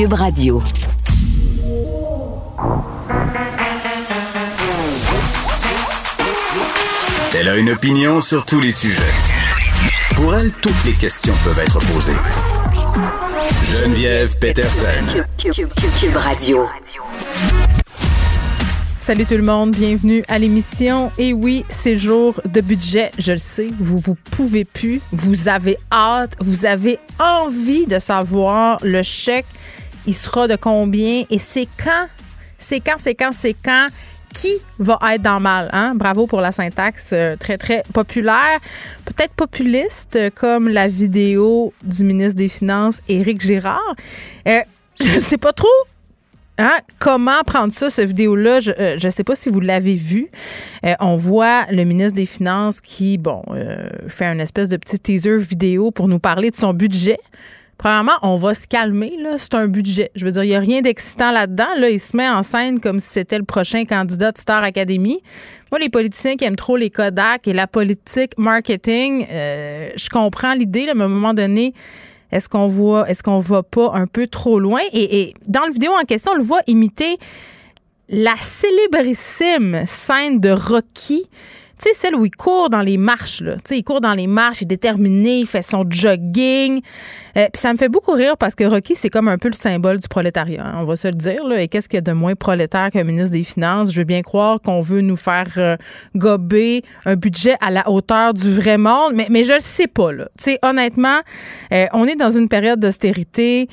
Cube Radio. Elle a une opinion sur tous les sujets. Pour elle, toutes les questions peuvent être posées. Geneviève Peterson. Cube, Cube- Cube- Cube Radio. Salut tout le monde, bienvenue à l'émission. Et oui, c'est jour de budget, je le sais, vous vous pouvez plus, vous avez hâte, vous avez envie de savoir le chèque, il sera de combien et c'est quand, c'est quand, c'est quand, c'est quand, qui va être dans mal, hein? Bravo pour la syntaxe euh, très très populaire, peut-être populiste euh, comme la vidéo du ministre des Finances Éric Girard. Euh, je sais pas trop Hein? Comment prendre ça, cette vidéo-là? Je ne sais pas si vous l'avez vu. Euh, on voit le ministre des Finances qui, bon, fait un espèce de petit teaser vidéo pour nous parler de son budget. Premièrement, on va se calmer. C'est un budget. Je veux dire, il n'y a rien d'excitant là-dedans. Là, il se met en scène comme si c'était le prochain candidat de Star Academy. Moi, les politiciens qui aiment trop les Kodak et la politique marketing, euh, je comprends l'idée, mais à un moment donné, est-ce qu'on voit, est-ce qu'on va pas un peu trop loin? Et, dans la vidéo en question, on le voit imiter la célébrissime scène de Rocky. Tu sais, celle où il court dans les marches, là. Tu sais, il court dans les marches, il est déterminé, il fait son jogging. Euh, Puis ça me fait beaucoup rire parce que Rocky, c'est comme un peu le symbole du prolétariat, hein, on va se le dire. Là. Et qu'est-ce qu'il y a de moins prolétaire qu'un ministre des Finances? Je veux bien croire qu'on veut nous faire euh, gober un budget à la hauteur du vrai monde, mais, mais je le sais pas, là. Tu sais, honnêtement, euh, on est dans une période d'austérité.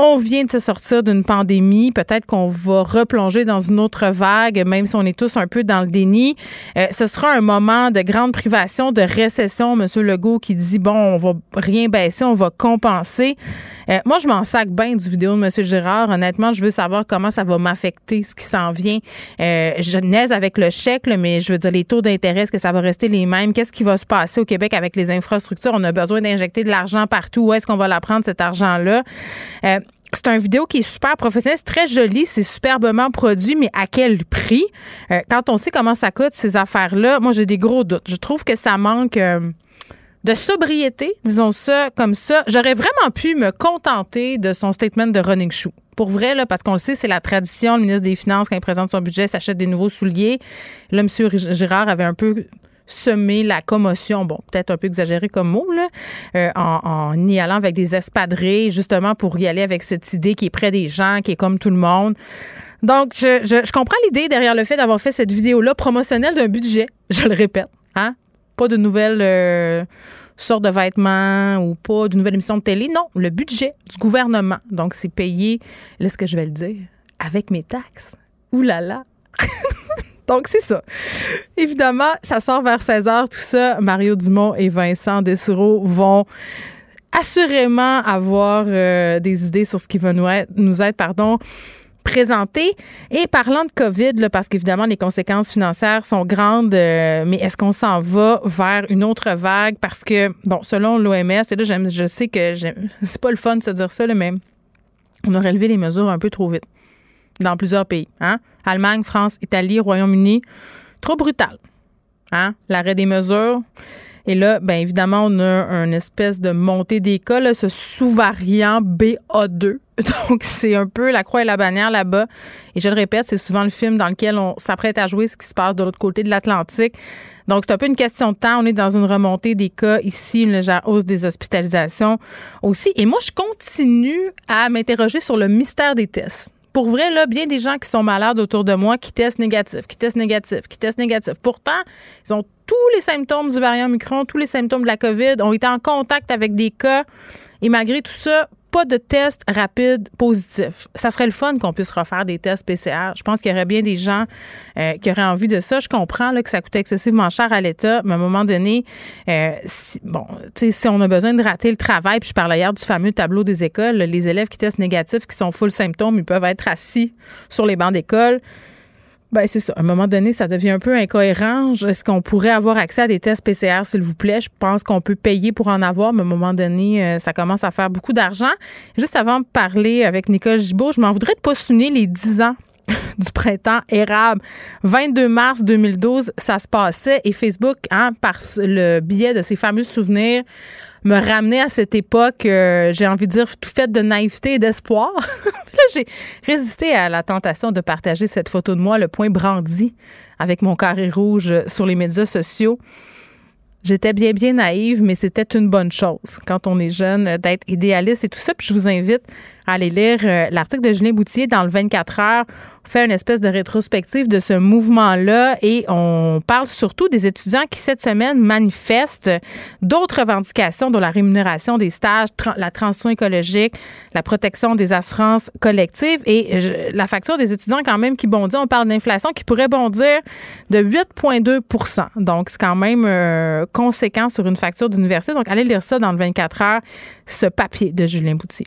On vient de se sortir d'une pandémie. Peut-être qu'on va replonger dans une autre vague, même si on est tous un peu dans le déni. Euh, ce sera un moment de grande privation, de récession. Monsieur Legault qui dit, bon, on va rien baisser, on va compenser. Euh, moi, je m'en sac bien du vidéo de Monsieur Gérard. Honnêtement, je veux savoir comment ça va m'affecter, ce qui s'en vient. Euh, je naise avec le chèque, là, mais je veux dire, les taux d'intérêt, est-ce que ça va rester les mêmes? Qu'est-ce qui va se passer au Québec avec les infrastructures? On a besoin d'injecter de l'argent partout. Où est-ce qu'on va la prendre, cet argent-là? Euh, c'est un vidéo qui est super professionnel, c'est très joli, c'est superbement produit, mais à quel prix? Euh, quand on sait comment ça coûte, ces affaires-là, moi, j'ai des gros doutes. Je trouve que ça manque euh, de sobriété, disons ça comme ça. J'aurais vraiment pu me contenter de son statement de running shoe. Pour vrai, parce qu'on le sait, c'est la tradition. Le ministre des Finances, quand il présente son budget, s'achète des nouveaux souliers. Là, M. Girard avait un peu semer la commotion, bon, peut-être un peu exagéré comme mot, là, euh, en, en y allant avec des espadrilles, justement pour y aller avec cette idée qui est près des gens, qui est comme tout le monde. Donc, je, je, je comprends l'idée derrière le fait d'avoir fait cette vidéo-là promotionnelle d'un budget, je le répète, hein? Pas de nouvelles euh, sortes de vêtements ou pas de nouvelle émission de télé. Non, le budget du gouvernement. Donc, c'est payé, là, est-ce que je vais le dire, avec mes taxes. Ouh là là! Donc, c'est ça. Évidemment, ça sort vers 16 h tout ça. Mario Dumont et Vincent Dessureau vont assurément avoir euh, des idées sur ce qui va nous être, nous être pardon, présenté. Et parlant de COVID, parce qu'évidemment, les conséquences financières sont grandes, euh, mais est-ce qu'on s'en va vers une autre vague? Parce que, bon, selon l'OMS, et là, je sais que c'est pas le fun de se dire ça, mais on a relevé les mesures un peu trop vite dans plusieurs pays. Hein? Allemagne, France, Italie, Royaume-Uni. Trop brutal. Hein? L'arrêt des mesures. Et là, bien évidemment, on a une espèce de montée des cas, là, ce sous-variant BA2. Donc, c'est un peu la croix et la bannière là-bas. Et je le répète, c'est souvent le film dans lequel on s'apprête à jouer ce qui se passe de l'autre côté de l'Atlantique. Donc, c'est un peu une question de temps. On est dans une remontée des cas ici, une légère hausse des hospitalisations aussi. Et moi, je continue à m'interroger sur le mystère des tests. Pour vrai, là, bien des gens qui sont malades autour de moi qui testent négatif, qui testent négatif, qui testent négatif. Pourtant, ils ont tous les symptômes du variant Micron, tous les symptômes de la COVID, ont été en contact avec des cas. Et malgré tout ça, pas de test rapide positif. Ça serait le fun qu'on puisse refaire des tests PCR. Je pense qu'il y aurait bien des gens euh, qui auraient envie de ça. Je comprends que ça coûte excessivement cher à l'État, mais à un moment donné, euh, si, bon, si on a besoin de rater le travail, puis je parlais hier du fameux tableau des écoles, les élèves qui testent négatifs, qui sont full symptômes, ils peuvent être assis sur les bancs d'école. Ben c'est ça. À un moment donné, ça devient un peu incohérent. Est-ce qu'on pourrait avoir accès à des tests PCR, s'il vous plaît? Je pense qu'on peut payer pour en avoir, mais à un moment donné, euh, ça commence à faire beaucoup d'argent. Juste avant de parler avec Nicole Gibault, je m'en voudrais de pas souligner les 10 ans du printemps érable. 22 mars 2012, ça se passait et Facebook, hein, par le biais de ses fameux souvenirs, me ramener à cette époque, euh, j'ai envie de dire, tout fait de naïveté et d'espoir. là, j'ai résisté à la tentation de partager cette photo de moi, le point brandi, avec mon carré rouge sur les médias sociaux. J'étais bien, bien naïve, mais c'était une bonne chose quand on est jeune d'être idéaliste et tout ça. Puis je vous invite à aller lire euh, l'article de Julien Boutier dans le 24 heures fait une espèce de rétrospective de ce mouvement-là et on parle surtout des étudiants qui, cette semaine, manifestent d'autres revendications dont la rémunération des stages, la transition écologique, la protection des assurances collectives et la facture des étudiants quand même qui bondit. On parle d'inflation qui pourrait bondir de 8,2% Donc, c'est quand même euh, conséquent sur une facture d'université. Donc, allez lire ça dans le 24 heures, ce papier de Julien Boutier.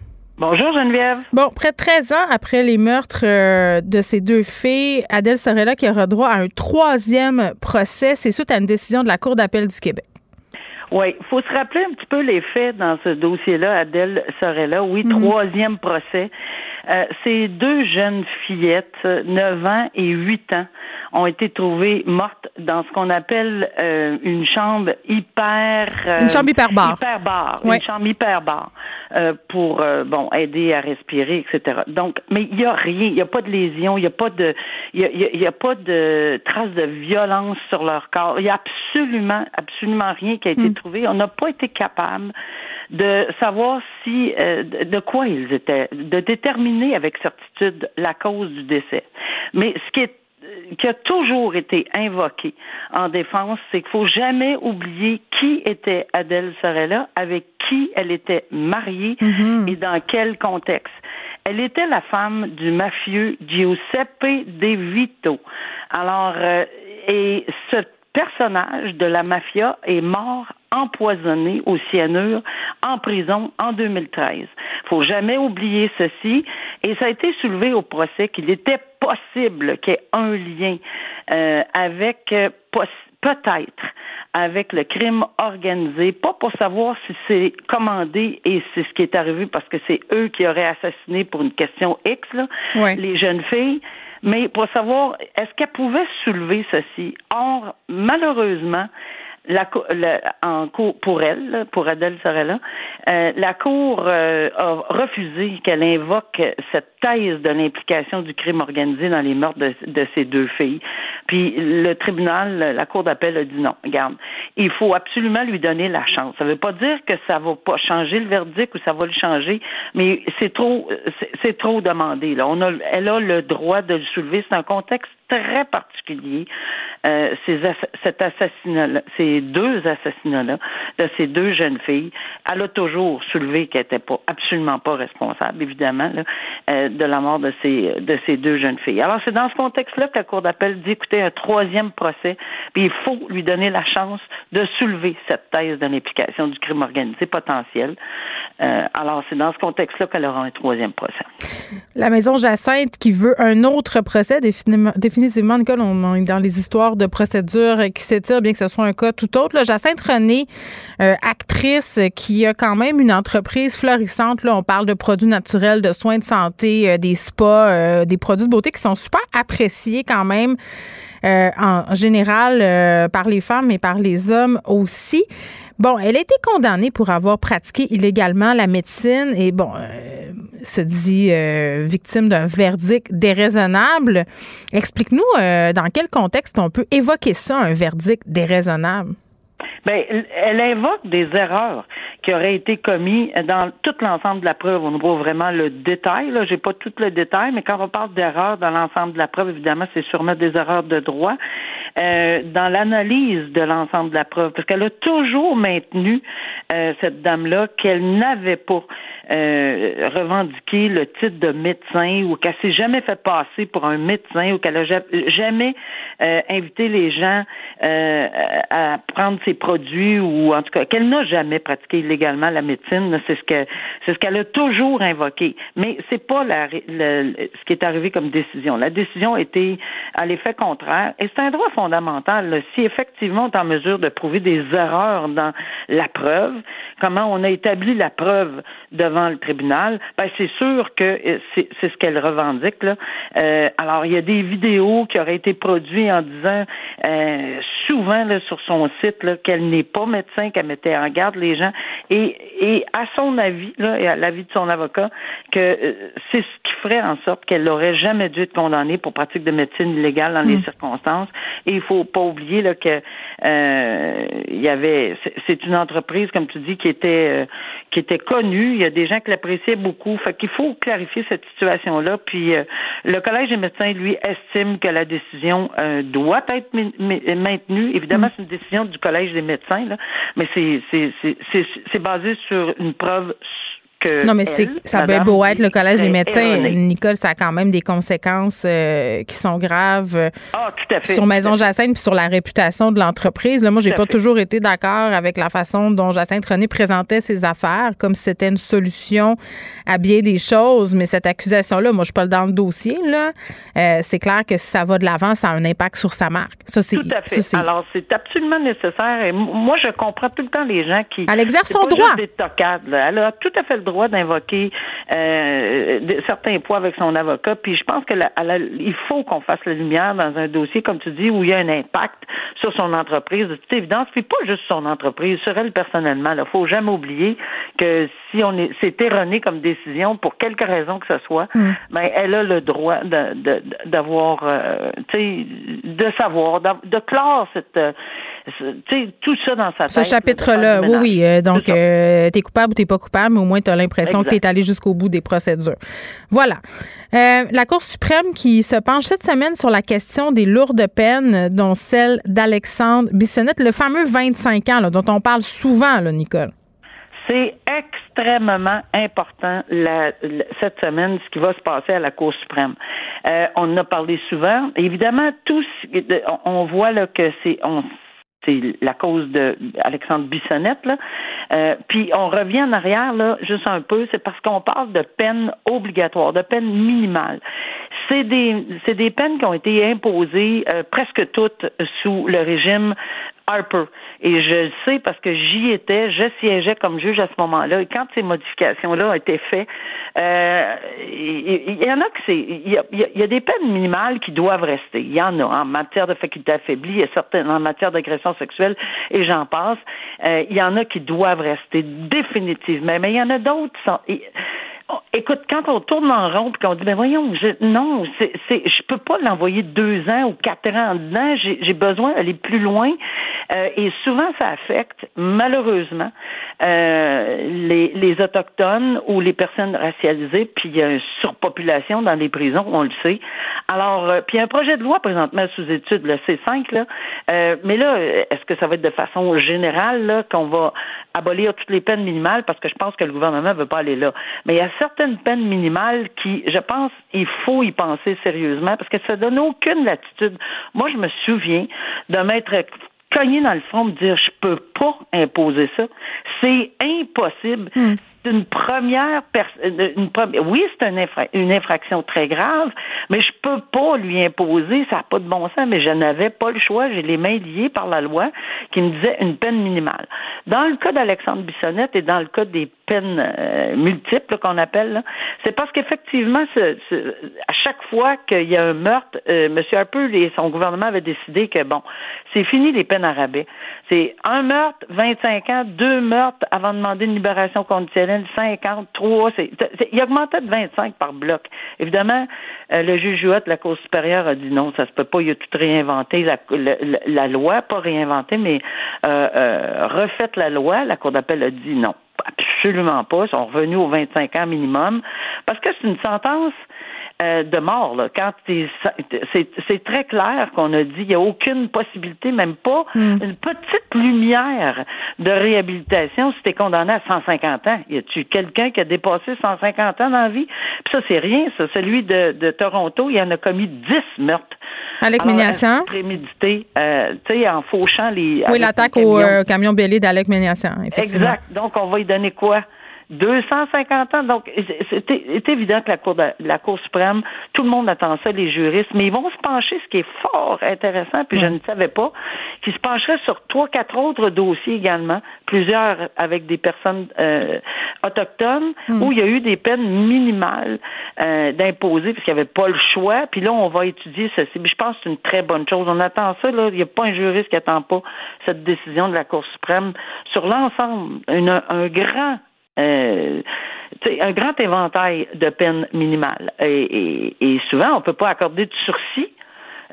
Bonjour Geneviève. Bon, près de 13 ans après les meurtres euh, de ces deux filles, Adèle Sorella qui aura droit à un troisième procès, c'est suite à une décision de la Cour d'appel du Québec. Oui, il faut se rappeler un petit peu les faits dans ce dossier-là, Adèle Sorella. Oui, Mhm. troisième procès. Euh, ces deux jeunes fillettes, 9 ans et 8 ans, ont été trouvées mortes dans ce qu'on appelle euh, une chambre hyper... euh, Une chambre hyperbare. Hyperbare, Ouais. une chambre hyperbare euh, pour, euh, bon, aider à respirer, etc. Donc, mais il y a rien, il y a pas de lésion, il y a pas de, il y a, y a- pas de traces de violence sur leur corps. Il y a absolument, absolument rien qui a été trouvé. On n'a pas été capable de savoir si euh, de de quoi ils étaient, de déterminer avec certitude la cause du décès. Mais ce qui est qui a toujours été invoqué en défense, c'est qu'il faut jamais oublier qui était Adèle Sorella, avec qui elle était mariée et dans quel contexte. Elle était la femme du mafieux Giuseppe De Vito. Alors, euh, et ce personnage de la mafia est mort empoisonné au cyanure en prison en 2013. Faut jamais oublier ceci. Et ça a été soulevé au procès qu'il était possible qu'il y ait un lien euh, avec euh, peut-être avec le crime organisé, pas pour savoir si c'est commandé et c'est ce qui est arrivé parce que c'est eux qui auraient assassiné pour une question X, là, les jeunes filles, mais pour savoir est-ce qu'elles pouvaient soulever ceci? Or, malheureusement, la, le- en cour pour elle, pour Adèle Sorella, euh, la Cour euh, a refusé qu'elle invoque cette thèse de l'implication du crime organisé dans les meurtres de, de deux filles. Puis le tribunal, la Cour d'appel a dit non. Regarde, il faut absolument lui donner la chance. Ça ne veut pas dire que ça va pas changer le verdict ou ça va le changer, mais c'est trop, c'est trop demandé. Là, on a, elle a le droit de le soulever. C'est un contexte très particulier. Euh, ces ces deux assassinats-là de ces deux jeunes filles, elle a toujours soulevé qu'elle n'était pas absolument pas responsable, évidemment, euh, de la mort de ces de ces deux jeunes filles. Alors c'est dans ce contexte-là que la Cour d'appel dit écoutez un troisième procès, puis il faut lui donner la chance de soulever cette thèse de l'implication du crime organisé potentiel. Euh, alors, c'est dans ce contexte-là qu'elle aura un troisième procès. La maison Jacinthe qui veut un autre procès, définitivement, Nicole, on est dans les histoires de procédures qui s'étirent, bien que ce soit un cas tout autre. Jacinthe René, euh, actrice qui a quand même une entreprise florissante. Là, on parle de produits naturels, de soins de santé, euh, des spas, des produits de beauté qui sont super appréciés quand même. en général par les femmes et par les hommes aussi. Bon, elle a été condamnée pour avoir pratiqué illégalement la médecine et, bon, euh, se dit euh, victime d'un verdict déraisonnable. Explique-nous euh, dans quel contexte on peut évoquer ça, un verdict déraisonnable? Bien, elle invoque des erreurs qui auraient été commises dans tout l'ensemble de la preuve. On voit vraiment le détail. Là, j'ai pas tout le détail, mais quand on parle d'erreurs dans l'ensemble de la preuve, évidemment, c'est sûrement des erreurs de droit. Euh, dans l'analyse de l'ensemble de la preuve, parce qu'elle a toujours maintenu euh, cette dame-là qu'elle n'avait pas euh, le titre de médecin ou qu'elle s'est jamais fait passer pour un médecin ou qu'elle a jamais invité les gens à prendre ses produits ou en tout cas qu'elle n'a jamais pratiqué illégalement la médecine. C'est ce que c'est ce qu'elle a toujours invoqué. Mais c'est pas la, ce qui est arrivé comme décision. La décision était à l'effet contraire et c'est un droit fondamental. Si effectivement on est en mesure de prouver des erreurs dans la preuve, comment on a établi la preuve devant le tribunal, ben c'est sûr que euh, c'est ce qu'elle revendique. Là. Euh, alors, il y a des vidéos qui auraient été produites en disant euh, souvent là, sur son site qu'elle n'est pas médecin, qu'elle mettait en garde les gens, et, et à son avis, là, et à l'avis de son avocat, que c'est ce qui ferait en sorte qu'elle n'aurait jamais dû être condamnée pour pratique de médecine illégale dans les mm. circonstances. Et il faut pas oublier là, que il y avait c'est une entreprise, comme tu dis, qui était qui était connue. Il y a des gens qui l'appréciaient beaucoup. Fait qu'il faut clarifier cette situation-là. Puis euh, le Collège des médecins, lui, estime que la décision doit être maintenue. Évidemment, mm. c'est une décision du Collège des médecins, là, mais c'est c'est basé sur une preuve non, mais c'est ça peut beau être le collège des médecins, Nicole, ça a quand même des conséquences euh, qui sont graves euh, ah, tout à fait, sur Maison Jacinthe puis sur la réputation de l'entreprise. Moi, j'ai pas toujours été d'accord avec la façon dont Jacinthe René présentait ses affaires, comme si c'était une solution à bien des choses. Mais cette accusation-là, moi, je suis pas dans le dossier. Là, euh, c'est clair que si ça va de l'avant, ça a un impact sur sa marque. Ça, c'est tout à fait. Alors, c'est absolument nécessaire. Et moi, je comprends tout le temps les gens qui. Elle exerce son droit. Elle a tout à fait le droit droit d'invoquer euh, certains poids avec son avocat. Puis je pense que il faut qu'on fasse la lumière dans un dossier, comme tu dis, où il y a un impact sur son entreprise, de toute évidence, puis pas juste son entreprise, sur elle personnellement. Il faut jamais oublier que si on est c'est erroné comme décision pour quelque raison que ce soit, mm. ben elle a le droit d'avoir, euh, tu sais, de savoir, de, clore cette tout ça dans sa tête. Ce chapitre-là, oui, oui. Euh, donc, euh, t'es coupable ou t'es pas coupable, mais au moins t'as l'impression que t'es allé jusqu'au bout des procédures. Voilà. Euh, la Cour suprême qui se penche cette semaine sur la question des lourdes peines, dont celle d'Alexandre Bissonnette, le fameux 25 ans dont on parle souvent, là, Nicole. C'est extrêmement important cette semaine ce qui va se passer à la Cour suprême. on en a parlé souvent. Évidemment, tous, on voit là, que c'est on c'est la cause de Alexandre Bissonnette. Euh, puis on revient en arrière là, juste un peu, c'est parce qu'on parle de peine obligatoire, de peine minimale. C'est des c'est des peines qui ont été imposées euh, presque toutes sous le régime Harper. Et je le sais parce que j'y étais, je siégeais comme juge à ce moment-là. Et quand ces modifications-là ont été faites, euh, il y, en a que c'est, il y a, des peines minimales qui doivent rester. Il y en a en matière de faculté affaiblie, il y a certaines en matière d'agression sexuelle, et j'en passe. Euh, il y en a qui doivent rester définitivement, mais il y en a d'autres. Oh, écoute, quand on tourne en rond et qu'on dit, ben voyons, je, non, c'est, c'est, je peux pas l'envoyer deux ans ou quatre ans dedans. J'ai, j'ai besoin d'aller plus loin. Euh, et souvent, ça affecte, malheureusement, euh, les, les autochtones ou les personnes racialisées. Puis il y a une surpopulation dans les prisons, on le sait. Alors, euh, puis il y a un projet de loi présentement sous étude, le C5 là. Euh, mais là, est-ce que ça va être de façon générale là qu'on va abolir toutes les peines minimales? Parce que je pense que le gouvernement veut pas aller là. Mais il y a certaines peines minimales qui, je pense, il faut y penser sérieusement parce que ça donne aucune latitude. Moi, je me souviens de m'être cogné dans le front, de dire je peux pas imposer ça. C'est impossible. Hmm. C'est une première, une première oui, c'est une, infra- une infraction très grave, mais je peux pas lui imposer, ça n'a pas de bon sens, mais je n'avais pas le choix, j'ai les mains liées par la loi qui me disait une peine minimale. Dans le cas d'Alexandre Bissonnette et dans le cas des peines euh, multiples qu'on appelle, c'est parce qu'effectivement, à chaque fois qu'il y a un meurtre, euh, M. Harper et son gouvernement avaient décidé que bon, c'est fini les peines à rabais. C'est un meurtre, 25 ans, deux meurtres avant de demander une libération conditionnelle, 50, trois, c'est, c'est- il augmentait de 25 par bloc. Évidemment, euh, le juge Huot la Cour supérieure a dit non, ça se peut pas, il a tout réinventé, la loi, pas réinventé, mais euh, euh, refait la loi, la Cour d'appel a dit non. Absolument pas. Ils sont revenus aux 25 ans minimum. Parce que c'est une sentence euh, de mort. Là. Quand c'est, très clair qu'on a dit il n'y a aucune possibilité, même pas une petite lumière de réhabilitation si tu es condamné à 150 ans. Y a-tu quelqu'un qui a dépassé 150 ans dans la vie? Puis ça, c'est rien, ça. Celui de, de Toronto, il en a commis 10 meurtres. Alec Méniassian. prémédité, euh, tu sais, en fauchant les. Oui, l'attaque au camion. euh, camion bélier d'Alec Méniassian, effectivement. Exact. Donc, on va lui donner quoi? 250 ans. Donc, c'est évident que la Cour, de, la Cour suprême, tout le monde attend ça, les juristes, mais ils vont se pencher, ce qui est fort intéressant, puis je ne savais pas, qu'ils se pencheraient sur trois, quatre autres dossiers également, plusieurs avec des personnes euh, autochtones, où il y a eu des peines minimales euh, d'imposer, parce qu'il n'y avait pas le choix. Puis là, on va étudier ceci. Puis je pense que c'est une très bonne chose. On attend ça, là. Il n'y a pas un juriste qui attend pas cette décision de la Cour suprême sur l'ensemble. Une- un grand euh, un grand éventail de peines minimales. Et, et- souvent, on peut pas accorder de sursis,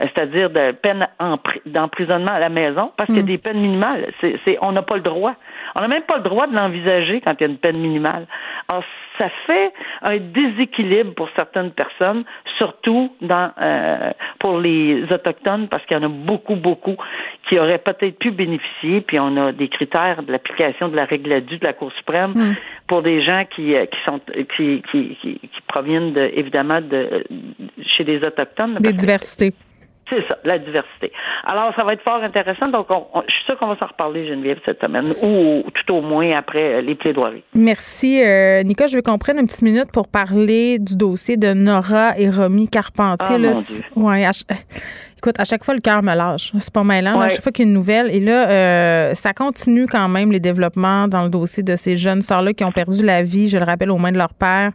c'est-à-dire de peine en pri- d'emprisonnement à la maison, parce qu'il y a des peines minimales. C'est, c'est- on n'a pas le droit. On n'a même pas le droit de l'envisager quand il y a une peine minimale. Alors, ça fait un déséquilibre pour certaines personnes, surtout dans euh, pour les autochtones, parce qu'il y en a beaucoup, beaucoup qui auraient peut-être pu bénéficier. Puis on a des critères de l'application de la règle à due de la Cour suprême pour des gens qui euh, qui sont qui qui, qui, qui proviennent de, évidemment de chez les autochtones. Des que- diversités. C'est ça, la diversité. Alors, ça va être fort intéressant. Donc, on- on- je suis sûre qu'on va s'en reparler, Geneviève, cette semaine, ou tout au moins après euh, les plaidoiries. Merci. Euh, Nika, je veux qu'on prenne une petite minute pour parler du dossier de Nora et Romy Carpentier. Ah, là. mon ouais, ch- écoute, à chaque fois, le cœur me lâche. C'est pas mêlant. là. À Ouais. chaque fois qu'il y a une nouvelle. Et là, euh, ça continue quand même les développements dans le dossier de ces jeunes sœurs-là qui ont perdu la vie, je le rappelle, aux mains de leur père.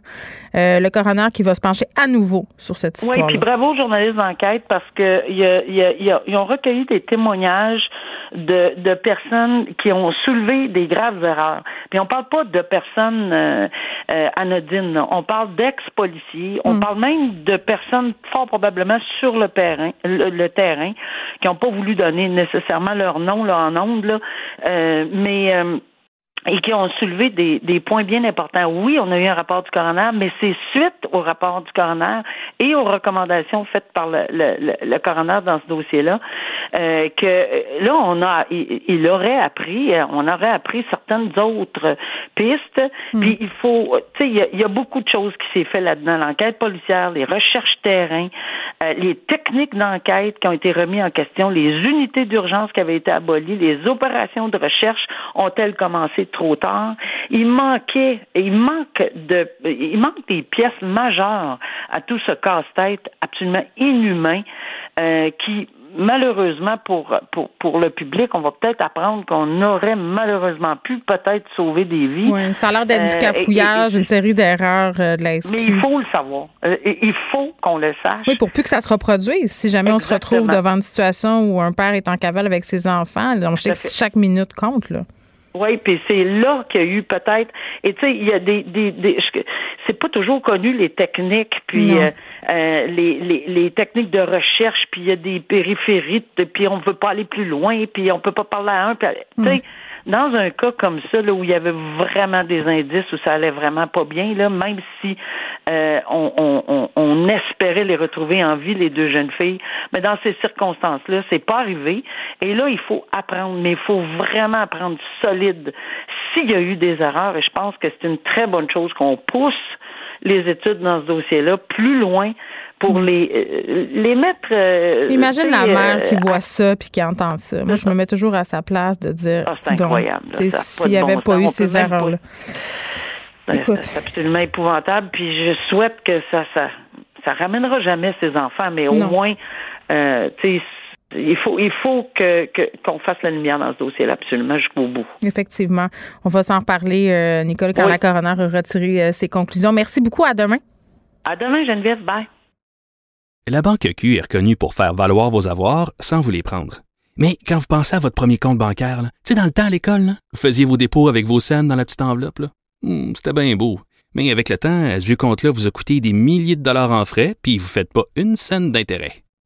Euh, le coroner qui va se pencher à nouveau sur cette Oui, histoire. puis bravo aux journalistes d'enquête parce que y a- y a- y a- ils ont recueilli des témoignages de, de personnes qui ont soulevé des graves erreurs. Puis on parle pas de personnes euh, euh, anodines, on parle d'ex-policiers, on parle même de personnes fort probablement sur le terrain, le, le terrain, qui n'ont pas voulu donner nécessairement leur nom là, en ondes, là, Euh, mais euh, et qui ont soulevé des, des points bien importants. Oui, on a eu un rapport du coroner, mais c'est suite au rapport du coroner et aux recommandations faites par le, le, coroner dans ce dossier-là euh, que euh, là, on a, il, il aurait appris, euh, on aurait appris certaines autres pistes. Puis il faut, tu sais, il y, a- il y a beaucoup de choses qui s'est fait là-dedans, l'enquête policière, les recherches terrain, euh, les techniques d'enquête qui ont été remises en question, les unités d'urgence qui avaient été abolies, les opérations de recherche ont-elles commencé trop tard Il manquait, il manque de, il manque des pièces majeures à tout ce casse-tête absolument inhumain euh, qui malheureusement pour, pour pour le public, on va peut-être apprendre qu'on aurait malheureusement pu peut-être sauver des vies. Ça a l'air d'être du Euh, cafouillage, et- et- une série d'erreurs euh, de la SQ. Mais il faut le savoir. Euh, il faut qu'on le sache. Oui, pour plus que ça se reproduise. Si jamais on se retrouve devant une situation où un père est en cavale avec ses enfants, on sait que chaque minute compte. Là. Oui, puis c'est là qu'il y a eu peut-être. Et tu sais, il y a des, des, des c'est pas toujours connu les techniques, puis euh, euh, les, les, les techniques de recherche, puis il y a des périphéries, puis on veut pas aller plus loin, puis on peut pas parler à un, tu sais. Dans un cas comme ça, là, où il y avait vraiment des indices, où ça allait vraiment pas bien, là, même si euh, on, on, on, espérait les retrouver en vie, les deux jeunes filles, mais dans ces circonstances-là, c'est pas arrivé. Et là, il faut apprendre, mais il faut vraiment apprendre solide s'il y a eu des erreurs. Et je pense que c'est une très bonne chose qu'on pousse les études dans ce dossier-là plus loin pour les euh, les mettre. euh, Imagine la sais, mère euh, qui voit ça puis qui entend ça. Moi, je me mets toujours à sa place de dire. Ah, c'est incroyable, S'il n'y avait bon pas eu ces erreurs-là. Écoute. C'est absolument épouvantable. Puis je souhaite que ça, ça, ça ramènera jamais ces enfants, mais au Non. moins, euh, tu sais, il faut, il faut que que- qu'on fasse la lumière dans ce dossier-là absolument jusqu'au bout. Effectivement. On va s'en reparler, euh, Nicole, quand Oui. la coroner a retiré euh, ses conclusions. Merci beaucoup. À demain. À demain, Geneviève. Bye. La Banque Q est reconnue pour faire valoir vos avoirs sans vous les prendre. Mais quand vous pensez à votre premier compte bancaire, tu sais, dans le temps à l'école, là, vous faisiez vos dépôts avec vos scènes dans la petite enveloppe. là. Hmm, C'était bien beau. Mais avec le temps, ce vieux compte-là vous a coûté des milliers de dollars en frais, puis vous ne faites pas une scène d'intérêt.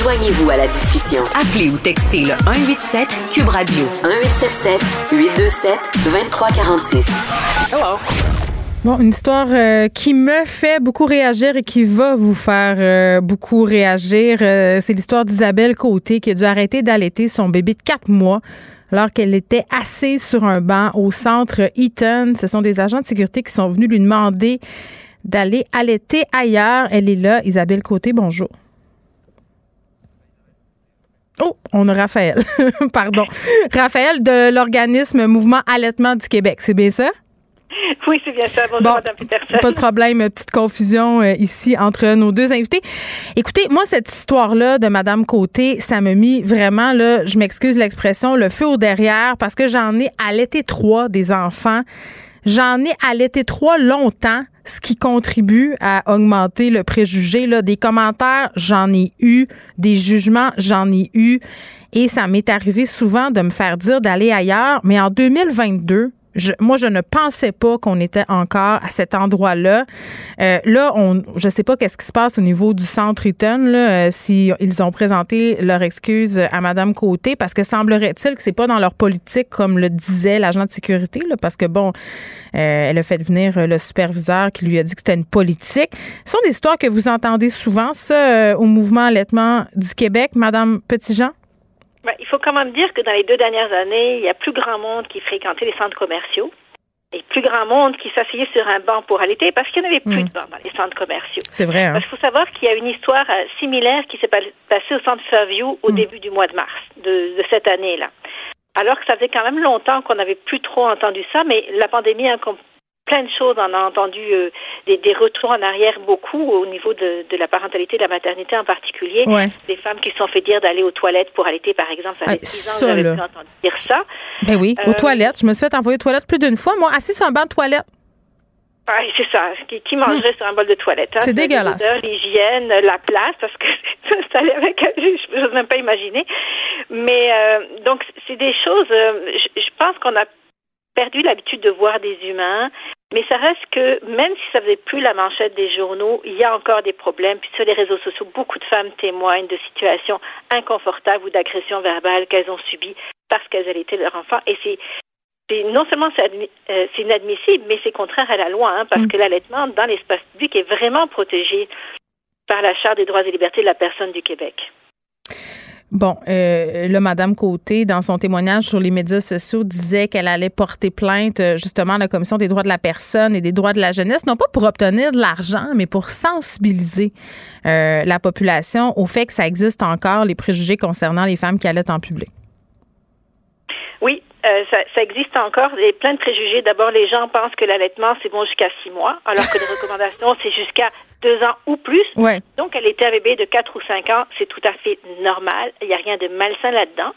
Joignez-vous à la discussion. Appelez ou textez le 187 Cube Radio 1877 827 2346. Bon, une histoire euh, qui me fait beaucoup réagir et qui va vous faire euh, beaucoup réagir. Euh, c'est l'histoire d'Isabelle Côté qui a dû arrêter d'allaiter son bébé de quatre mois alors qu'elle était assise sur un banc au centre Eaton. Ce sont des agents de sécurité qui sont venus lui demander d'aller allaiter ailleurs. Elle est là, Isabelle Côté, bonjour. Oh, on a Raphaël. Pardon. Raphaël de l'organisme Mouvement Allaitement du Québec, c'est bien ça? Oui, c'est bien ça. Bonjour, Bon, Madame Peterson. Pas de problème, petite confusion euh, ici entre nos deux invités. Écoutez, moi, cette histoire-là de Madame Côté, ça m'a mis vraiment, là, je m'excuse l'expression, le feu au derrière parce que j'en ai allaité trois des enfants. J'en ai allaité trois longtemps, ce qui contribue à augmenter le préjugé. Là. Des commentaires, j'en ai eu. Des jugements, j'en ai eu. Et ça m'est arrivé souvent de me faire dire d'aller ailleurs. Mais en 2022, je- moi, je ne pensais pas qu'on était encore à cet endroit-là. Euh, là, on, je sais pas qu'est-ce qui se passe au niveau du centre Eaton, là, euh, si ils ont présenté leur excuse à Madame Côté, parce que semblerait-il que c'est pas dans leur politique, comme le disait l'agent de sécurité, là, parce que bon, euh, elle a fait venir le superviseur qui lui a dit que c'était une politique. Ce sont des histoires que vous entendez souvent, ça, euh, au mouvement allaitement du Québec, Madame Petitjean? Ben, il faut quand même dire que dans les deux dernières années, il y a plus grand monde qui fréquentait les centres commerciaux et plus grand monde qui s'asseyait sur un banc pour allaiter parce qu'il n'y en avait plus Mm. de bancs dans les centres commerciaux. C'est vrai, hein? Parce qu'il faut savoir qu'il y a une histoire euh, similaire qui s'est pas- passée au centre Fairview au Mm. début du mois de mars de, de cette année-là. Alors que ça faisait quand même longtemps qu'on n'avait plus trop entendu ça, mais la pandémie a plein de choses. On a entendu euh, des, des retours en arrière beaucoup au niveau de, de la parentalité de la maternité en particulier. Ouais. Des femmes qui se sont fait dire d'aller aux toilettes pour allaiter, par exemple. Ça Ah, fait 10 ans ça, que j'avais là. plus entendu dire ça. Ben oui, aux Euh, toilettes. Je me suis fait envoyer aux toilettes plus d'une fois. Moi, assis sur un banc de toilette. Ah, c'est ça. Qui, qui mangerait sur un bol de toilette? hein? C'est dégueulasse. L'hygiène, la place, parce que ça allait avec je n'ose même pas imaginer. Mais euh, donc, c'est des choses, euh, je, je pense qu'on a perdu l'habitude de voir des humains, mais ça reste que même si ça faisait plus la manchette des journaux, il y a encore des problèmes. Puis sur les réseaux sociaux, beaucoup de femmes témoignent de situations inconfortables ou d'agressions verbales qu'elles ont subies parce qu'elles allaitaient leur enfant. Et c'est non seulement c'est admi- euh, c'est inadmissible, mais c'est contraire à la loi, hein, parce Mm. que l'allaitement dans l'espace public est vraiment protégé par la Charte des droits et libertés de la personne du Québec. Bon, euh, là, Madame Côté, dans son témoignage sur les médias sociaux, disait qu'elle allait porter plainte euh, justement à la Commission des droits de la personne et des droits de la jeunesse, non pas pour obtenir de l'argent, mais pour sensibiliser euh, la population au fait que ça existe encore les préjugés concernant les femmes qui allaitent en public. Euh, ça, ça existe encore. Il y a plein de préjugés. D'abord, les gens pensent que l'allaitement, c'est bon jusqu'à six mois, alors que les recommandations, c'est jusqu'à deux ans ou plus. Ouais. Donc, allaiter un bébé de quatre ou cinq ans, c'est tout à fait normal. Il n'y a rien de malsain là-dedans.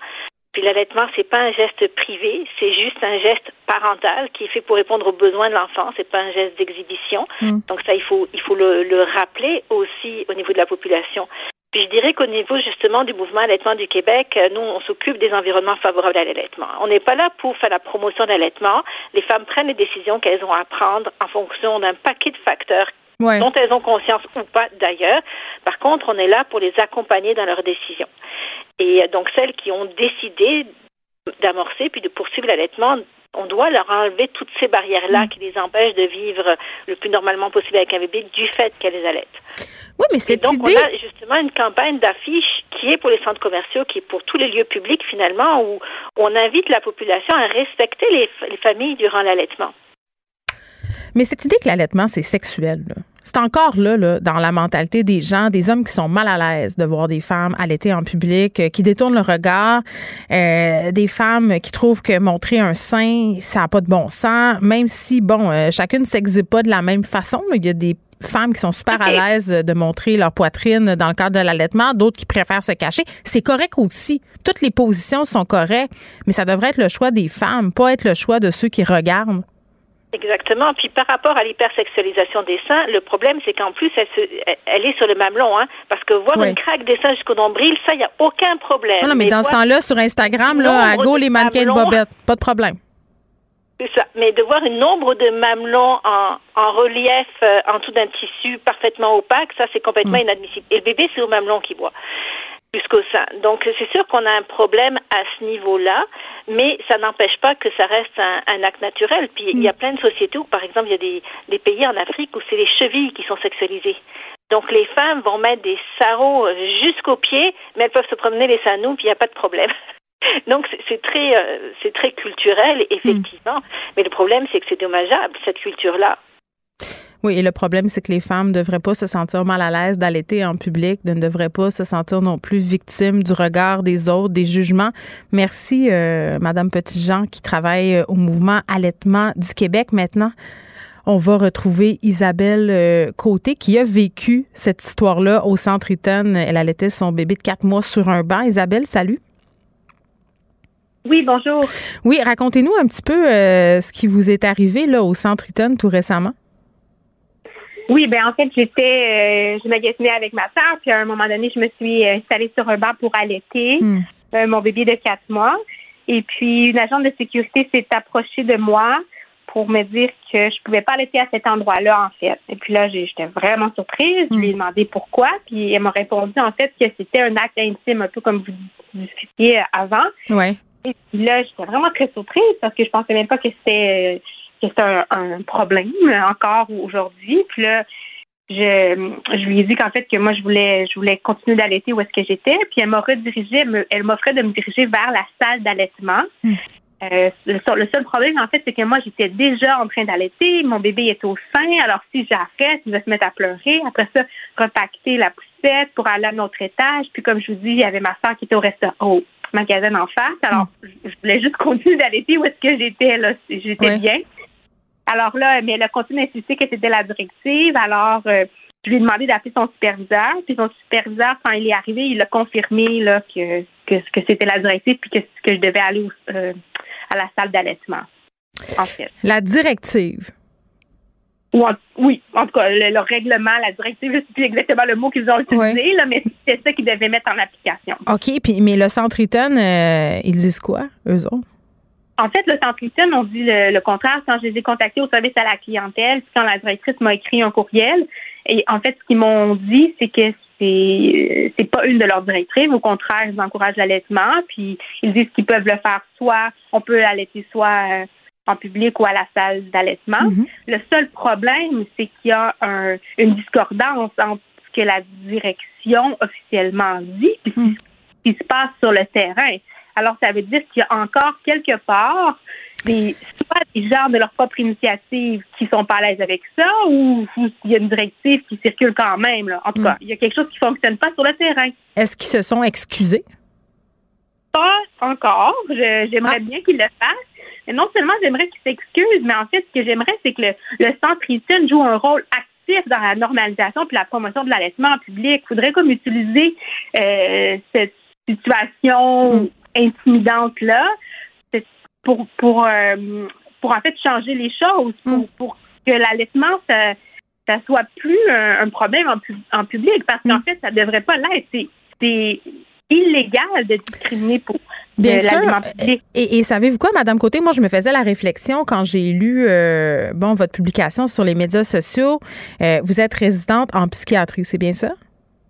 Puis l'allaitement, c'est pas un geste privé, c'est juste un geste parental qui est fait pour répondre aux besoins de l'enfant. C'est pas un geste d'exhibition. Mm. Donc ça, il faut il faut le, le rappeler aussi au niveau de la population. Puis je dirais qu'au niveau justement du mouvement allaitement du Québec, euh, nous, on s'occupe des environnements favorables à l'allaitement. On n'est pas là pour faire la promotion de l'allaitement. Les femmes prennent les décisions qu'elles ont à prendre en fonction d'un paquet de facteurs dont elles ont conscience ou pas d'ailleurs. Par contre, on est là pour les accompagner dans leurs décisions. Et euh, donc celles qui ont décidé d'amorcer puis de poursuivre l'allaitement on doit leur enlever toutes ces barrières-là mm. qui les empêchent de vivre le plus normalement possible avec un bébé du fait qu'elles allaitent. Oui, mais c'est donc, on a justement une campagne d'affiches qui est pour les centres commerciaux, qui est pour tous les lieux publics, finalement, où on invite la population à respecter les, les familles durant l'allaitement. Mais cette idée que l'allaitement, c'est sexuel, là c'est encore là, là, dans la mentalité des gens, des hommes qui sont mal à l'aise de voir des femmes allaiter en public, euh, qui détournent le regard, euh, des femmes qui trouvent que montrer un sein, ça n'a pas de bon sens, même si, bon, euh, chacune ne s'exhibe pas de la même façon. Il y a des femmes qui sont super à l'aise de montrer leur poitrine dans le cadre de l'allaitement, d'autres qui préfèrent se cacher. C'est correct aussi. Toutes les positions sont correctes, mais ça devrait être le choix des femmes, pas être le choix de ceux qui regardent. Exactement. Puis par rapport à l'hypersexualisation des seins, le problème, c'est qu'en plus, elle, se, elle est sur le mamelon, hein, parce que voir une craque des seins jusqu'au nombril, ça, il n'y a aucun problème. Non, mais, dans ce temps-là, sur Instagram, là, à go, les mannequins de bobette, pas de problème. C'est ça. Mais de voir une nombre de mamelons en, en relief euh, en dessous d'un tissu parfaitement opaque, ça, c'est complètement mm. inadmissible. Et le bébé, c'est au mamelon qui voit jusqu'au sein. Donc, c'est sûr qu'on a un problème à ce niveau-là, mais ça n'empêche pas que ça reste un, un acte naturel. Puis, il y a mm. plein de sociétés où, par exemple, il y a des, des pays en Afrique où c'est les chevilles qui sont sexualisées. Donc, les femmes vont mettre des sarraux jusqu'aux pieds, mais elles peuvent se promener les seins puis il n'y a pas de problème. Donc c'est très euh, c'est très culturel effectivement, mm. mais le problème c'est que c'est dommageable cette culture là. Oui, et le problème, c'est que les femmes ne devraient pas se sentir mal à l'aise d'allaiter en public, ne devraient pas se sentir non plus victimes du regard des autres, des jugements. Merci, euh, Madame Petitjean, qui travaille euh, au mouvement Allaitement du Québec. Maintenant, on va retrouver Isabelle euh, Côté, qui a vécu cette histoire-là au Centre Eaton. Elle allaitait son bébé de quatre mois sur un banc. Isabelle, salut. Oui, bonjour. Oui, racontez-nous un petit peu ce qui vous est arrivé là au Centre Eaton tout récemment. Oui, ben en fait, j'étais, euh, je magasinais avec ma soeur, puis à un moment donné, je me suis installée sur un banc pour allaiter hmm. euh, mon bébé de quatre mois. Et puis, une agente de sécurité s'est approchée de moi pour me dire que je pouvais pas allaiter à cet endroit-là, en fait. Et puis là, j'étais vraiment surprise. Je lui ai hmm. demandé pourquoi, puis elle m'a répondu, en fait, que c'était un acte intime, un peu comme vous discutiez avant. Ouais. Et puis là, j'étais vraiment très surprise parce que je pensais même pas que c'était que c'est un, problème encore aujourd'hui. Puis là, je, je lui ai dit qu'en fait que moi je voulais je voulais continuer d'allaiter où est-ce que j'étais. Puis elle m'a redirigé, elle m'offrait de me diriger vers la salle d'allaitement. Hmm. Euh, le, seul problème, en fait, c'est que moi, j'étais déjà en train d'allaiter. Mon bébé est au sein. Alors, si j'arrête, il va se mettre à pleurer. Après ça, repacter la poussette pour aller à notre étage. Puis, comme je vous dis, il y avait ma soeur qui était au restaurant, au magasin en face. Alors, hmm. je voulais juste continuer d'allaiter où est-ce que j'étais, là. J'étais bien. Alors là, mais elle a continué d'insister que c'était la directive. Alors, euh, je lui ai demandé d'appeler son superviseur. Puis son superviseur, quand il est arrivé, il a confirmé là, que, que, que c'était la directive puis que, que je devais aller euh, à la salle d'allaitement. En fait. La directive? oui, en tout cas, le, règlement, la directive, je ne sais plus exactement le mot qu'ils ont utilisé, là, mais c'est ça qu'ils devaient mettre en application. OK, puis mais le centre Eaton, euh, ils disent quoi, eux autres? En fait, le centre Eaton, on dit le, contraire. Quand je les ai contactés au service à la clientèle, puis quand la directrice m'a écrit un courriel, et en fait, ce qu'ils m'ont dit, c'est que c'est c'est pas une de leurs directrices. Au contraire, ils encouragent l'allaitement, puis ils disent qu'ils peuvent le faire soit on peut allaiter soit euh, en public ou à la salle d'allaitement. Mm-hmm. Le seul problème, c'est qu'il y a un, une discordance entre ce que la direction officiellement dit et mm. ce qui se passe sur le terrain. Alors, ça veut dire qu'il y a encore quelque part des, soit des gens de leur propre initiative qui sont pas à l'aise avec ça ou, il y a une directive qui circule quand même. En tout cas, mm. il y a quelque chose qui fonctionne pas sur le terrain. Est-ce qu'ils se sont excusés? Pas encore. J'aimerais ah. bien qu'ils le fassent. Non seulement j'aimerais qu'ils s'excusent, mais en fait, ce que j'aimerais, c'est que le, centre ITIN joue un rôle actif dans la normalisation puis la promotion de l'allaitement en public. Il faudrait comme utiliser euh, cette situation mm intimidante là, c'est pour pour euh, pour en fait changer les choses, pour, mm. pour que l'allaitement ça, ça soit plus un, un problème en, pu- en public parce Mm. qu'en fait, ça devrait pas l'être. C'est- C'est illégal de discriminer pour Bien de sûr. public. Et, et savez-vous quoi, Madame Côté? Moi, je me faisais la réflexion quand j'ai lu euh, bon votre publication sur les médias sociaux. Euh, vous êtes résidente en psychiatrie, c'est bien ça?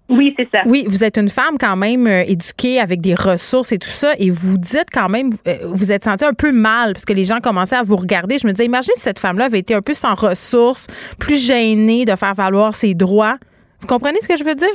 Oui, c'est ça. Oui, vous êtes une femme quand même euh, éduquée avec des ressources et tout ça, et vous dites quand même, euh, vous êtes senti un peu mal parce que les gens commençaient à vous regarder. Je me disais, imaginez si cette femme-là avait été un peu sans ressources, plus gênée de faire valoir ses droits. Vous comprenez ce que je veux dire?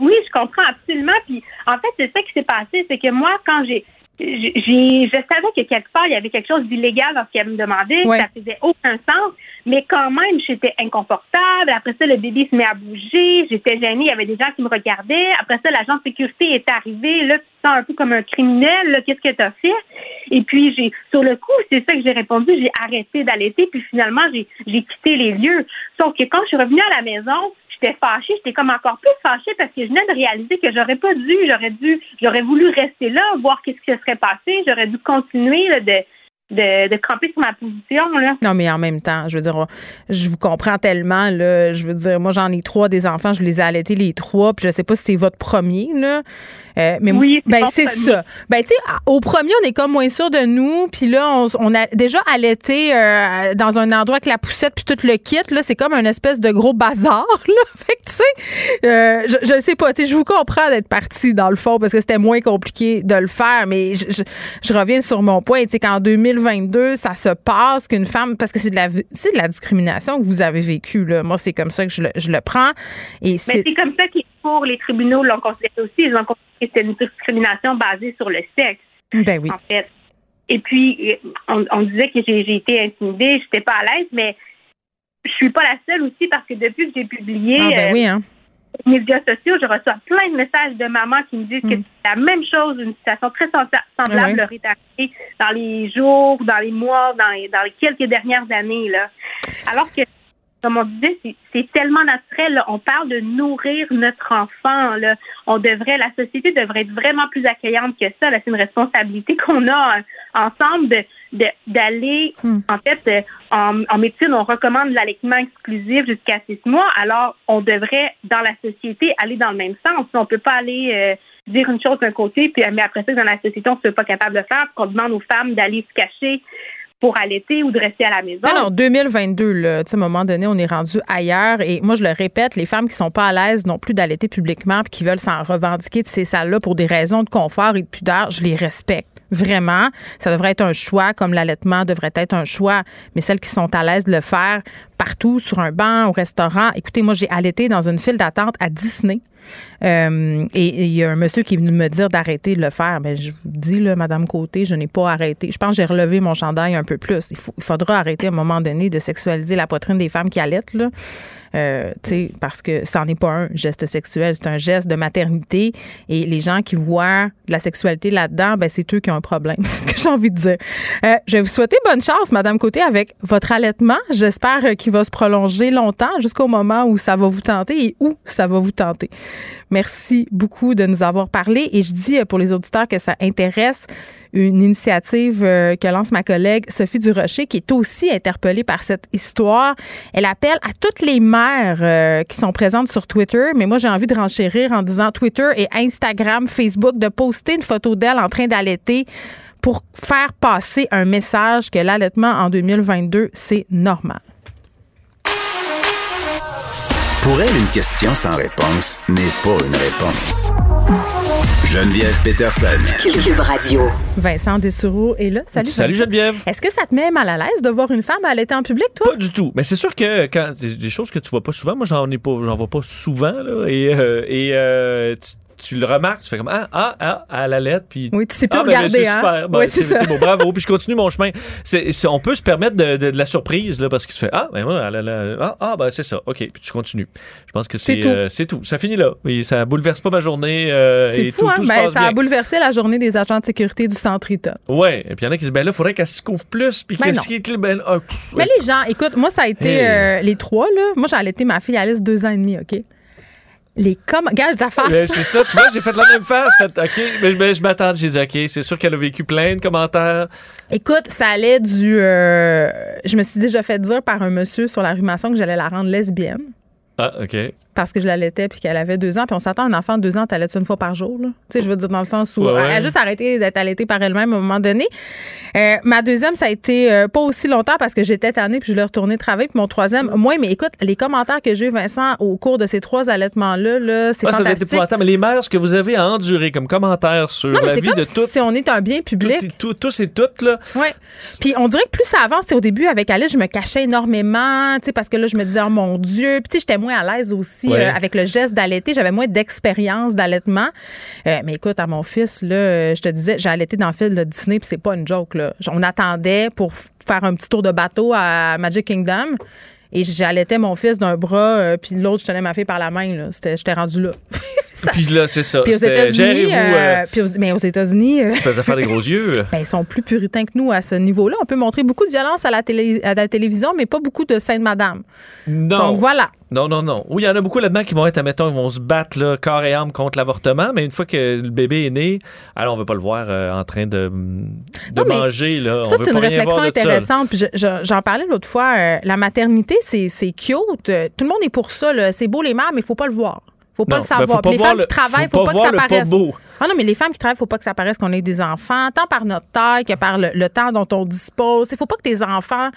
Oui, je comprends absolument. Puis en fait, c'est ça qui s'est passé, c'est que moi, quand j'ai- je savais que quelque part, il y avait quelque chose d'illégal dans ce qu'elle me demandait. Ouais. Ça faisait aucun sens. Mais quand même, j'étais inconfortable. Après ça, le bébé se met à bouger. J'étais gênée. Il y avait des gens qui me regardaient. Après ça, l'agent de sécurité est arrivé. Là, tu te sens un peu comme un criminel. Là, qu'est-ce que tu as fait? Et puis, j'ai, sur le coup, c'est ça que j'ai répondu. J'ai arrêté d'allaiter. Puis finalement, j'ai, j'ai quitté les lieux. Sauf que quand je suis revenue à la maison, j'étais fâchée, j'étais comme encore plus fâchée parce que je venais de réaliser que j'aurais pas dû, j'aurais dû, j'aurais voulu rester là, voir qu'est-ce qui se serait passé, j'aurais dû continuer de, de, de camper sur ma position. Là. Non, mais en même temps, je veux dire, je vous comprends tellement, là. Je veux dire, moi, j'en ai trois des enfants, je les ai allaités les trois, puis je sais pas si c'est votre premier, là. Euh, mais Oui, c'est ben c'est ça. Ben tu sais, au premier, on est comme moins sûr de nous, puis là, on, on a déjà allaité euh, dans un endroit avec la poussette puis tout le kit. Là, c'est comme un espèce de gros bazar. Là, fait que tu sais, euh, je, je sais pas. Tu sais, je vous comprends d'être parti dans le fond parce que c'était moins compliqué de le faire, mais je, je, je reviens sur mon point. Tu sais, qu'en 2022, ça se passe qu'une femme, parce que c'est de la, c'est de la discrimination que vous avez vécue. Là. Moi, c'est comme ça que je le, je le prends. Et Mais c'est comme ça que pour les tribunaux l'ont considéré aussi. Ils ont considéré que c'était une discrimination basée sur le sexe, ben oui. en fait. Et puis, on, on disait que j'ai j'ai été intimidée, j'étais pas à l'aise, mais je suis pas la seule aussi parce que depuis que j'ai publié Ah, ben oui, hein. Médias sociaux, je reçois plein de messages de mamans qui me disent que Mm. c'est la même chose, une situation très semblable leur est arrivée dans les jours, dans les mois, dans les, dans les quelques dernières années. Là. Alors que, comme on disait, c'est- tellement naturel. là. On parle de nourrir notre enfant. Là. On devrait, la société devrait être vraiment plus accueillante que ça. C'est une responsabilité qu'on a euh, ensemble de de- d'aller, Hmm. en fait, euh, en, en médecine, on recommande l'allaitement exclusif jusqu'à six mois. Alors, on devrait, dans la société, aller dans le même sens. On peut pas aller euh, dire une chose d'un côté, puis mais après ça, dans la société, on ne pas capable de faire, qu'on demande aux femmes d'aller se cacher pour allaiter ou de rester à la maison. Non, 2022, là, à un moment donné, on est rendu ailleurs. Et moi, je le répète, les femmes qui sont pas à l'aise non plus d'allaiter publiquement puis qui veulent s'en revendiquer de ces salles-là pour des raisons de confort et de pudeur, je les respecte. Vraiment, ça devrait être un choix, comme l'allaitement devrait être un choix. Mais celles qui sont à l'aise de le faire partout, sur un banc, au restaurant. Écoutez, moi, j'ai allaité dans une file d'attente à Disney. Euh, et il y a un monsieur qui est venu me dire d'arrêter de le faire. Mais je vous dis, là, Madame Côté, je n'ai pas arrêté. Je pense que j'ai relevé mon chandail un peu plus. Il, faudra arrêter à un moment donné de sexualiser la poitrine des femmes qui allaitent, là. Euh, parce que ça n'est pas un geste sexuel, c'est un geste de maternité. Et les gens qui voient la sexualité là-dedans, ben, c'est eux qui ont un problème. C'est ce que j'ai envie de dire. Euh, je vais vous souhaiter bonne chance, Madame Côté, avec votre allaitement. J'espère euh, qu'il va se prolonger longtemps jusqu'au moment où ça va vous tenter et où ça va vous tenter. Merci beaucoup de nous avoir parlé. Et je dis euh, pour les auditeurs que ça intéresse une initiative euh, que lance ma collègue Sophie Durocher, qui est aussi interpellée par cette histoire. Elle appelle à toutes les mères euh, qui sont présentes sur Twitter, mais moi j'ai envie de renchérir en disant Twitter et Instagram, Facebook, de poster une photo d'elle en train d'allaiter pour faire passer un message que l'allaitement en 2022, c'est normal. Pour elle, une question sans réponse n'est pas une réponse. Geneviève Peterson. Cube Radio. Vincent Dessureau est là. Salut. Salut Vincent. Geneviève. Est-ce que ça te met mal à l'aise de voir une femme allaiter en public, toi? Pas du tout. Mais c'est sûr que quand des choses que tu vois pas souvent, moi j'en ai pas, j'en vois pas souvent là, et euh, et euh, tu, tu le remarques, tu fais comme ah ah ah à la lettre puis Oui, tu sais plus ah, ben, regarder, c'est hein? super, Ben, c'est ça. c'est beau, bravo. Puis je continue mon chemin. C'est, on peut se permettre de, de- de la surprise là parce que tu fais ah ben voilà, ah, ah, ben c'est ça, ok, puis tu continues. Je pense que c'est C'est tout. euh, tout. Ça finit là. Oui, ça bouleverse pas ma journée. euh, C'est fou, tout, hein? tout Ben, ça a bien. bouleversé la journée des agents de sécurité du centre Eaton. Ouais, et puis il y en a qui disent ben là, faudrait qu'elle se couvre plus puis Ben qu'est-ce qui est ben, pff, Mais les gens, écoute, moi, ça a été Hey. euh, les trois, là. Moi, j'ai allaité ma fille Alice deux ans et demi, OK? Les com... Regarde ta face. C'est ça, tu vois, j'ai fait la même face. Fait, OK, mais, je- mais je m'attends. J'ai dit, OK, c'est sûr qu'elle a vécu plein de commentaires. Écoute, ça allait du. euh, je me suis déjà fait dire par un monsieur sur la rue Masson que j'allais la rendre lesbienne Ah, OK. Parce que je l'allaitais puis qu'elle avait deux ans. Puis on s'attend à un enfant de deux ans, t'allaites une fois par jour. Là. Tu sais, je veux dire, dans le sens où Ouais, ouais. elle a juste arrêté d'être allaitée par elle-même à un moment donné. Euh, ma deuxième, ça a été euh, pas aussi longtemps parce que j'étais tannée puis je l'ai retourné travailler. Puis mon troisième, moi, mais écoute, les commentaires que j'ai eu, Vincent, au cours de ces trois allaitements-là, là, c'est Ah, ça fantastique. épouvantable. Mais les mères, ce que vous avez à endurer comme commentaires sur Non, mais la c'est vie comme de toutes, si on est un bien public. tout- tous et toutes, là. Ouais. Puis on dirait que plus ça avance, c'est au début avec Alice, je me cachais énormément, tu sais, parce que là, je me disais, oh mon Dieu. Puis tu sais, j'étais moins à l'aise aussi Ouais. euh, avec le geste d'allaiter. J'avais moins d'expérience d'allaitement. Euh, mais écoute, à mon fils, là, euh, je te disais, j'ai allaité dans le film de Disney, puis c'est pas une joke, là. On attendait pour faire un petit tour de bateau à Magic Kingdom. Et j'allaitais mon fils d'un bras, euh, puis l'autre, je tenais ma fille par la main. J'étais rendu là. Ça- Puis là, c'est ça. Puis aux États-Unis, euh, euh, mais aux États-Unis, euh, faire des gros yeux. ben, ils sont plus puritains que nous à ce niveau-là. On peut montrer beaucoup de violence à la, télé, à la télévision, mais pas beaucoup de sainte madame. Non. Donc voilà. Non, non, non. Oui, il y en a beaucoup là-dedans qui vont être, admettons, ils vont se battre là, corps et âme contre l'avortement, mais une fois que le bébé est né, alors on veut pas le voir euh, en train de, de Non, mais manger. Là. Ça, c'est une réflexion intéressante. Puis je- je- j'en parlais l'autre fois. euh, la maternité, c'est cute. Tout le monde est pour ça. C'est beau les mères, mais il faut pas le voir. Faut pas Non, le ben, savoir. les femmes le- qui travaillent, faut faut pas pas, que ça paraisse. beau. Ah non, mais les femmes qui travaillent, faut pas que ça paraisse qu'on ait des enfants, tant par notre taille que par le, le temps dont on dispose. Il faut pas que tes enfants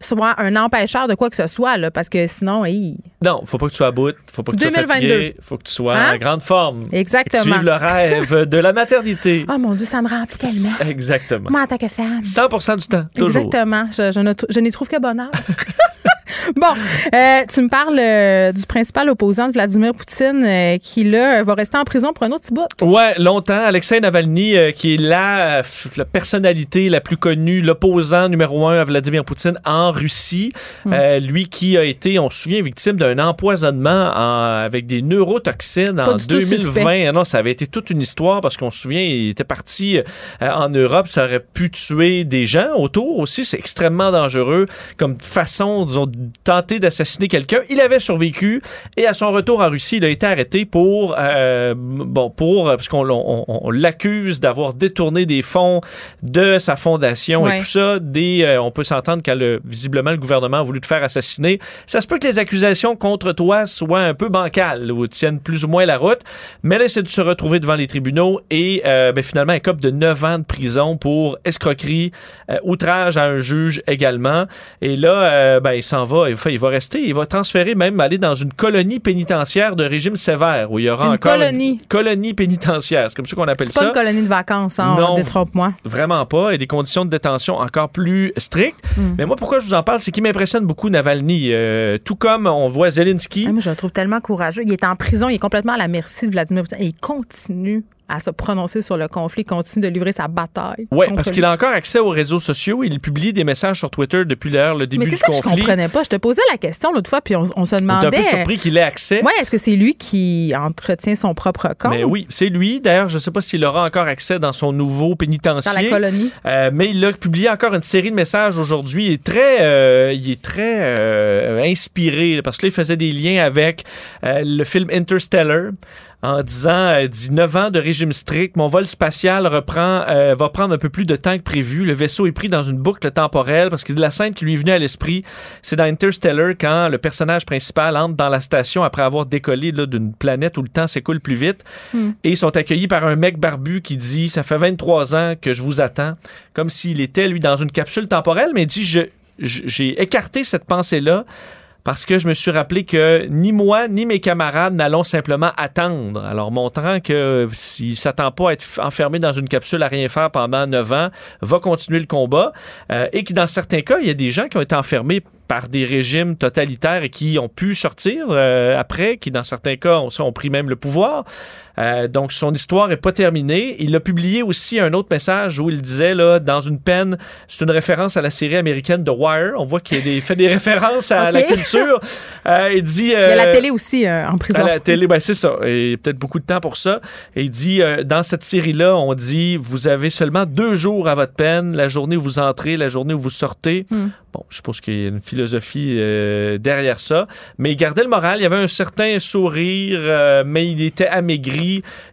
soient un empêcheur de quoi que ce soit, là, parce que sinon, hey, Non, faut pas que tu sois à bout, faut pas que tu sois 2022. fatigué, faut que tu sois Hein? en grande forme. Exactement. Que tu vives le rêve de la maternité. oh mon Dieu, ça me remplit tellement. Exactement. Moi, en tant que femme. 100% du temps, toujours. Exactement. Je, je ne, tr- je n'y trouve que bonheur. bon, euh, tu me parles euh, du principal opposant de Vladimir Poutine euh, qui, là, va rester en prison pour un autre petit bout. Ouais, longtemps. Alexei Navalny, euh, qui est la, la personnalité la plus connue, l'opposant numéro un à Vladimir Poutine en Russie. Euh, lui qui a été, on se souvient, victime d'un empoisonnement en- avec des neurotoxines Pas en du tout 2020. suspect. Ah non, ça avait été toute une histoire parce qu'on se souvient, il était parti euh, en Europe, ça aurait pu tuer des gens autour aussi. C'est extrêmement dangereux comme façon, disons, de tenter d'assassiner quelqu'un. Il avait survécu et à son retour en Russie, il a été arrêté pour, euh, bon, pour, parce qu'on on- on- on l'accuse d'avoir détourné des fonds de sa fondation Ouais. et tout ça. Des, euh, on peut s'entendre quand le, visiblement le gouvernement a voulu te faire assassiner. Ça se peut que les accusations contre toi soient un peu bancales ou tiennent plus ou moins la route, mais là, c'est de se retrouver devant les tribunaux et euh, ben, finalement, un cop de 9 ans de prison pour escroquerie, euh, outrage à un juge également. Et là, euh, ben, il s'en va, il va, il va rester, il va transférer même aller dans une colonie pénitentiaire de régime sévère où il y aura Une encore colonie. une colonie pénitentiaire. C'est comme ça qu'on appelle C'est pas ça. une colonie de vacances, hein, Non. détrompe-moi. Vraiment pas, et des conditions de détention encore plus strictes. Mm. Mais moi, pourquoi je vous en parle, c'est qu'il m'impressionne beaucoup Navalny. Euh, tout comme on voit Zelensky. Ah, je le trouve tellement courageux. Il est en prison, il est complètement à la merci de Vladimir Poutine et il continue à se prononcer sur le conflit, continue de livrer sa bataille. Contre parce qu'il a encore accès aux réseaux sociaux. Il publie des messages sur Twitter depuis d'ailleurs le début Mais du ça que je conflit. comprenais pas. Je te posais la question l'autre fois, puis on, on se On est un demandait. peu surpris qu'il ait accès. Ouais, est-ce que c'est lui qui entretient son propre compte? Mais oui, c'est lui. D'ailleurs, je ne sais pas s'il aura encore accès dans son nouveau pénitencier. dans la colonie? Euh, mais il a publié encore une série de messages aujourd'hui. Il est très, euh, il est très euh, inspiré parce que là, il faisait des liens avec euh, le film Interstellar en disant euh, dit 9 ans de régime strict, mon vol spatial reprend euh, va prendre un peu plus de temps que prévu. Le vaisseau est pris dans une boucle temporelle parce que la scène qui lui est venue à l'esprit, c'est dans Interstellar quand le personnage principal entre dans la station après avoir décollé d'une planète où le temps s'écoule plus vite. Et ils sont accueillis par un mec barbu qui dit ça fait 23 ans que je vous attends. Comme s'il était lui dans une capsule temporelle mais il dit j'ai écarté cette pensée là parce que je me suis rappelé que ni moi ni mes camarades n'allons simplement attendre. Alors montrant que s'il s'attend pas à être enfermé dans une capsule à rien faire pendant 9 ans, va continuer le combat euh, et que dans certains cas, il y a des gens qui ont été enfermés par des régimes totalitaires et qui ont pu sortir euh, après, qui dans certains cas ont, ont pris même le pouvoir. Euh, donc, son histoire est pas terminée. Il a publié aussi un autre message où il disait, là, dans une peine, c'est une référence à la série américaine The Wire. On voit qu'il a fait des références à la culture. Euh, il dit... Il y a la euh, télé aussi en prison. à la télé, ben c'est ça. Et peut-être beaucoup de temps pour ça. Et il dit, dans cette série-là, on dit, vous avez seulement deux jours à votre peine, la journée où vous entrez, la journée où vous sortez. Hmm. Bon, je suppose qu'il y a une philosophie derrière ça. Mais il gardait le moral. Il y avait un certain sourire, mais il était amaigri.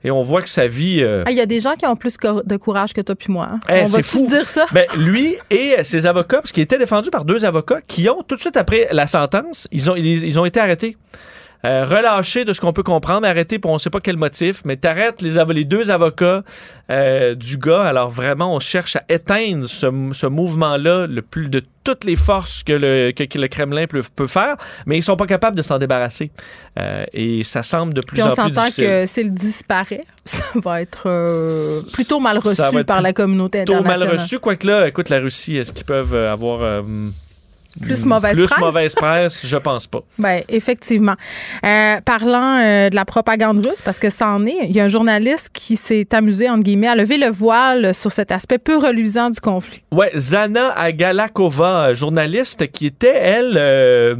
Et on voit que sa vie... euh, Ah, Il y a des gens qui ont plus de courage que toi puis moi. hein. Eh, On va fou. dire ça? Ben, lui et ses avocats, parce qu'il était défendu par deux avocats qui ont, tout de suite après la sentence, ils ont, ils, ils ont été arrêtés. Euh, relâchés de ce qu'on peut comprendre, arrêtés pour on ne sait pas quel motif, mais t'arrêtes les, les deux avocats euh, du gars. Alors vraiment, on cherche à éteindre ce, ce mouvement-là le plus de toutes les forces que le, que, que le Kremlin peut, peut faire, mais ils sont pas capables de s'en débarrasser. Euh, et ça semble de plus Puis on en plus s'entend difficile. que s'il disparaît, ça va être euh, plutôt mal reçu par la communauté Plutôt mal internationale. reçu, quoique là, écoute, la Russie, est-ce qu'ils peuvent avoir... euh, Plus mauvaise plus presse? mauvaise presse, je pense pas. Ben, effectivement. Euh, parlant euh, de la propagande russe, parce que ça en est, il y a un journaliste qui s'est amusé, entre guillemets, à lever le voile sur cet aspect peu reluisant du conflit. Ouais, Zana Agalakova, journaliste qui était, elle, euh,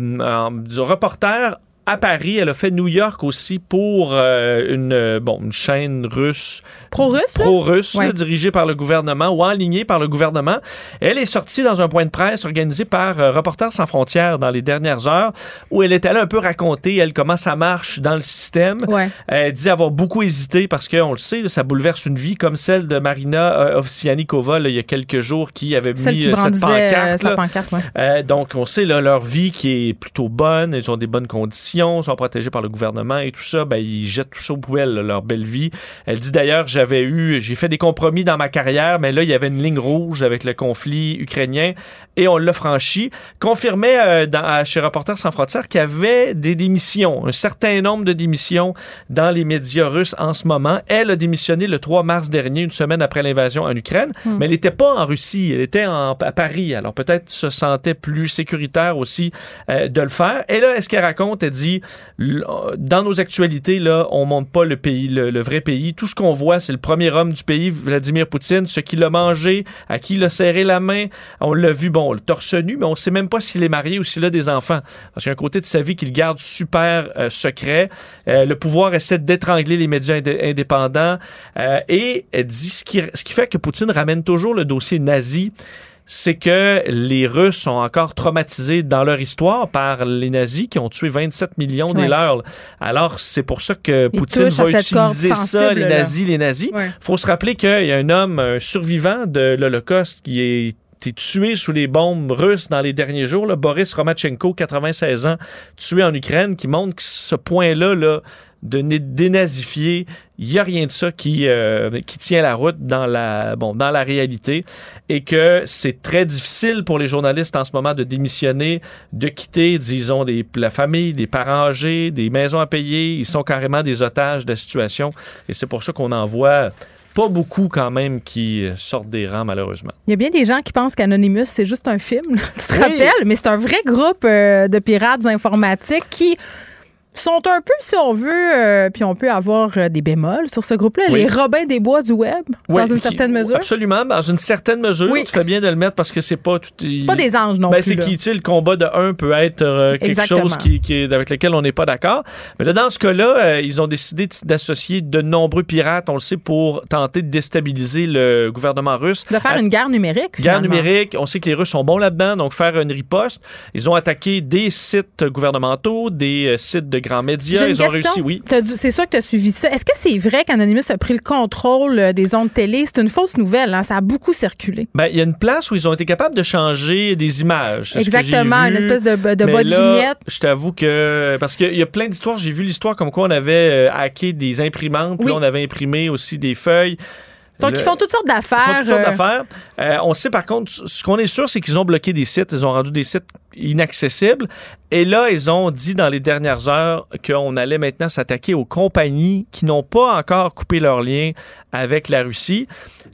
reporter à Paris. Elle a fait New York aussi pour euh, une, euh, bon, une chaîne russe. Pro-russe? Pro-russe, Ouais. dirigée par le gouvernement ou enlignée par le gouvernement. Elle est sortie dans un point de presse organisé par euh, Reporters sans frontières dans les dernières heures où elle est allée un peu raconter, elle, comment ça marche dans le système. Ouais. Elle dit avoir beaucoup hésité parce qu'on le sait, là, ça bouleverse une vie comme celle de Marina Ovsianikova là, il y a quelques jours qui avait Celle mis qui cette pancarte. sa là. pancarte, ouais. Donc, on sait là, leur vie qui est plutôt bonne, ils ont des bonnes conditions, sont protégés par le gouvernement et tout ça. Ben, ils jettent tout ça aux poubelles, là, leur belle vie. Elle dit d'ailleurs, j'avais eu, j'ai fait des compromis dans ma carrière, mais là, il y avait une ligne rouge avec le conflit ukrainien et on l'a franchi. Confirmait euh, dans, chez Reporters sans frontières qu'il y avait des démissions, un certain nombre de démissions dans les médias russes en ce moment. Elle a démissionné le 3 mars dernier, une semaine après l'invasion en Ukraine, Hmm. mais elle n'était pas en Russie, elle était en- à Paris. Alors peut-être se sentait plus sécuritaire aussi euh, de le faire. Et là, est-ce qu'elle raconte? Elle dit, l- dans nos actualités, là, on montre pas le pays, le, vrai pays. Tout ce qu'on voit, c'est le premier homme du pays, Vladimir Poutine, ce qu'il a mangé, à qui il a serré la main. On l'a vu, bon, le torse nu, mais on sait même pas s'il est marié ou s'il a des enfants. Parce qu'il y a un côté de sa vie qu'il garde super euh, secret. Euh, le pouvoir essaie d'étrangler les médias indé- indépendants. Euh, et dit ce qui, ce qui fait que Poutine ramène toujours le dossier nazi c'est que les Russes sont encore traumatisés dans leur histoire par les nazis qui ont tué 27 millions des leurs. Alors, c'est pour ça que Ils Poutine va utiliser ça, sensible, les là. nazis, les nazis. Ouais. faut se rappeler qu'il y a un homme, un survivant de l'Holocauste qui est été tué sous les bombes russes dans les derniers jours, là, Boris Romachenko, 96 ans, tué en Ukraine, qui montre que ce point-là là, de dénazifier, il n'y a rien de ça qui, euh, qui tient la route dans la, bon, dans la réalité et que c'est très difficile pour les journalistes en ce moment de démissionner, de quitter, disons, des, la famille, des parents âgés, des maisons à payer. Ils sont carrément des otages de la situation et c'est pour ça qu'on en voit pas beaucoup quand même qui euh, sortent des rangs malheureusement. Il y a bien des gens qui pensent qu'Anonymous, c'est juste un film. là. Tu te Oui. rappelles? Mais c'est un vrai groupe euh, de pirates informatiques qui sont un peu, si on veut, euh, puis on peut avoir euh, des bémols sur ce groupe-là, Oui. les Robins des Bois du web, Oui, dans une qui- certaine mesure. Absolument, dans une certaine mesure. Oui. Tu fais bien de le mettre parce que c'est pas tout. C'est pas des anges non Ben, plus. c'est qui, tu sais, le combat de un peut être euh, quelque Exactement. chose qui, qui est- avec lequel on n'est pas d'accord. Mais là, dans ce cas-là, ils ont décidé d'associer de nombreux pirates, on le sait, pour tenter de déstabiliser le gouvernement russe. De faire À- une guerre numérique. Guerre finalement. numérique, on sait que les Russes sont bons là-dedans, donc faire une riposte. Ils ont attaqué des sites gouvernementaux, des sites de grands médias. Ils ont réussi, oui. C'est sûr que tu as suivi ça. Est-ce que c'est vrai qu'Anonymous a pris le contrôle euh, des ondes télé? C'est une fausse nouvelle. hein? Ça a beaucoup circulé. Ben, il y a une place où ils ont été capables de changer des images. Exactement. Une espèce de, de Mais là. Je t'avoue que. Parce qu'il y a plein d'histoires. J'ai vu l'histoire comme quoi on avait euh, hacké des imprimantes. Puis Oui. on avait imprimé aussi des feuilles. Donc, ils font toutes sortes ils d'affaires. font toutes sortes euh, d'affaires. Euh, on sait par contre, ce qu'on est sûr, c'est qu'ils ont bloqué des sites. Ils ont rendu des sites inaccessible. Et là, ils ont dit dans les dernières heures qu'on allait maintenant s'attaquer aux compagnies qui n'ont pas encore coupé leur lien avec la Russie.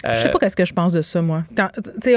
Je sais pas qu'est-ce que je pense de ça, moi.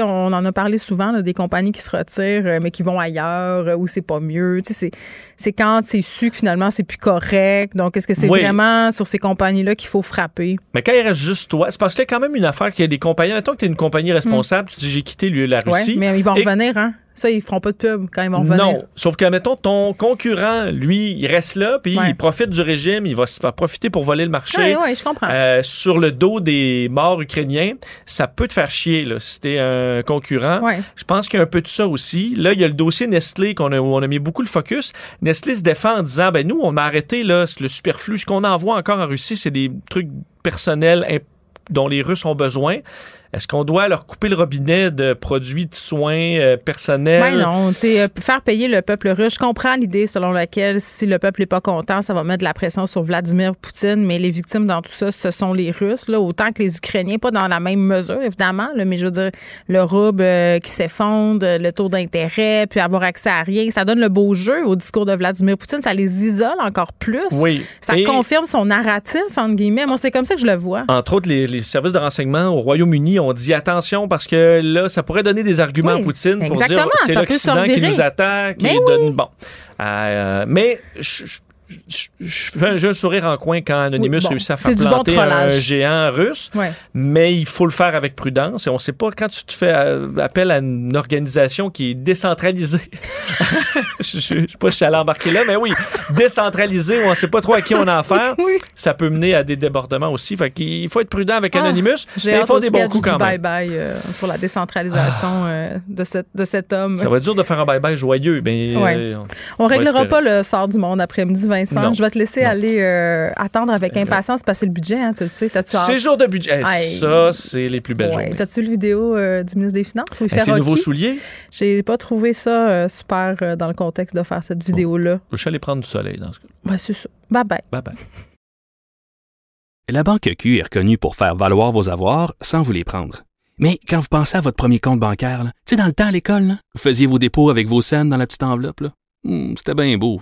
On en a parlé souvent, là, des compagnies qui se retirent, euh, mais qui vont ailleurs, euh, où c'est pas mieux. C'est- c'est quand c'est su que finalement c'est plus correct. Donc, est-ce que c'est Oui. vraiment sur ces compagnies-là qu'il faut frapper? Mais quand il reste juste toi, c'est parce qu'il y a quand même une affaire qu'il y a des compagnies. Mettons que tu es une compagnie responsable, tu dis j'ai quitté la Russie. mais ils vont Et- revenir, hein? Ça, ils feront pas de pub quand ils vont revenir. Non, sauf que, mettons, ton concurrent, lui, il reste là, puis Ouais. il profite du régime, il va profiter pour voler le marché. Oui, oui, je comprends. Euh, sur le dos des morts ukrainiens, ça peut te faire chier là, si t'es un concurrent. Ouais. Je pense qu'il y a un peu de ça aussi. Là, il y a le dossier Nestlé qu'on a, où on a mis beaucoup le focus. Nestlé se défend en disant, ben nous, on a arrêté là, le superflu. Ce qu'on envoie encore en Russie, c'est des trucs personnels dont les Russes ont besoin. Est-ce qu'on doit leur couper le robinet de produits de soins euh, personnels? Ben non, euh, faire payer le peuple russe. Je comprends l'idée selon laquelle si le peuple n'est pas content, ça va mettre de la pression sur Vladimir Poutine, mais les victimes dans tout ça, ce sont les Russes, là, autant que les Ukrainiens, pas dans la même mesure, évidemment, là, mais je veux dire, le rouble euh, qui s'effondre, le taux d'intérêt, puis avoir accès à rien, ça donne le beau jeu au discours de Vladimir Poutine, ça les isole encore plus. Oui. Ça Et- confirme son narratif, entre guillemets. Moi, c'est comme ça que je le vois. Entre autres, les, les services de renseignement au Royaume-Uni ont dit attention parce que là, ça pourrait donner des arguments Oui, à Poutine pour dire c'est l'Occident qui nous attaque. Mais et oui. donne, bon. Euh, mais je, je- fais un, sourire en coin quand Anonymous Oui, bon, réussit à faire du bon planter un géant russe. Ouais. Mais il faut le faire avec prudence. Et on ne sait pas quand tu te fais euh, appel à une organisation qui est décentralisée. je ne sais pas si je suis allé embarquer là, mais oui, décentralisée où on ne sait pas trop à qui on a affaire. Ça peut mener à des débordements aussi. Fait qu'il faut être prudent avec Ah, Anonymous. J'ai mais font au des bons coups quand même. bye-bye euh, sur la décentralisation euh, de, cet, de cet homme. Ça va être dur de faire un bye-bye joyeux, mais Ouais. euh, On va réglera espérer. pas le sort du monde après-midi, Vincent. Non. Je vais te laisser Non. aller euh, attendre avec impatience passer le budget, hein, tu le sais. T'as-tu c'est jour de budget. Ça, c'est les plus belles Ouais. journées. T'as-tu le vidéo euh, du ministre des Finances? Où il Eh, fait nouveaux souliers, J'ai pas trouvé ça euh, super euh, dans le contexte de faire cette vidéo-là. je suis allé prendre du soleil dans ce cas. Ben, c'est ça. Bye bye. Bye bye. La Banque Q est reconnue pour faire valoir vos avoirs sans vous les prendre. Mais quand vous pensez à votre premier compte bancaire, tu sais, dans le temps à l'école, là, vous faisiez vos dépôts avec vos scènes dans la petite enveloppe. là. Hmm, C'était bien beau.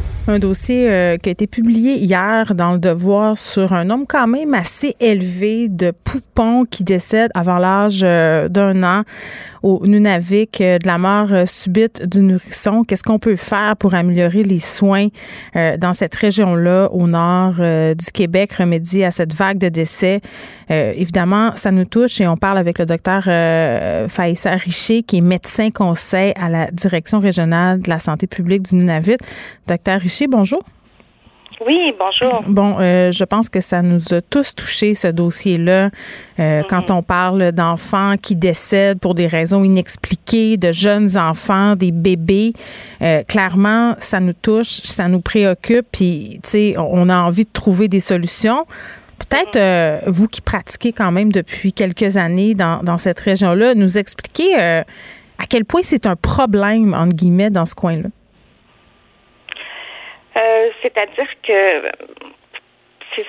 Un dossier euh, qui a été publié hier dans le Devoir sur un nombre quand même assez élevé de poupons qui décèdent avant l'âge euh, d'un an au Nunavik euh, de la mort subite du nourrisson. Qu'est-ce qu'on peut faire pour améliorer les soins dans cette région-là au nord du Québec, remédier à cette vague de décès? Euh, évidemment, ça nous touche et on parle avec le docteur euh, Faïssa Richer, qui est médecin conseil à la direction régionale de la santé publique du Nunavut. Docteur Richer, bonjour. Oui, bonjour. Bon, euh, je pense que ça nous a tous touché ce dossier-là. Euh, Quand on parle d'enfants qui décèdent pour des raisons inexpliquées, de jeunes enfants, des bébés, euh, clairement, ça nous touche, ça nous préoccupe. Puis, tu sais, on a envie de trouver des solutions. Peut-être euh, vous qui pratiquez quand même depuis quelques années dans, dans cette région-là, nous expliquer euh, à quel point c'est un problème entre guillemets dans ce coin-là? Euh, C'est-à-dire que c'est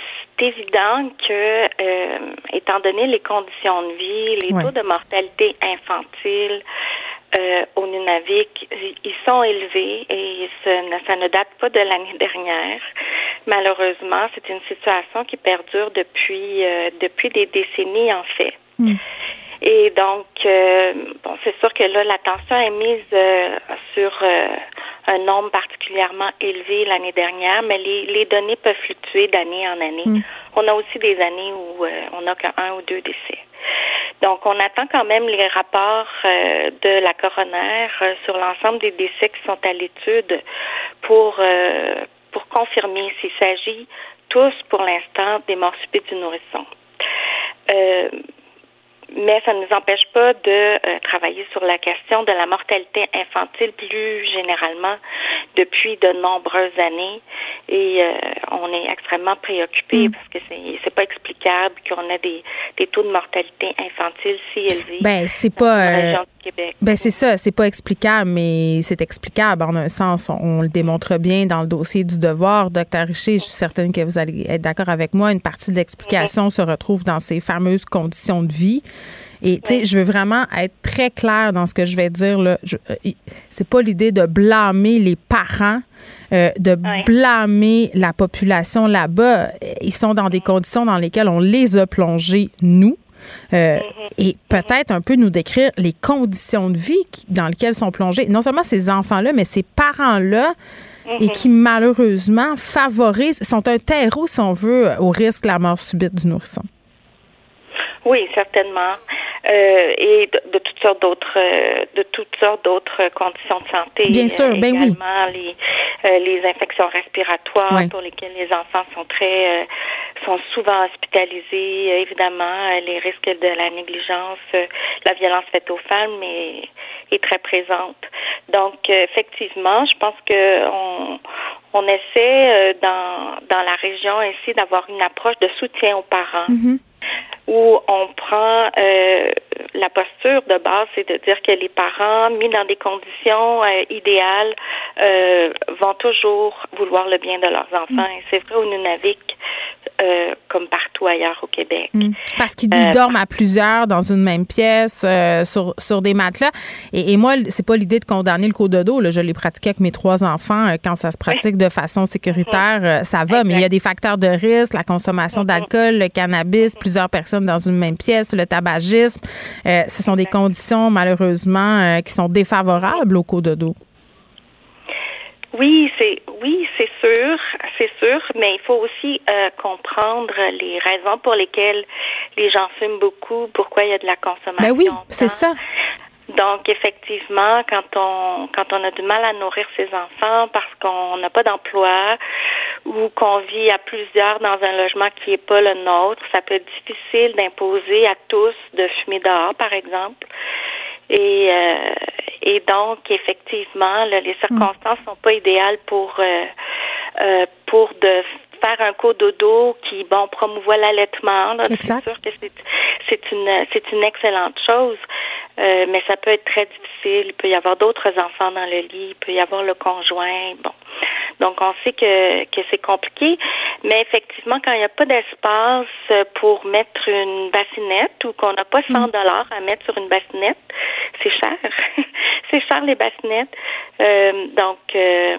évident que, étant donné les conditions de vie, les Ouais. taux de mortalité infantile euh, au Nunavik, ils sont élevés et ne- ça ne date pas de l'année dernière. Malheureusement, c'est une situation qui perdure depuis euh, depuis des décennies en fait. Mm. Et donc, euh, bon, c'est sûr que là, l'attention est mise euh, sur euh, un nombre particulièrement élevé l'année dernière, mais les, les données peuvent fluctuer d'année en année. Mm. On a aussi des années où on n'a qu'un ou deux décès. Donc, on attend quand même les rapports de la coroner sur l'ensemble des décès qui sont à l'étude pour pour confirmer s'il s'agit tous pour l'instant des morts subites du nourrisson. Euh, mais ça ne nous empêche pas de euh, travailler sur la question de la mortalité infantile plus généralement depuis de nombreuses années et euh, on est extrêmement préoccupé parce que c'est c'est pas explicable qu'on ait des, des taux de mortalité infantile si élevés Ben, c'est pas. euh, Québec. Ben c'est ça, c'est pas explicable, mais c'est explicable en un sens. On, on le démontre bien dans le dossier du devoir. Docteur Richer, je suis certaine que vous allez être d'accord avec moi. Une partie de l'explication se retrouve dans ces fameuses conditions de vie. Et tu sais, je veux vraiment être très claire dans ce que je vais dire là. Euh, C'est pas l'idée de blâmer les parents, euh, de blâmer la population là-bas. Ils sont dans des conditions dans lesquelles on les a plongés nous. Euh, et peut-être un peu nous décrire les conditions de vie dans lesquelles sont plongés non seulement ces enfants-là, mais ces parents-là et qui malheureusement favorisent, sont un terreau, si on veut, au risque de la mort subite du nourrisson. Oui, certainement. Euh, et de, de toutes sortes d'autres euh, de toutes sortes d'autres conditions de santé. Bien sûr, euh, ben oui. également les euh, les infections respiratoires pour lesquelles les enfants sont très sont souvent hospitalisés. Évidemment, les risques de la négligence, la violence faite aux femmes est, est très présente. Donc, effectivement, je pense que on on essaie dans dans la région ici d'avoir une approche de soutien aux parents où on prend euh, la posture de base, c'est de dire que les parents, mis dans des conditions euh, idéales, euh, vont toujours vouloir le bien de leurs enfants. Et c'est vrai au Nunavik, euh, comme partout ailleurs au Québec. Mm. Parce qu'ils Euh, dorment à plusieurs dans une même pièce, sur, sur des matelas. Et, et moi, c'est pas l'idée de condamner le cododo. Là. Je l'ai pratiqué avec mes trois enfants. Quand ça se pratique de façon sécuritaire, ça va. Mais il y a des facteurs de risque, la consommation d'alcool, le cannabis, plusieurs personnes dans une même pièce, le tabagisme. Euh, ce sont des conditions, malheureusement, euh, qui sont défavorables au cododo. Oui, c'est oui, c'est sûr, c'est sûr, mais il faut aussi euh, comprendre les raisons pour lesquelles les gens fument beaucoup, pourquoi il y a de la consommation. Ben oui, c'est ça. Donc effectivement, quand on quand on a du mal à nourrir ses enfants parce qu'on n'a pas d'emploi ou qu'on vit à plusieurs dans un logement qui n'est pas le nôtre, ça peut être difficile d'imposer à tous de fumer dehors, par exemple. Et euh, et donc effectivement, là, les circonstances sont pas idéales pour euh, euh, pour de faire un cododo qui bon promouvoit l'allaitement. C'est sûr que c'est c'est une c'est une excellente chose, euh, mais ça peut être très difficile. Il peut y avoir d'autres enfants dans le lit, il peut y avoir le conjoint. Bon, donc on sait que que c'est compliqué, mais effectivement quand il n'y a pas d'espace pour mettre une bassinette ou qu'on n'a pas 100 dollars à mettre sur une bassinette, c'est cher. c'est cher les bassinettes. Euh, donc euh,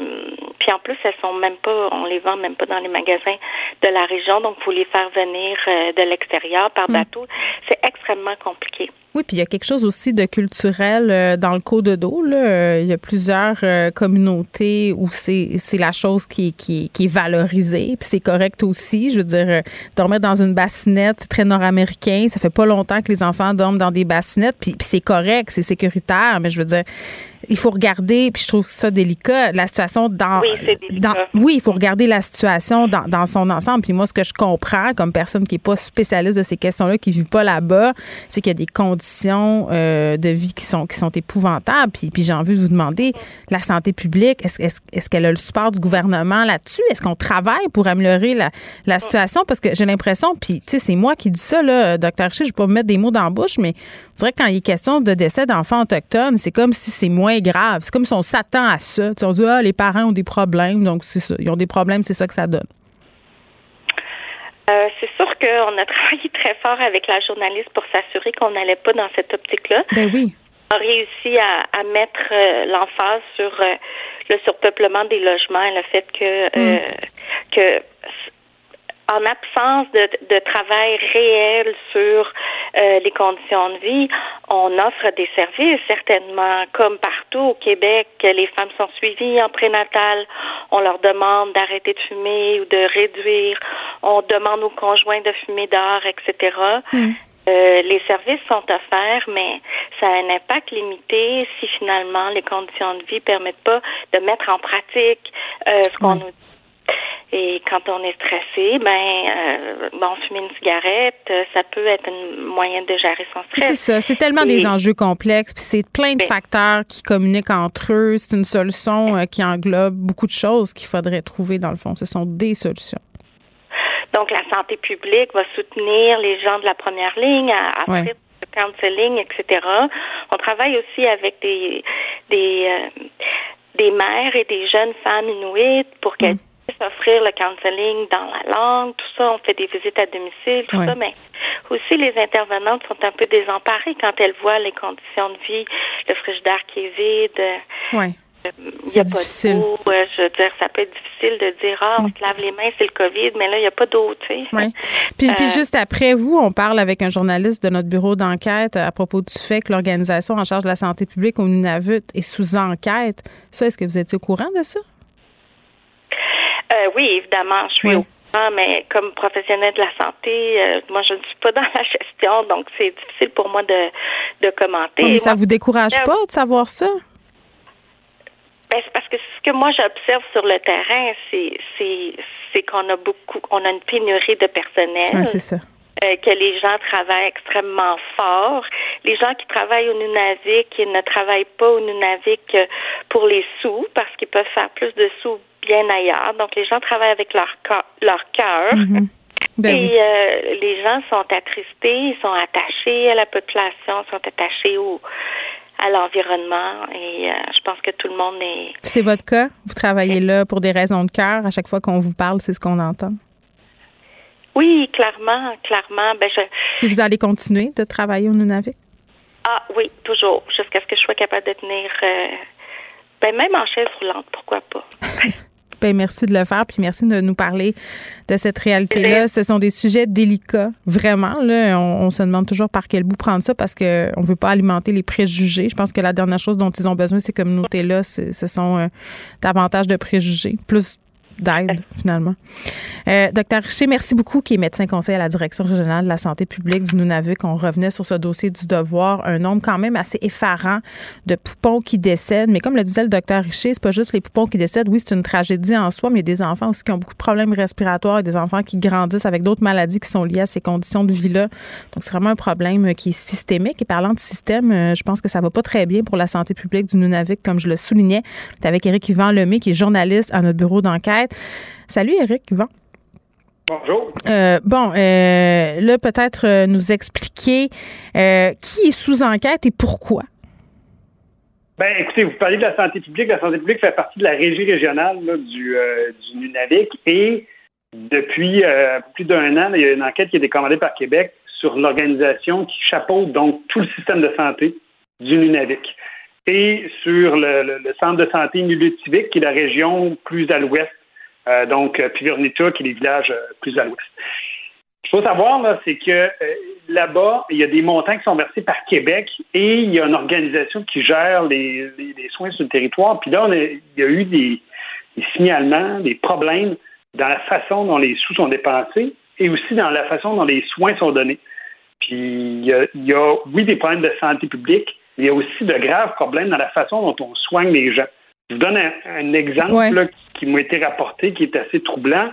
puis en plus elles sont même pas, on les vend même pas dans les magasins de la région, donc faut les faire venir euh, de l'extérieur par bateau. C'est extrêmement compliqué. Oui, puis il y a quelque chose aussi de culturel euh, dans le cododo. Là. Euh, Il y a plusieurs euh, communautés où c'est la chose qui, qui, qui est valorisée. Puis c'est correct aussi. Je veux dire, euh, dormir dans une bassinette, très nord-américain. Ça fait pas longtemps que les enfants dorment dans des bassinettes. Puis c'est correct, c'est sécuritaire. Mais je veux dire, il faut regarder, puis je trouve ça délicat, la situation dans... Oui, dans- oui, il faut regarder la situation dans, dans son ensemble. Puis moi, ce que je comprends comme personne qui n'est pas spécialiste de ces questions-là, qui ne vit pas là-bas, c'est qu'il y a des conditions euh, de vie qui sont, qui sont épouvantables. Puis, puis j'ai envie de vous demander, la santé publique, est-ce est, est qu'elle a le support du gouvernement là-dessus? Est-ce qu'on travaille pour améliorer la, la situation? Parce que j'ai l'impression, puis tu sais, c'est moi qui dis ça, là, docteur Richer, je ne vais pas me mettre des mots dans la bouche, mais on dirait que quand il est question de décès d'enfants autochtones, c'est comme si c'est moins grave. C'est comme si on s'attend à ça. Tu sais, on dit, ah, les parents ont des problèmes, donc c'est ça. Ils ont des problèmes, c'est ça que ça donne. Euh, c'est sûr qu'on a travaillé très fort avec la journaliste pour s'assurer qu'on n'allait pas dans cette optique-là. Ben oui. On a réussi à, à mettre euh, l'emphase sur euh, le surpeuplement des logements et le fait que euh, que en absence de, de travail réel sur les conditions de vie, on offre des services, certainement, comme partout au Québec, les femmes sont suivies en prénatal. On leur demande d'arrêter de fumer ou de réduire. On demande aux conjoints de fumer dehors, etc. Euh, les services sont offerts, mais ça a un impact limité si finalement les conditions de vie permettent pas de mettre en pratique euh, ce qu'on nous dit. Et quand on est stressé, ben, euh, bon, fumer une cigarette, euh, ça peut être un moyen de gérer son stress. C'est ça. C'est tellement des enjeux complexes, puis c'est plein de Ben- facteurs qui communiquent entre eux. C'est une solution euh, qui englobe beaucoup de choses qu'il faudrait trouver dans le fond. Ce sont des solutions. Donc, la santé publique va soutenir les gens de la première ligne à, à Ouais. offrir le counseling, etc. On travaille aussi avec des des euh, des mères et des jeunes femmes inuites pour qu'elles puissent offrir le counseling dans la langue, tout ça. On fait des visites à domicile, tout ça, mais aussi les intervenantes sont un peu désemparées quand elles voient les conditions de vie, le frigidaire qui est vide. Ouais. euh, Il C'est a pas difficile. d'eau. euh, Je veux dire, ça peut être difficile de dire, ah, on se lave les mains, c'est le COVID, mais là, il n'y a pas d'eau, tu sais. Ouais. Puis, puis Euh, juste après vous, on parle avec un journaliste de notre bureau d'enquête à propos du fait que l'organisation en charge de la santé publique au Nunavut est sous enquête. Ça, est-ce que vous étiez au courant de ça? Euh, oui, évidemment, je suis Oui. au courant, mais comme professionnelle de la santé, euh, moi, je ne suis pas dans la gestion, donc c'est difficile pour moi de, de commenter. Mais ça Moi, vous décourage euh, pas de savoir ça? ben, c'est parce que ce que moi j'observe sur le terrain, c'est c'est c'est qu'on a beaucoup, on a une pénurie de personnel. Ouais, c'est ça. euh, que les gens travaillent extrêmement fort. Les gens qui travaillent au Nunavik, ils ne travaillent pas au Nunavik pour les sous parce qu'ils peuvent faire plus de sous bien ailleurs. Donc les gens travaillent avec leur ca- leur cœur. Mhm. Ben Et oui. euh, les gens sont attristés, ils sont attachés à la population, sont attachés au à l'environnement et euh, je pense que tout le monde est C'est votre cas? Vous travaillez là pour des raisons de cœur. À chaque fois qu'on vous parle, c'est ce qu'on entend. oui clairement clairement ben je Puis vous allez continuer de travailler au Nunavik? Ah oui, toujours, jusqu'à ce que je sois capable de tenir, euh, ben même en chaise roulante, pourquoi pas? Ben, merci de le faire, puis merci de nous parler de cette réalité-là. Ce sont des sujets délicats, vraiment. Là, on, on se demande toujours par quel bout prendre ça parce que on veut pas alimenter les préjugés. Je pense que la dernière chose dont ils ont besoin, ces communautés-là, ce sont euh, davantage de préjugés, plus d'aide, finalement. Euh, Docteur Richer, merci beaucoup, qui est médecin conseil à la Direction régionale de la santé publique du Nunavik. On revenait sur ce dossier du devoir, un nombre quand même assez effarant de poupons qui décèdent. Mais comme le disait le docteur Richer, c'est pas juste les poupons qui décèdent. Oui, c'est une tragédie en soi, mais il y a des enfants aussi qui ont beaucoup de problèmes respiratoires et des enfants qui grandissent avec d'autres maladies qui sont liées à ces conditions de vie-là. Donc, c'est vraiment un problème qui est systémique. Et parlant de système, euh, je pense que ça va pas très bien pour la santé publique du Nunavik, comme je le soulignais. C'est avec Éric Yvan Lemay, qui est journaliste à notre bureau d'enquête. Salut, Éric Yvan. Bonjour. Euh, bon, euh, là, peut-être euh, nous expliquer euh, qui est sous enquête et pourquoi. Ben, écoutez, vous parlez de la santé publique. La santé publique fait partie de la régie régionale là, du, du Nunavik et depuis plus d'un an, il y a une enquête qui a été commandée par Québec sur l'organisation qui chapeaute donc tout le système de santé du Nunavik et sur le, le- le centre de santé Nulutivik, qui est la région plus à l'ouest, euh, donc euh, qui est les villages euh, plus à l'ouest. Ce qu'il faut savoir, là, c'est que euh, là-bas, il y a des montants qui sont versés par Québec et il y a une organisation qui gère les, soins sur le territoire. Puis là, il y a eu des, des signalements, des problèmes dans la façon dont les sous sont dépensés et aussi dans la façon dont les soins sont donnés. Puis il y a, il y a, oui, des problèmes de santé publique, mais il y a aussi de graves problèmes dans la façon dont on soigne les gens. Je vous donne un, un exemple Ouais. là, qui m'a été rapporté qui est assez troublant.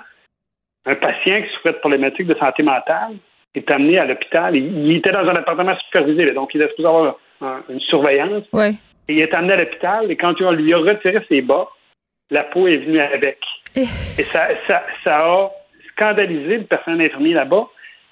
Un patient qui souffrait de problématiques de santé mentale est amené à l'hôpital. Il, il était dans un appartement supervisé, là, donc il était supposé avoir un- une surveillance. Ouais. Et il est amené à l'hôpital et quand on lui a retiré ses bas, la peau est venue avec. Eh. Et ça, ça, ça a scandalisé le personnel infirmier là-bas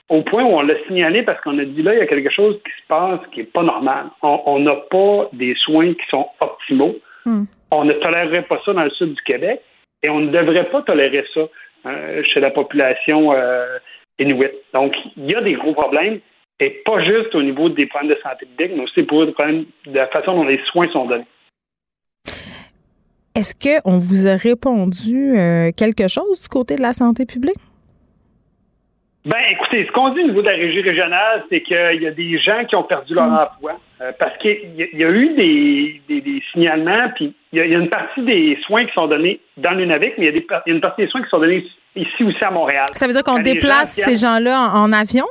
au point où on l'a signalé parce qu'on a dit là, il y a quelque chose qui se passe qui n'est pas normal. On n'a pas des soins qui sont optimaux. Hmm. On ne tolérerait pas ça dans le sud du Québec et on ne devrait pas tolérer ça euh, chez la population euh, inuit. Donc, il y a des gros problèmes et pas juste au niveau des problèmes de santé publique, mais aussi pour des problèmes de la façon dont les soins sont donnés. Est-ce qu'on vous a répondu euh, quelque chose du côté de la santé publique? Ben, écoutez, ce qu'on dit au niveau de la régie régionale, c'est qu'il y a des gens qui ont perdu leur Mm. emploi euh, parce qu'il y, a- il y a eu des, des- des signalements, puis il y, a, il y a une partie des soins qui sont donnés dans le Nunavik, mais il y, a y une partie des soins qui sont donnés ici aussi à Montréal. Ça veut dire qu'on déplace gens ces gens-là en, en avion?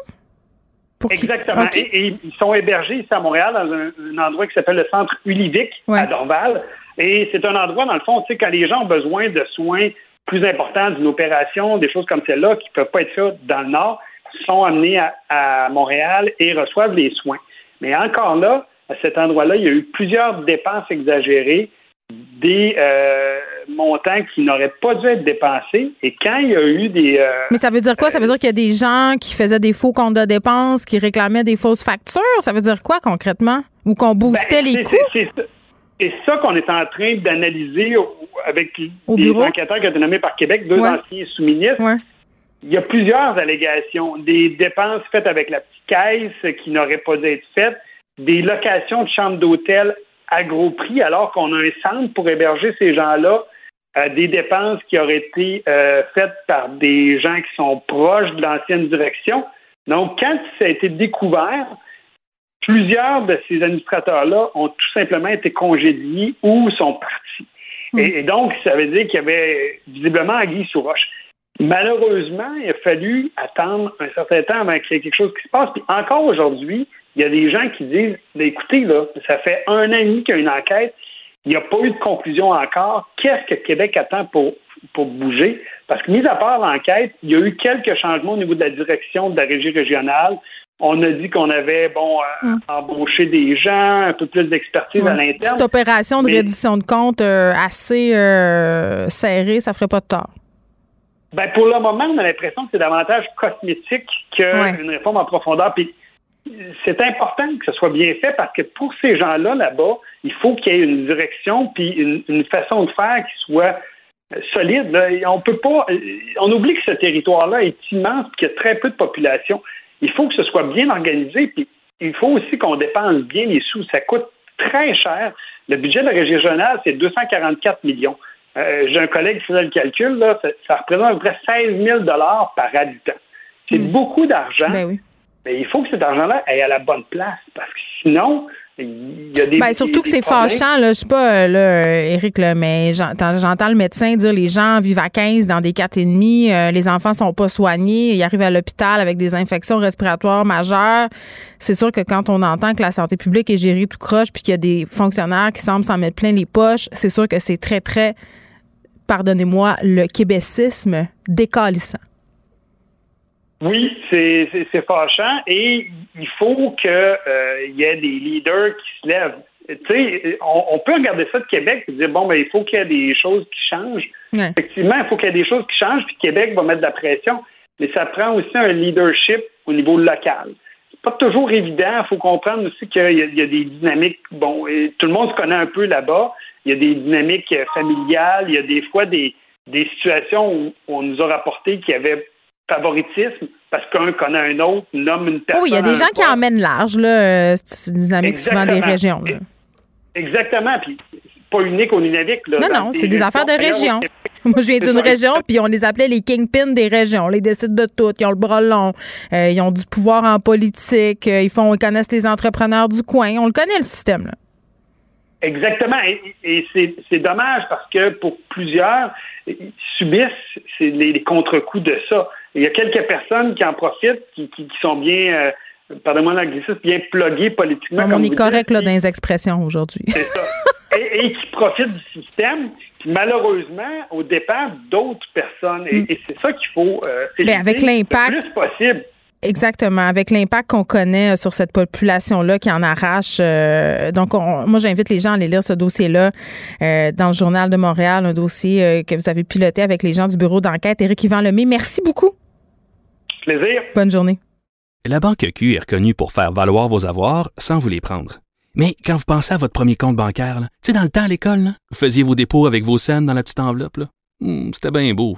Pour Exactement. Et, et ils sont hébergés ici à Montréal dans un, un endroit qui s'appelle le Centre Ulivic Ouais. à Dorval. Et c'est un endroit, dans le fond, tu sais, quand les gens ont besoin de soins plus importants d'une opération, des choses comme celle-là, qui ne peuvent pas être faites dans le Nord, sont amenés à, à Montréal et reçoivent les soins. Mais encore là, à cet endroit-là, il y a eu plusieurs dépenses exagérées, des euh, montants qui n'auraient pas dû être dépensés. Et quand il y a eu des... euh, Mais ça veut dire quoi? Ça veut dire qu'il y a des gens qui faisaient des faux comptes de dépenses, qui réclamaient des fausses factures? Ça veut dire quoi concrètement? Ou qu'on boostait Ben, les c'est- coûts? C'est ça qu'on est en train d'analyser avec Au les bureau? enquêteurs qui ont été nommés par Québec, deux Ouais. anciens sous-ministres. Ouais. Il y a plusieurs allégations. Des dépenses faites avec la petite caisse qui n'auraient pas dû être faites, des locations de chambres d'hôtel à gros prix alors qu'on a un centre pour héberger ces gens-là, euh, des dépenses qui auraient été euh, faites par des gens qui sont proches de l'ancienne direction. Donc, quand ça a été découvert, plusieurs de ces administrateurs-là ont tout simplement été congédiés ou sont partis. Et, et donc, ça veut dire qu'il y avait visiblement Anguille sous roche. Malheureusement, il a fallu attendre un certain temps avant qu'il y ait quelque chose qui se passe. Puis encore aujourd'hui, il y a des gens qui disent Ben, écoutez, là, ça fait un an et demi qu'il y a une enquête, il n'y a pas eu de conclusion encore. Qu'est-ce que Québec attend pour, pour bouger? Parce que, mis à part l'enquête, il y a eu quelques changements au niveau de la direction de la régie régionale. On a dit qu'on avait, bon, euh, embauché des gens, un peu plus d'expertise à l'interne. Cette opération de Mais- reddition de compte euh, assez euh, serrée, ça ferait pas de tort. Ben, pour le moment, on a l'impression que c'est davantage cosmétique qu'une Ouais. réforme en profondeur. Puis c'est important que ce soit bien fait parce que pour ces gens-là là-bas, il faut qu'il y ait une direction puis une, une façon de faire qui soit solide. là. On peut pas. On oublie que ce territoire-là est immense et qu'il y a très peu de population. Il faut que ce soit bien organisé puis il faut aussi qu'on dépense bien les sous. Ça coûte très cher. Le budget de la région régionale, c'est 244 millions. Euh, J'ai un collègue qui faisait le calcul, là, ça, ça représente à peu près 16 000 par habitant. C'est beaucoup d'argent. Ben oui. Mais il faut que cet argent-là aille à la bonne place parce que sinon, il y a des. Ben, surtout que c'est fâchant, là. Je sais pas, euh, là, euh, Éric, là, mais j'entends, j'entends le médecin dire les gens vivent à 15 dans des 4,5, euh, les enfants sont pas soignés, ils arrivent à l'hôpital avec des infections respiratoires majeures. C'est sûr que quand on entend que la santé publique est gérée tout croche puis qu'il y a des fonctionnaires qui semblent s'en mettre plein les poches, c'est sûr que c'est très, très, pardonnez-moi, le québécisme décalissant. Oui, c'est c'est- c'est fâchant et il faut qu'il y ait des leaders qui se lèvent. Tu sais, on, on peut regarder ça de Québec et dire bon, ben, il faut qu'il y ait des choses qui changent. Ouais. Effectivement, il faut qu'il y ait des choses qui changent, puis Québec va mettre de la pression, mais ça prend aussi un leadership au niveau local. C'est pas toujours évident. Il faut comprendre aussi qu'il y, a- il y a des dynamiques. Bon, et tout le monde se connaît un peu là-bas. Il y a des dynamiques euh, familiales. Il y a des fois des, des situations où on nous a rapporté qu'il y avait favoritisme parce qu'un connaît un autre, nomme une personne. oui, il y a des gens qui emmènent large, là. euh, C'est une dynamique souvent des régions, là. Exactement. Puis pas unique au Nunavik. Là, Non, non, c'est des affaires de région. Moi, je viens d'une région, puis on les appelait les kingpins des régions. On les décide de tout. Ils ont le bras long. Euh, ils ont du pouvoir en politique. Euh, ils font, ils connaissent les entrepreneurs du coin. On le connaît, le système, là. Exactement. Et, et c'est, dommage parce que pour plusieurs, ils subissent les, les contre-coups de ça. Il y a quelques personnes qui en profitent, qui, qui, qui sont bien, euh, pardonnez-moi l'anglicisme, bien pluguées politiquement. on comme est vous correct, dites. là, dans les expressions aujourd'hui. C'est ça. et, et qui profitent du système, puis malheureusement, au départ d'autres personnes. Et, et c'est ça qu'il faut euh, Mais Mm. Ben, avec l'impact- le plus possible. Exactement, avec l'impact qu'on connaît euh, sur cette population-là qui en arrache. euh, donc, on- moi, j'invite les gens à aller lire ce dossier-là euh, dans le Journal de Montréal, un dossier euh, que vous avez piloté avec les gens du bureau d'enquête. Éric Yvan Lemay, merci beaucoup. Plaisir. Bonne journée. La Banque Q est reconnue pour faire valoir vos avoirs sans vous les prendre. Mais quand vous pensez à votre premier compte bancaire, tu sais, dans le temps à l'école, vous faisiez vos dépôts avec vos scènes dans la petite enveloppe. Hmm, C'était bien beau.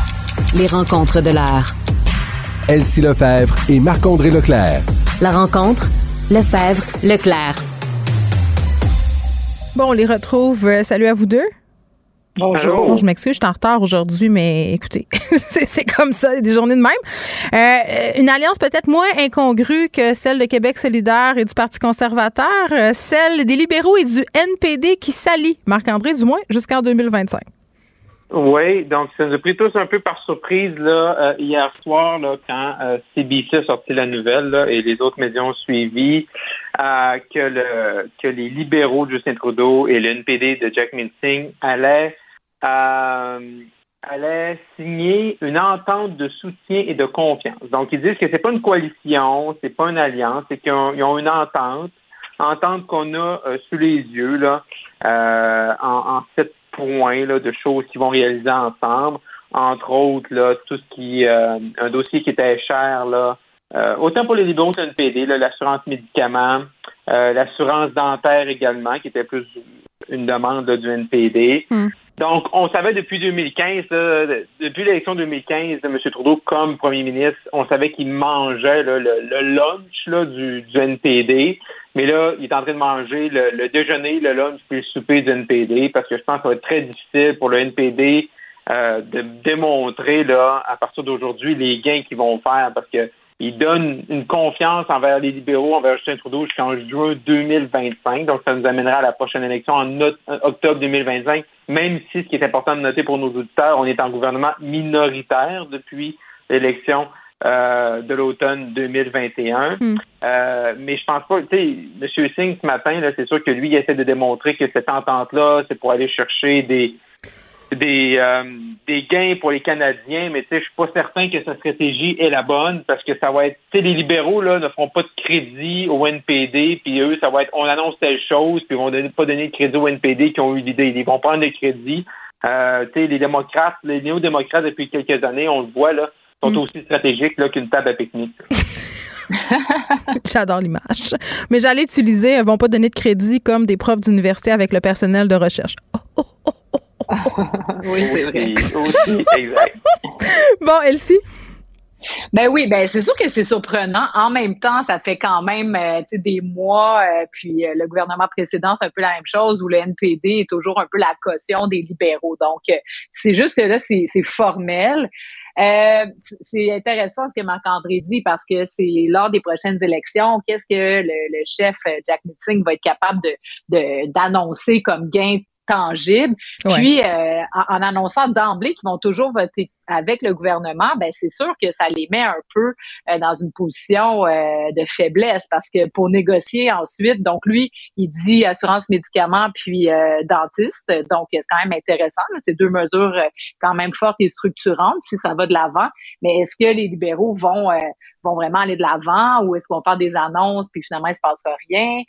Les rencontres de l'heure. Elsie Lefebvre et Marc-André Leclerc. La rencontre, Lefebvre, Leclerc. Bon, on les retrouve. Euh, salut à vous deux. Bonjour. Bon, je m'excuse, je suis en retard aujourd'hui, mais écoutez, c'est c'est comme ça, des journées de même. Euh, une alliance peut-être moins incongrue que celle de Québec solidaire et du Parti conservateur, euh, celle des libéraux et du NPD qui s'allient, Marc-André, du moins, jusqu'en 2025. Oui, donc ça nous a pris tous un peu par surprise là, euh, hier soir là, quand euh, CBC a sorti la nouvelle là, et les autres médias ont suivi euh, que, le, que les libéraux de Justin Trudeau et le NPD de Jack Minsing allaient, euh, allaient signer une entente de soutien et de confiance. Donc ils disent que c'est pas une coalition, c'est pas une alliance, c'est qu'ils ont, ont une entente, entente qu'on a euh, sous les yeux là, euh, en, en sept points là, de choses qu'ils vont réaliser ensemble. Entre autres, là, tout ce qui euh, un dossier qui était cher, là, euh, autant pour les libéraux que le NPD, là, l'assurance médicaments, euh, l'assurance dentaire également, qui était plus une demande là, du NPD. Donc, on savait depuis 2015, là, depuis l'élection 2015 de M. Trudeau comme premier ministre, on savait qu'il mangeait là, le, le lunch du NPD. Mais là, il est en train de manger le, le déjeuner, le lunch puis le souper du NPD parce que je pense que ça va être très difficile pour le NPD euh, de démontrer là, à partir d'aujourd'hui les gains qu'ils vont faire parce que ils donnent une confiance envers les libéraux, envers Justin Trudeau jusqu'en juin 2025. Donc, ça nous amènera à la prochaine élection en not- octobre 2025, même si ce qui est important de noter pour nos auditeurs, on est en gouvernement minoritaire depuis l'élection euh, de l'automne 2021. Euh, mais je pense pas, tu sais, M. Singh ce matin, c'est sûr que lui, il essaie de démontrer que cette entente-là, c'est pour aller chercher des des, euh, des gains pour les Canadiens, mais tu sais, je suis pas certain que sa stratégie est la bonne parce que ça va être, tu sais, les libéraux là ne feront pas de crédit au NPD, puis eux, ça va être, on annonce telle chose, puis ils vont donner, pas donner de crédit au NPD qui ont eu l'idée, ils vont prendre le crédit. Euh, tu sais, les démocrates, les néo-démocrates depuis quelques années, on le voit là, sont aussi stratégiques là qu'une table à pique-nique. J'adore l'image. Mais j'allais utiliser, elles vont pas donner de crédit comme des profs d'université avec le personnel de recherche. oui, c'est vrai. Aussi, exact. Bon, Elsie? Ben oui, ben c'est sûr que c'est surprenant. En même temps, ça fait quand même euh, des mois, euh, puis euh, le gouvernement précédent, c'est un peu la même chose, où le NPD est toujours un peu la caution des libéraux. Donc, euh, c'est juste que là, c'est c'est formel. Euh, c'est intéressant ce que Marc-André dit parce que c'est lors des prochaines élections, qu'est-ce que le, le chef euh, Jack Meeting va être capable de de- d'annoncer comme gain tangible. Ouais. Puis, euh, en, en annonçant d'emblée qu'ils vont toujours voter avec le gouvernement, ben c'est sûr que ça les met un peu euh, dans une position euh, de faiblesse parce que pour négocier ensuite, donc lui, il dit assurance médicaments puis euh, dentiste, donc c'est quand même intéressant. C'est deux mesures quand même fortes et structurantes si ça va de l'avant. Mais est-ce que les libéraux vont vont vraiment aller de l'avant ou est-ce qu'on faire des annonces puis finalement il se passera rien?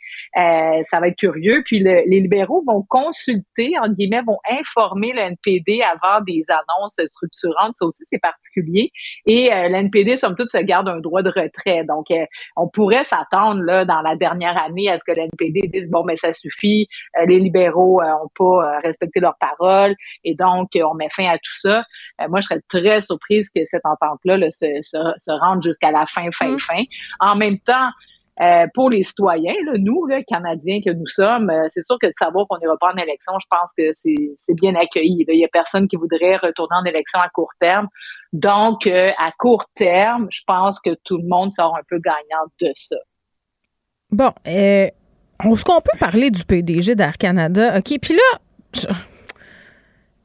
Ça va être curieux. Puis le- les libéraux vont consulter, en guillemets, vont informer le NPD avant des annonces structurantes. Ça aussi c'est particulier. Et euh, le NPD somme toute se garde un droit de retrait. Donc euh, on pourrait s'attendre là dans la dernière année à ce que le NPD dise bon mais ça suffit, euh, les libéraux euh, ont pas euh, respecté leur parole et donc euh, on met fin à tout ça. Euh, moi je serais très surprise que cette entente là, se, se, se rende jusqu'à la fin fin fin. En même temps euh, pour les citoyens, nous, Canadiens que nous sommes, euh, c'est sûr que de savoir qu'on n'ira pas en élection, je pense que c'est bien accueilli. Il y a personne qui voudrait retourner en élection à court terme. Donc, euh, à court terme, je pense que tout le monde sort un peu gagnant de ça. Bon, est-ce qu'on peut parler du PDG d'Air Canada? OK, puis là,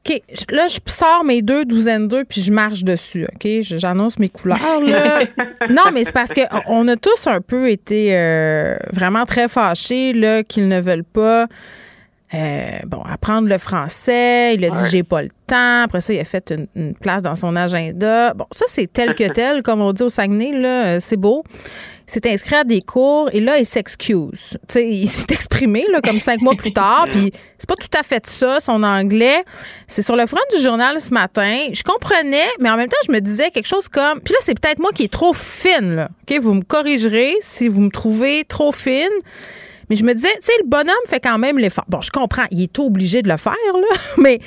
OK, là, je sors mes deux douzaines d'œufs puis je marche dessus, OK? J'annonce mes couleurs, là. non, mais c'est parce qu'on on a tous un peu été euh, vraiment très fâchés, là, qu'ils ne veulent pas. Euh, bon, apprendre le français, il a dit j'ai pas le temps. Après ça, il a fait une, une place dans son agenda. Bon, ça, c'est tel que tel, comme on dit au Saguenay, là, euh, c'est beau. Il s'est inscrit à des cours et là, il s'excuse. Tu sais, il s'est exprimé là, comme cinq mois plus tard, puis c'est pas tout à fait ça, son anglais. C'est sur le front du journal ce matin. Je comprenais, mais en même temps, je me disais quelque chose comme. Puis là, c'est peut-être moi qui est trop fine, là. OK? Vous me corrigerez si vous me trouvez trop fine. Mais je me disais, tu sais, le bonhomme fait quand même l'effort. Bon, je comprends, il est obligé de le faire, là, mais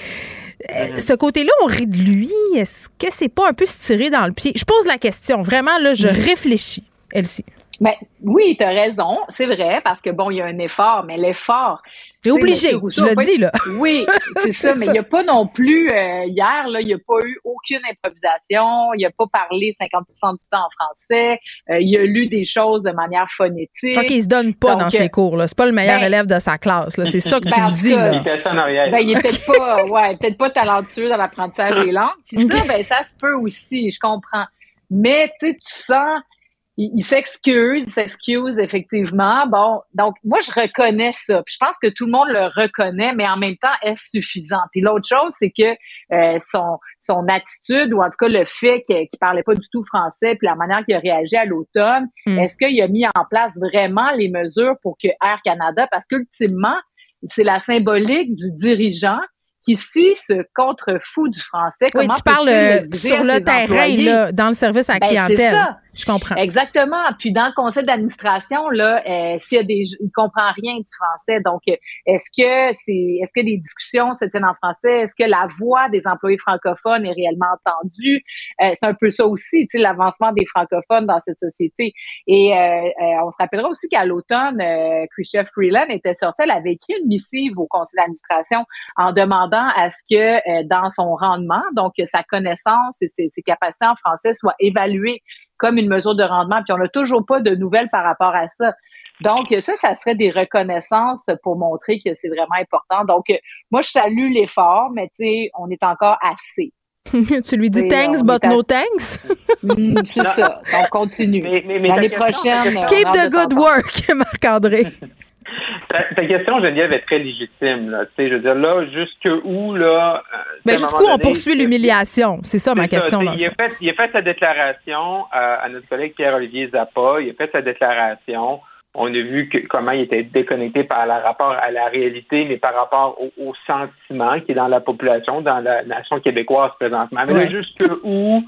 euh, ce côté-là, on rit de lui. Est-ce que c'est pas un peu se tirer dans le pied? Je pose la question. Vraiment, là, je réfléchis, Elsie. Ben, oui, tu as raison, c'est vrai, parce que bon, il y a un effort, mais l'effort. T'es obligé. Rousseau je le dis, là. Oui, c'est ça, mais il n'y a pas non plus, euh, hier, là, il n'y a pas eu aucune improvisation, il n'a pas parlé 50% du temps en français, euh, il a lu des choses de manière phonétique. Fait qu'il se donne pas Donc, dans euh, ses cours, là. C'est pas le meilleur ben- élève de sa classe, là. C'est ça que tu Ben, en me dis, là. Il fait ça en arrière. Ben, il est peut-être pas, ouais, peut-être pas talentueux dans l'apprentissage des langues. Puis ça, ben, ça se peut aussi, je comprends. Mais, tu sais, tu sens, il, s'excuse, il s'excuse effectivement. Bon, donc, moi, je reconnais ça. Puis je pense que tout le monde le reconnaît, mais en même temps, est-ce suffisant? Puis l'autre chose, c'est que euh, son, son attitude, ou en tout cas le fait qu'il qu'il parlait pas du tout français, puis la manière qu'il a réagi à l'automne, Mm. est-ce qu'il a mis en place vraiment les mesures pour que Air Canada, parce qu'ultimement, c'est la symbolique du dirigeant qui, si se contrefout du français, Oui, comment tu parles euh, sur le terrain, là, dans le service à la Ben, c'est clientèle. Je comprends. Exactement. Puis dans le conseil d'administration, là, euh, s'il y a des, il comprend rien du français. Donc, euh, est-ce que c'est, est-ce que les discussions se tiennent en français? Est-ce que la voix des employés francophones est réellement entendue? Euh, C'est un peu ça aussi, tu sais, l'avancement des francophones dans cette société. Et euh, on se rappellera aussi qu'à l'automne, euh, Freeland était sortie. Elle avait écrit une missive au conseil d'administration en demandant à ce que dans son rendement, donc sa connaissance et ses, ses capacités en français soient évaluées comme une mesure de rendement. Puis on n'a toujours pas de nouvelles par rapport à ça. Donc ça, ça serait des reconnaissances pour montrer que c'est vraiment important. Donc moi, je salue l'effort, mais tu sais, on est encore assez. tu lui dis thanks, but no thanks? Mm, c'est ça. On continue. mais L'année prochaine, Keep the good work, Marc-André. Ta, ta question, Geneviève, est très légitime. Là. Tu sais, Je veux dire, là, jusque où, là... euh, Ben, jusqu'où on poursuit l'humiliation? C'est ça ma ça, question. il, a fait, il a fait sa déclaration à, à notre collègue Pierre-Olivier Zappa. Il a fait sa déclaration. On a vu que, comment il était déconnecté par rapport à la réalité, mais par rapport au, au sentiment qui est dans la population, dans la nation québécoise présentement. Mais Ouais. là, jusque où,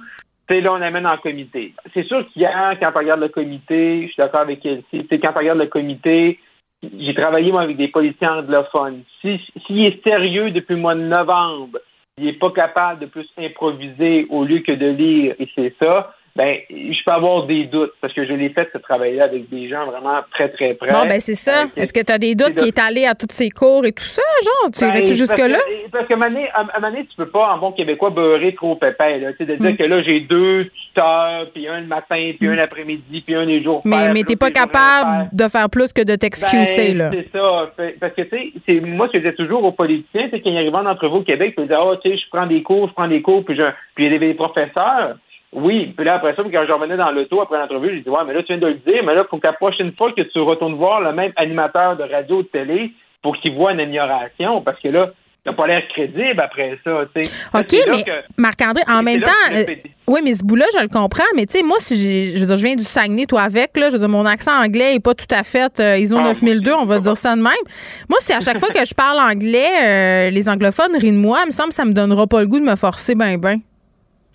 tu sais, là, on amène en comité. C'est sûr qu'hier, quand on regarde le comité, je suis d'accord avec sais, quand on regarde le comité, j'ai travaillé, moi, avec des policiers anglophones. Si- S'il est sérieux depuis le mois de novembre, il n'est pas capable de plus improviser au lieu que de lire, et c'est ça, ben, je peux avoir des doutes, parce que je l'ai fait, ce travail-là, avec des gens vraiment très, très près. Bon, ben c'est ça. Avec- Est-ce que tu as des doutes qu'il est allé à tous ses cours et tout ça, genre? Tu ben, irais-tu parce jusque-là? que- Parce moment donné, à moment donné, tu peux pas, en bon québécois, beurrer trop pépais, là. Tu sais, de dire Mm. que là, j'ai deux tuteurs, puis un le matin, puis un l'après-midi, puis un les jours Mais, mais puis t'es pas capable de faire plus que de t'excuser, Ben, là. C'est ça. Parce que, tu sais, c'est- moi, ce que je disais toujours aux politiciens, c'est quand ils arrivent d'entre vous au Québec, ils disaient, oh, tu sais, je prends des cours, je prends des cours, puis, je, puis il y a des professeurs. Oui, puis là, après ça, puis quand je revenais dans l'auto après l'entrevue, je disais, ouais, mais là, tu viens de le dire, mais là, faut que la prochaine fois que tu retournes voir le même animateur de radio ou de télé pour qu'il voit une amélioration, parce que là, n'a pas l'air crédible après ça, tu sais. OK, mais Marc-André, en même temps, euh, oui, mais ce bout-là, je le comprends. Mais tu sais, moi, si j'ai, je veux dire, je viens du Saguenay, toi avec, là, je veux dire, mon accent anglais est pas tout à fait euh, ISO Ah, 9002, on va dire ça de même. Moi, si à chaque fois que je parle anglais, euh, les anglophones rient de moi, il me semble que ça me donnera pas le goût de me forcer ben ben.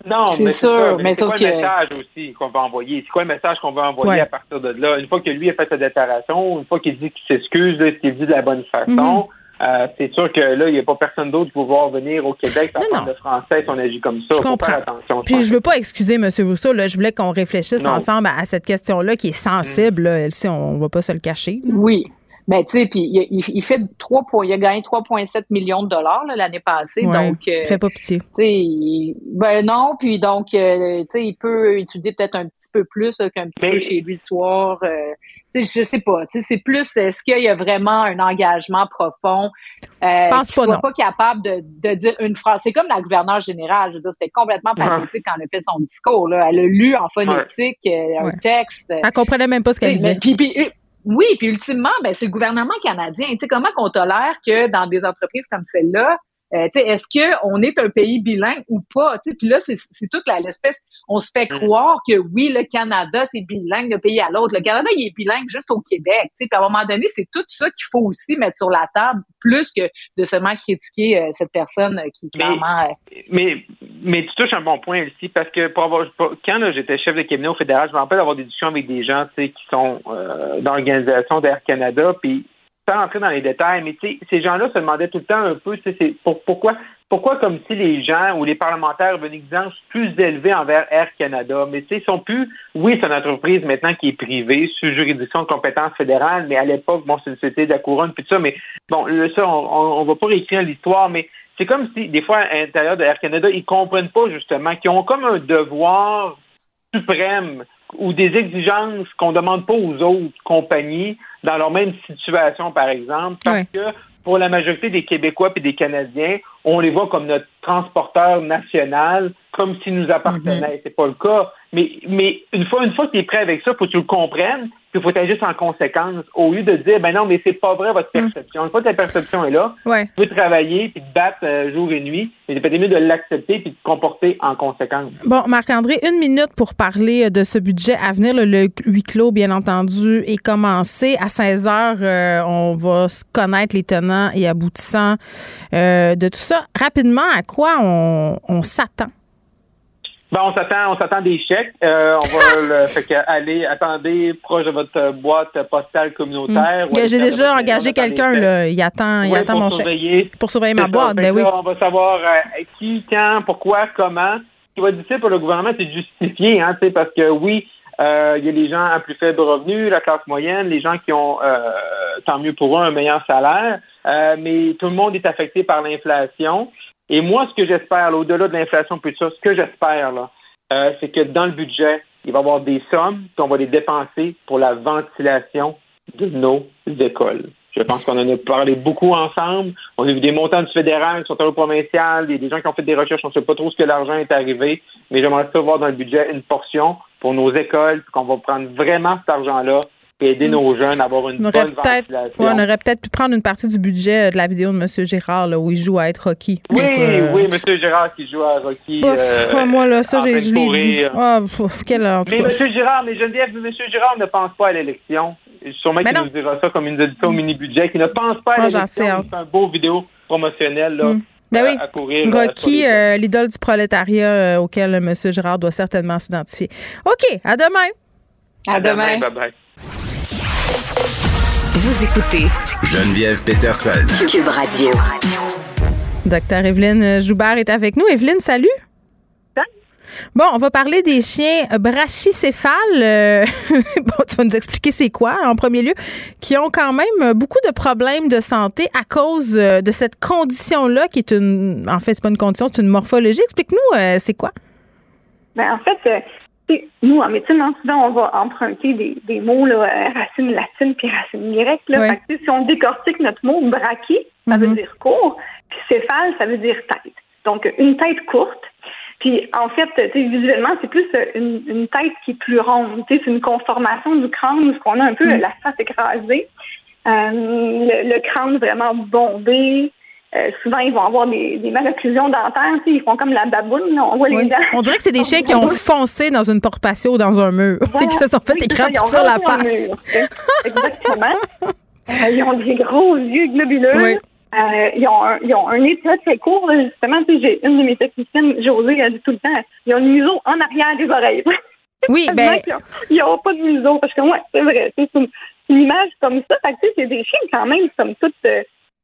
Non, C'est mais sûr, ça, mais c'est quoi que- le message aussi qu'on va envoyer? C'est quoi le message qu'on va envoyer Ouais. à partir de là? Une fois que lui a fait sa déclaration, une fois qu'il dit qu'il s'excuse, là, qu'il dit de la bonne façon, Mhm. euh, c'est sûr que là, il n'y a pas personne d'autre qui va pouvoir venir au Québec non. le français si on agit comme ça. Je Faut comprends. faire attention. Puis pense. je veux pas excuser M. Rousseau, là, je voulais qu'on réfléchisse Non. ensemble à, à cette question-là qui est sensible, là, elle, si on, va pas se le cacher. Oui. Mais tu sais, puis il, il- il fait 3 points, il a gagné 3,7 millions de dollars là, l'année passée. Ouais, donc, euh, Fais pas pitié. tu sais, il- ben non, puis donc, euh, tu sais, il peut étudier peut-être un petit peu plus là, qu'un petit Mais- peu chez lui le soir. euh, je sais pas. C'est plus, est-ce qu'il y a vraiment un engagement profond? Euh, Pense pas, soit non. pas capable de, de dire une phrase? C'est comme la gouverneure générale. Je veux dire, c'était complètement pathétique quand elle a fait son discours. Là. Elle a lu en phonétique euh, un Ouais. texte. Elle comprenait même pas ce qu'elle disait. mais- puis- puis, euh, oui, puis ultimement, ben, c'est le gouvernement canadien. Tu sais, comment qu'on tolère que dans des entreprises comme celle-là, euh, est-ce qu'on est un pays bilingue ou pas? Puis là, c'est c'est toute la- l'espèce. On se fait croire que oui, le Canada, c'est bilingue d'un pays à l'autre. Le Canada, il est bilingue juste au Québec. Tu sais, Puis à un moment donné, c'est tout ça qu'il faut aussi mettre sur la table, plus que de seulement critiquer euh, cette personne euh, qui clairement. euh, Mais, mais tu touches un bon point ici parce que pour avoir pour- quand j'étais chef de cabinet au fédéral, je me rappelle d'avoir des discussions avec des gens qui sont euh, dans l'organisation d'Air Canada, puis sans entrer dans les détails, mais ces gens-là se demandaient tout le temps un peu, pour, pourquoi pourquoi comme si les gens ou les parlementaires avaient une exigence plus élevée envers Air Canada, mais ils sont plus, oui, c'est une entreprise maintenant qui est privée, sous juridiction de compétence fédérale, mais à l'époque, bon, société de la couronne, puis tout ça, mais bon, ça, on, on va pas réécrire l'histoire, mais c'est comme si, des fois, à l'intérieur de Air Canada, ils comprennent pas, justement, qu'ils ont comme un devoir suprême ou des exigences qu'on demande pas aux autres compagnies dans leur même situation, par exemple, parce que pour la majorité des Québécois et des Canadiens, on les voit comme notre transporteur national, comme s'ils nous appartenaient. C'est pas le cas. Mais, mais une fois, une fois que tu es prêt avec ça, faut que tu le comprennes, puis il faut agir en conséquence, au lieu de dire, ben non, mais c'est pas vrai votre perception. Une fois que ta perception est là, Ouais. tu peux travailler puis te battre euh, jour et nuit, mais c'est peut-être mieux de l'accepter puis de te comporter en conséquence. Bon, Marc-André, une minute pour parler euh, de ce budget à venir. Le, le huis clos, bien entendu, est commencé. À 16 heures, euh, on va connaître les tenants et aboutissants euh, de tout ça. Rapidement, à quoi on, on s'attend? Ben, on s'attend, on s'attend des chèques. Euh, on va le, fait que allez, attendez proche de votre boîte postale communautaire. À J'ai déjà engagé quelqu'un, là. Il attend, il attend mon chèque. Pour surveiller ma ça. boîte, ben oui. là, on va savoir euh, qui, quand, pourquoi, comment. Ce qui va être difficile pour le gouvernement, c'est de justifier, hein, parce que oui, euh, il y a les gens à plus faible revenu, la classe moyenne, les gens qui ont, euh, tant mieux pour eux, un meilleur salaire, euh, mais tout le monde est affecté par l'inflation. Et moi, ce que j'espère, là, au-delà de l'inflation, puis tout ça, ce que j'espère, là, euh, c'est que dans le budget, il va y avoir des sommes qu'on va les dépenser pour la ventilation de nos écoles. Je pense qu'on en a parlé beaucoup ensemble. On a vu des montants du fédéral qui sont provincial, il y a des gens qui ont fait des recherches, on ne sait pas trop ce que l'argent est arrivé, mais j'aimerais ça voir dans le budget une portion pour nos écoles, qu'on va prendre vraiment cet argent-là et aider nos jeunes à avoir une On aurait bonne peut-être ventilation. ouais, on aurait peut-être pu prendre une partie du budget euh, de la vidéo de M. Gérard là, où il joue à être Rocky. Oui, euh, oui, M. Gérard qui joue à Rocky. Ouf, euh, ah, moi, là, ça, je l'ai dit. courir. Ah, pff, tout Mais M. Girard, mais Geneviève, M. Girard ne pense pas à l'élection. Sûrement qu'il nous dira ça comme il nous a dit ça au mini-budget, qui ne pense pas à Ah, j'en l'élection. fait un beau vidéo promotionnel là, Ben à- oui. à courir. euh, Rocky, euh, l'idole du prolétariat euh, auquel M. Gérard doit certainement s'identifier. OK, à demain. À demain. Vous écoutez Geneviève Peterson. Cube Radio. Docteur Evelyne Joubert est avec nous. Evelyne, salut. Bon, on va parler des chiens brachycéphales. Euh, bon, tu vas nous expliquer c'est quoi en premier lieu, qui ont quand même beaucoup de problèmes de santé à cause euh, de cette condition-là, qui est une, en fait, c'est pas une condition, c'est une morphologie. Explique-nous, euh, c'est quoi? Ben, en fait, euh, nous, en médecine, hein, souvent, on va emprunter des, des mots, là, euh, racines latines puis racines grecques. Là. Fait que, si on décortique notre mot brachy, ça veut dire court, puis céphale, ça veut dire tête. Donc, une tête courte. Puis, en fait, visuellement, c'est plus euh, une, une tête qui est plus ronde. C'est une conformation du crâne où on a un peu euh, la face écrasée. Euh, le, le crâne vraiment bombé. Euh, souvent, ils vont avoir des, des malocclusions dentaires. Ils font comme la baboune. là. On voit Oui. les dents. On dirait que c'est des chiens qui ont foncé dans une porte patio ou dans un mur et qui se sont fait Oui, écraper ils sur la face. Exactement. Euh, ils ont des gros yeux globuleux. Oui. Euh, ils, ont un, ils ont un nez très, très court. là, Justement, j'ai une de mes techniciennes, Josée, elle dit tout le temps, ils ont le museau en arrière des oreilles. Oui, ben- qu'ils n'ont pas de museau. Parce que, ouais, c'est vrai. C'est une, une image comme ça. Fait que, c'est des chiens, quand même, somme toute.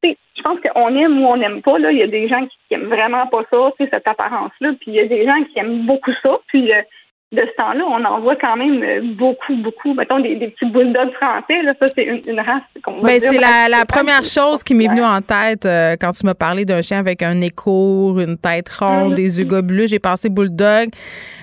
Je pense qu'on aime ou on n'aime pas. Là. Il y a des gens qui, qui aiment vraiment pas ça, cette apparence-là. Puis il y a des gens qui aiment beaucoup ça. Puis euh, de ce temps-là, on en voit quand même euh, beaucoup, beaucoup. Mettons, des, des petits bulldogs français. Là, ça, c'est une, une race qu'on va Ben, c'est la, première chose qui m'est venue en tête euh, quand tu m'as parlé d'un chien avec un court, une tête ronde, Mhm. des yeux globuleux. J'ai pensé bulldog.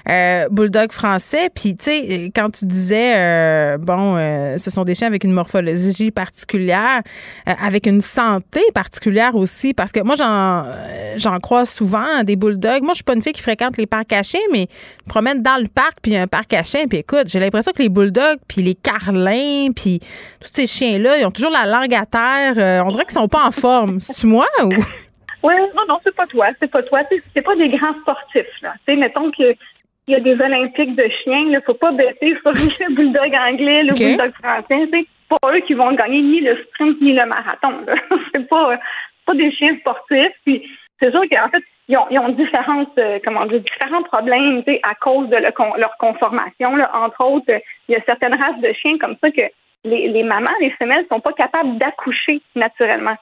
Euh, bulldog français. Puis, tu sais, quand tu disais, euh, bon, euh, ce sont des chiens avec une morphologie particulière, euh, avec une santé particulière aussi, parce que moi, j'en, j'en croise souvent des bulldogs. Moi, je suis pas une fille qui fréquente les parcs cachés, mais je promène dans le parc, puis y a un parc caché, puis écoute, j'ai l'impression que les bulldogs, puis les carlins, puis tous ces chiens-là, ils ont toujours la langue à terre. On dirait qu'ils sont pas en forme. C'est-tu moi ou... Oui, non, non, c'est pas toi, c'est pas toi. C'est- C'est pas des grands sportifs, là. Tu sais, mettons que il y a des Olympiques de chiens, là, faut pas baisser sur le bulldog anglais, le bulldog français. C'est pas eux qui vont gagner ni le sprint ni le marathon. c'est pas, pas des chiens sportifs. Puis c'est sûr qu'en fait, ils ont, ils ont différentes, euh, comment dire, différents problèmes, à cause de le con- leur conformation. Là. Entre autres, euh, il y a certaines races de chiens comme ça que les, les mamans, les femelles, sont pas capables d'accoucher naturellement.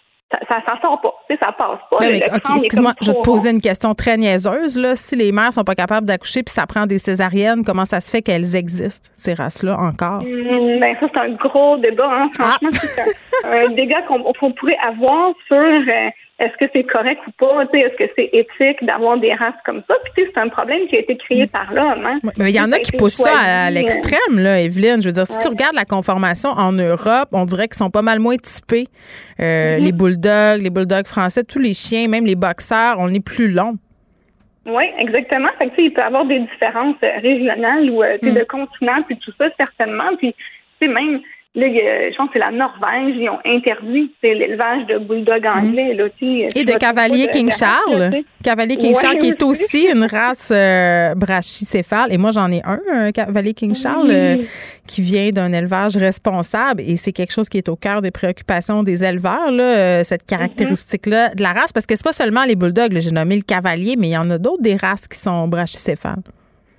Ça, ça, sort pas, tu sais, ça passe pas. Non, Le- mais, le OK, crâne est excuse-moi, je vais te poser une question très niaiseuse. Là. Si les mères sont pas capables d'accoucher puis ça prend des césariennes, comment ça se fait qu'elles existent, ces races-là, encore? Hum, Ben ça, c'est un gros débat. Hein. Franchement, c'est un, un débat qu'on qu'on pourrait avoir sur euh, est-ce que c'est correct ou pas, est-ce que c'est éthique d'avoir des races comme ça? Puis tu sais, c'est un problème qui a été créé par l'homme. Hein? Mais il y en a qui poussent ça à, euh, l'extrême, là, Evelyne. Je veux dire, si tu regardes la conformation en Europe, on dirait qu'ils sont pas mal moins typés. Euh, Mhm. Les bulldogs, les bulldogs français, tous les chiens, même les boxeurs, on est plus long. Oui, exactement. Fait que, il peut y avoir des différences régionales ou euh, Mm. de continent, puis tout ça, certainement. Puis, tu sais, même, là, je pense que c'est la Norvège, ils ont interdit l'élevage de bulldogs anglais. Là, sais. Mm. Et de cavalier King de Charles. Cavalier King Ouais, Charles, qui est aussi. une race euh, brachycéphale. Et moi, j'en ai un, un cavalier King Charles, euh, qui vient d'un élevage responsable. Et c'est quelque chose qui est au cœur des préoccupations des éleveurs, là, euh, cette caractéristique-là de la race. Parce que c'est pas seulement les bulldogs, j'ai nommé le cavalier, mais il y en a d'autres des races qui sont brachycéphales.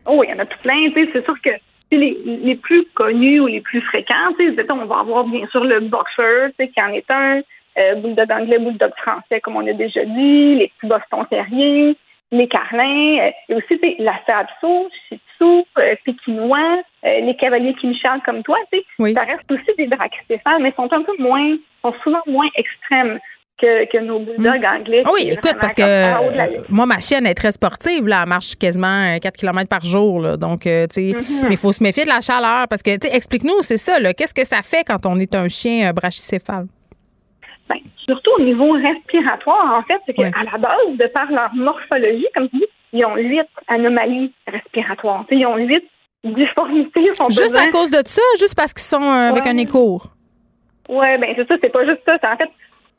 Oh, il y en a tout plein. C'est sûr que les, les plus connus ou les plus fréquents, on va avoir bien sûr le boxer, qui en est un, euh, bulldog anglais, bulldog français, comme on a déjà dit, les petits boston terriers, les carlins, euh, et aussi la Sapso, Shih Tzu, euh, pékinois, euh, les cavaliers Charles comme toi, ça reste aussi des brachycéphales, mais sont un peu moins, sont souvent moins extrêmes que, que nos bulldogs anglais. Ah oui, écoute, parce que euh, moi, ma chienne est très sportive. Là, elle marche quasiment euh, 4 km par jour. Là, donc, euh, tu sais, Mhm. mais il faut se méfier de la chaleur. Parce que, tu sais, explique-nous, c'est ça. là, Qu'est-ce que ça fait quand on est un chien euh, brachycéphale? Ben, surtout au niveau respiratoire, en fait, c'est qu'à la base, de par leur morphologie, comme tu dis, ils ont huit anomalies respiratoires. Tu sais, ils ont huit difformités. Ils sont Juste à cause de ça, juste parce qu'ils sont euh, avec un écourt. Oui, ben c'est ça, c'est pas juste ça. C'est en fait,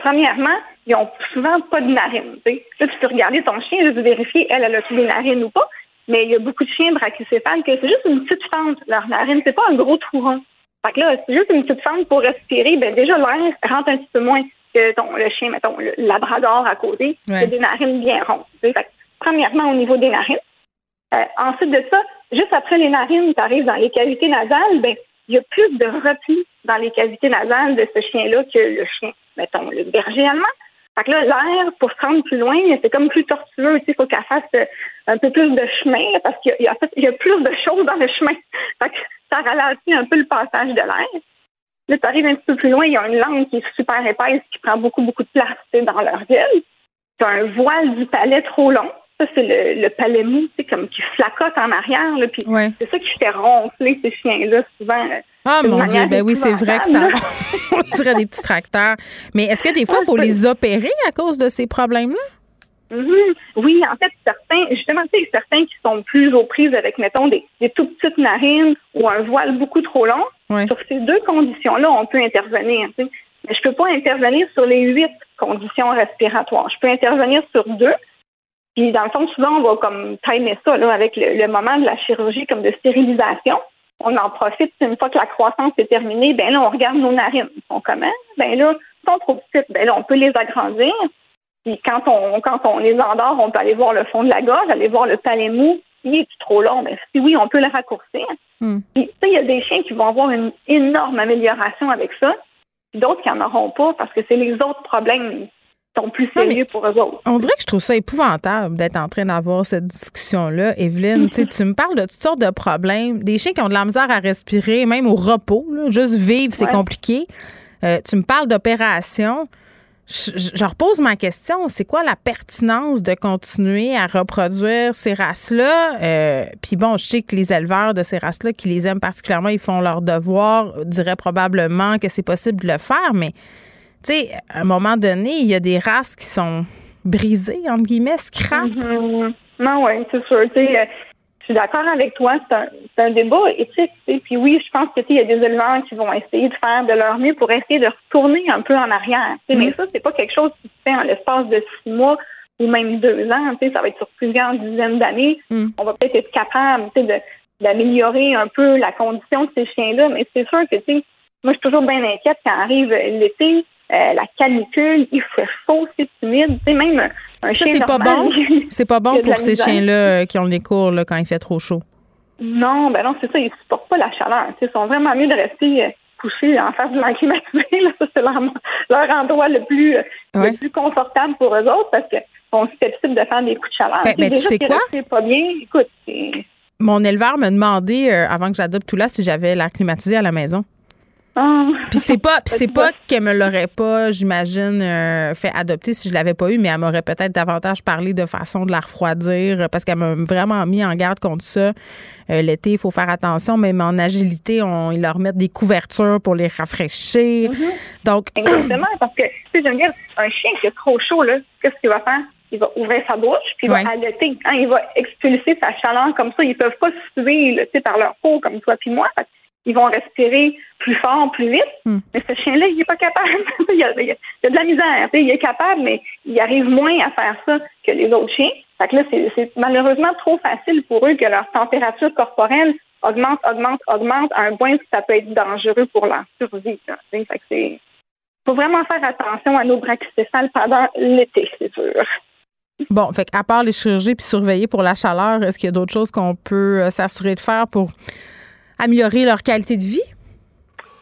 premièrement, ils ont souvent pas de narine. tu sais. Là, tu peux regarder ton chien, juste vérifier, elle, elle a-tu des narines ou pas. Mais il y a beaucoup de chiens brachycéphales que c'est juste une petite fente, leur narine. C'est pas un gros trou rond. Fait que là, c'est juste une petite fente pour respirer. Ben déjà, l'air rentre un petit peu moins que ton, le chien, mettons, le labrador à côté, a Ouais. des narines bien rondes. Fait que, premièrement, au niveau des narines. Euh, ensuite de ça, juste après les narines, tu arrives dans les cavités nasales, ben, il y a plus de repli dans les cavités nasales de ce chien-là que le chien, mettons, le berger allemand. Fait que là, l'air, pour se rendre plus loin, c'est comme plus tortueux. Il faut qu'elle fasse euh, un peu plus de chemin parce qu'il y a, plus de choses dans le chemin. Fait que ça ralentit un peu le passage de l'air. Là, tu arrives un petit peu plus loin, il y a une langue qui est super épaisse, qui prend beaucoup, beaucoup de place dans leur gueule. Tu as un voile du palais trop long. Ça, c'est le, le palais mou, tu sais, comme qui flacote en arrière. Là, puis Ouais. c'est ça qui fait ronfler ces chiens-là, souvent. euh, Ah, mon Dieu, ben oui, c'est vrai que ça. on dirait des petits tracteurs. Mais est-ce que des fois, il faut les opérer à cause de ces problèmes-là? Mhm. Oui, en fait, certains, justement, tu sais, certains qui sont plus aux prises avec, mettons, des, des tout petites narines ou un voile beaucoup trop long, Ouais. sur ces deux conditions-là, on peut intervenir. tu sais. Mais je peux pas intervenir sur les huit conditions respiratoires. Je peux intervenir sur deux. Puis, dans le fond, souvent, on va comme timer ça là, avec le, le moment de la chirurgie comme de stérilisation. On en profite une fois que la croissance est terminée. Ben là, on regarde nos narines. Ils sont comment? Ben là, ils sont trop petites. Ben là, on peut les agrandir. Puis quand on quand on les endort, on peut aller voir le fond de la gorge, aller voir le palais mou. Il est trop long, mais si oui, on peut le raccourcir. Hmm. Puis, sais, il y a des chiens qui vont avoir une énorme amélioration avec ça, puis d'autres qui n'en auront pas parce que c'est les autres problèmes sont plus sérieux pour eux autres. On dirait que je trouve ça épouvantable d'être en train d'avoir cette discussion-là. Evelyne, tu sais, tu me parles de toutes sortes de problèmes. Des chiens qui ont de la misère à respirer, même au repos. là. Juste vivre, c'est Ouais. compliqué. Euh, tu me parles d'opération. je, je repose ma question. C'est quoi la pertinence de continuer à reproduire ces races-là? Euh, Puis bon, je sais que les éleveurs de ces races-là qui les aiment particulièrement, ils font leur devoir, diraient probablement que c'est possible de le faire, mais tu sais, à un moment donné, il y a des races qui sont brisées, entre guillemets, scrap. Mhm. Non, oui, c'est sûr. Tu sais, euh, je suis d'accord avec toi. C'est un, débat éthique. Puis oui, je pense que il y a des éleveurs qui vont essayer de faire de leur mieux pour essayer de retourner un peu en arrière. Mais ça, c'est pas quelque chose qui se fait en l'espace de six mois ou même deux ans. Ça va être sur plusieurs dizaines d'années. On va peut-être être capable d'améliorer un peu la condition de ces chiens-là. Mais c'est sûr que tu sais, moi, je suis toujours bien inquiète quand arrive l'été. Euh, la canicule, il fait chaud, c'est humide. Tu sais, même un- Ça, chien c'est pas bon? C'est pas bon pour ces chiens-là euh, qui ont les cours là, quand il fait trop chaud? Non, ben non, c'est ça, ils supportent pas la chaleur. Tu Ils sont vraiment mieux de rester euh, couchés en face de l'air climatisé. Là. Ça, c'est leur, leur endroit le plus, Ouais. le plus confortable pour eux autres parce qu'ils sont susceptibles de faire des coups de chaleur. Ben, ben, tu déjà sais qu'ils quoi? pas bien, écoute, c'est... Mon éleveur m'a demandé, euh, avant que j'adopte tout là, si j'avais l'air climatisé à la maison. Ah. Puis c'est pas, puis c'est pas qu'elle me l'aurait pas, j'imagine, euh, fait adopter si je l'avais pas eu, mais elle m'aurait peut-être davantage parlé de façon de la refroidir euh, parce qu'elle m'a vraiment mis en garde contre ça. Euh, L'été, il faut faire attention, même en agilité, on, ils leur mettent des couvertures pour les rafraîchir. Donc, Exactement, parce que, tu sais, veux dire, un chien qui a trop chaud, là, qu'est-ce qu'il va faire? Il va ouvrir sa bouche, puis il Ouais. va allaiter. Hein, il va expulser sa chaleur comme ça. Ils peuvent pas suer, là, tu sais, par leur peau, comme toi puis moi. Fait ils vont respirer plus fort, plus vite. Hmm. Mais ce chien-là, il est pas capable. il, y a, il y il de la misère. Il est capable, mais il arrive moins à faire ça que les autres chiens. Fait que là, c'est malheureusement trop facile pour eux que leur température corporelle augmente, augmente, augmente à un point que ça peut être dangereux pour leur survie. c'est faut vraiment faire attention à nos brachycéphales pendant l'été, c'est sûr. bon, fait à part les chirurgies puis surveiller pour la chaleur, est-ce qu'il y a d'autres choses qu'on peut euh, s'assurer de faire pour améliorer leur qualité de vie?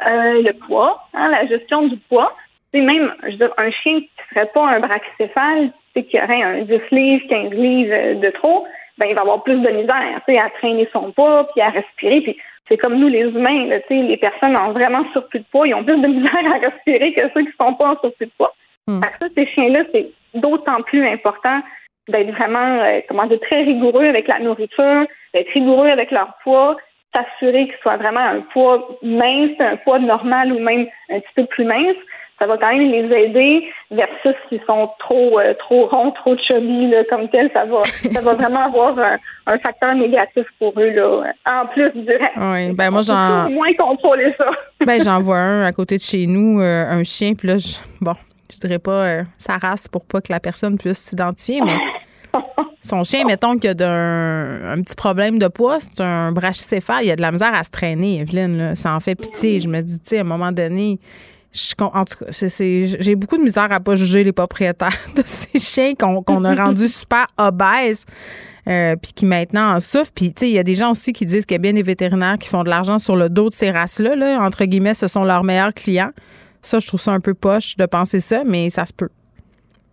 Euh, le poids, hein, la gestion du poids. C'est même, je veux dire, un chien qui serait pas un brachycéphale, c'est qui aurait un 10 livres, 15 livres euh, de trop, ben il va avoir plus de misère, tu sais, à traîner son poids, puis à respirer, puis c'est comme nous les humains, là, les personnes en vraiment surplus de poids, ils ont plus de misère à respirer que ceux qui sont pas en surplus de poids. Que ça, ces chiens-là, c'est d'autant plus important d'être vraiment, euh, comment dire, très rigoureux avec la nourriture, d'être rigoureux avec leur poids, s'assurer qu'ils soient vraiment un poids mince, un poids normal ou même un petit peu plus mince. Ça va quand même les aider versus s'ils sont trop euh, trop ronds, trop chubby là, comme tel, ça va ça va vraiment avoir un, un facteur négatif pour eux là. En plus du reste. Oui, ben moi j'en moins contrôler ça. ben j'en vois un à côté de chez nous, euh, un chien, puis là, je- bon, je dirais pas euh, sa race pour pas que la personne puisse s'identifier, mais son chien, mettons qu'il y a d'un- un petit problème de poids, c'est un brachycéphale, il y a de la misère à se traîner, Evelyne, là. ça en fait pitié. Je me dis, tu sais, à un moment donné, je, en tout cas, c'est- c'est- j'ai beaucoup de misère à pas juger les propriétaires de ces chiens qu'on qu'on a rendus super obèses. euh, puis qui maintenant en souffrent. Puis, tu sais, il y a des gens aussi qui disent qu'il y a bien des vétérinaires qui font de l'argent sur le dos de ces races-là. Là. Entre guillemets, ce sont leurs meilleurs clients. Ça, je trouve ça un peu poche de penser ça, mais ça se peut.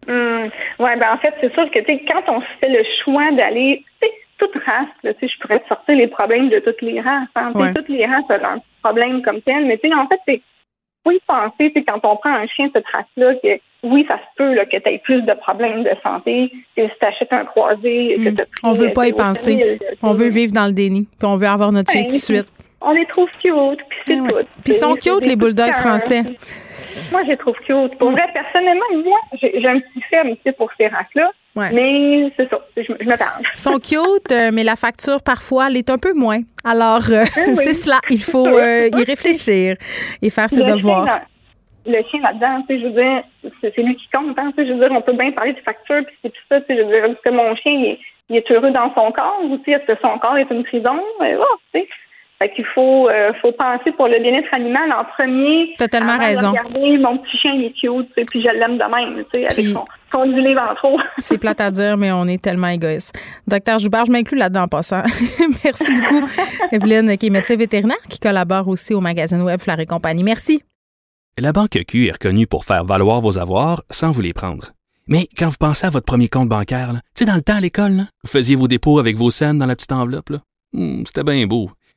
Hum, ouais, ben en fait, c'est sûr que tu sais, quand on fait le choix d'aller, tu sais, toute race, là, tu sais, je pourrais te sortir les problèmes de toutes les races. Hein, Ouais. Toutes les races ont un problème comme tel, mais tu sais, en fait, c'est faut y penser, c'est quand on prend un chien de cette race-là, que oui, ça se peut là, que tu aies plus de problèmes de santé, que si tu achètes un croisé, que t'as pris, On veut pas y penser. On veut vivre dans le déni. Puis on veut avoir notre chien Ouais, tout de suite. On les trouve cute, puis c'est tout. Puis ils sont cute, les bulldogs petits français. Moi, je les trouve cute. Pour vrai, personnellement, moi, j'ai un petit ferme ici pour ces races-là. Ouais. Mais c'est ça, je, me- je parle. Ils sont cute, euh, mais la facture, parfois, elle est un peu moins. Alors, euh, oui. c'est cela. Il faut euh, y réfléchir et faire ses Le chien devoirs. dans- Le chien là-dedans, tu sais, je veux dire, c'est lui qui compte. Hein, tu sais, je veux dire, on peut bien parler de facture, puis c'est tout ça. Tu sais, je veux dire, est-ce que mon chien, il est, il est heureux dans son corps ou est-ce que son corps est une prison? Oh, tu sais. Fait qu'il faut, euh, faut penser pour le bien-être animal en premier. T'as tellement avant de raison. Regarder, mon petit chien, il est cute, tu sais, puis je l'aime de même, tu sais, avec Puis- son, son gilet ventraux. C'est plate à dire, mais on est tellement égoïste. Docteur Joubert, je m'inclus là-dedans en passant. Merci beaucoup, Evelyne, qui est médecin vétérinaire, qui collabore aussi au magazine web Fleur et compagnie. Merci. La Banque Q est reconnue pour faire valoir vos avoirs sans vous les prendre. Mais quand vous pensez à votre premier compte bancaire, tu sais, dans le temps à l'école, là, vous faisiez vos dépôts avec vos scènes dans la petite enveloppe. Hmm, C'était bien beau.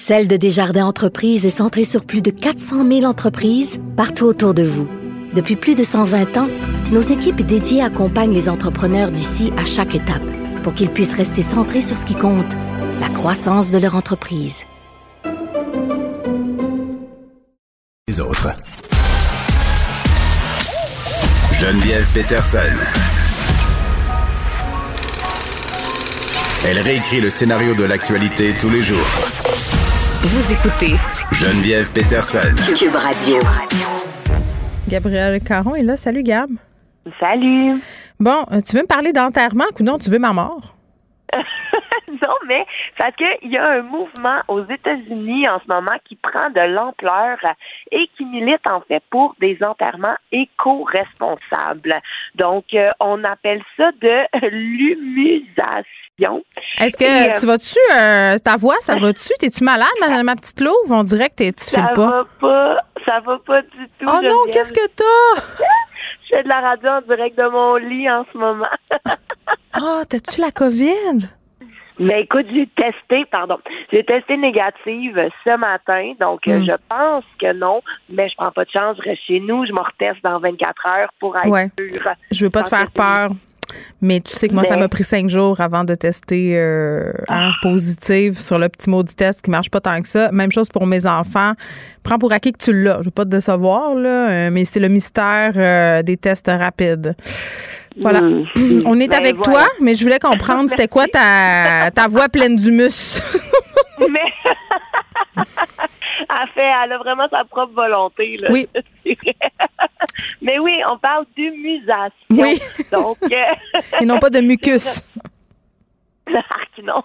Celle de Desjardins Entreprises est centrée sur plus de 400 000 entreprises partout autour de vous. Depuis plus de 120 ans, nos équipes dédiées accompagnent les entrepreneurs d'ici à chaque étape pour qu'ils puissent rester centrés sur ce qui compte, la croissance de leur entreprise. Les autres. Geneviève Peterson. Elle réécrit le scénario de l'actualité tous les jours. Vous écoutez Geneviève Peterson. Cube Radio. Gabriel Caron est là. Salut, Gab. Salut. Bon, euh, tu veux me parler d'enterrement ou non, tu veux ma mort? non, mais parce qu'il y a un mouvement aux États-Unis en ce moment qui prend de l'ampleur et qui milite en fait pour des enterrements éco-responsables. Donc, euh, on appelle ça de l'humusation. Est-ce que Et, tu vas-tu, euh, ta voix, ça va-tu? T'es-tu malade, ma, ma petite louve? On dirait que t'es- tu Ça files pas. va pas, ça va pas du tout. Oh non, qu'est-ce que t'as? Je fais de la radio en direct de mon lit en ce moment. Ah, t'as-tu la COVID? Mais écoute, j'ai testé, pardon, j'ai testé négative ce matin, donc euh, Mm. je pense que non, mais je prends pas de chance, je reste chez nous, je me reteste dans 24 heures pour être Ouais. sûre. Je veux pas te faire peur. Mais tu sais que moi, ça m'a pris cinq jours avant de tester euh, Ah. en positive sur le petit maudit test qui marche pas tant que ça. Même chose pour mes enfants. Prends pour acquis que tu l'as. Je veux pas te décevoir, là, euh, mais c'est le mystère euh, des tests rapides. Voilà. Mm. On est Ben, avec voilà. toi, mais je voulais comprendre c'était quoi ta, ta voix pleine d'humus. Mais elle fait, elle a vraiment sa propre volonté. Là. Oui. C'est vrai. Mais oui, on parle d'humusation. Oui. Donc, euh, Et non pas de mucus. Non.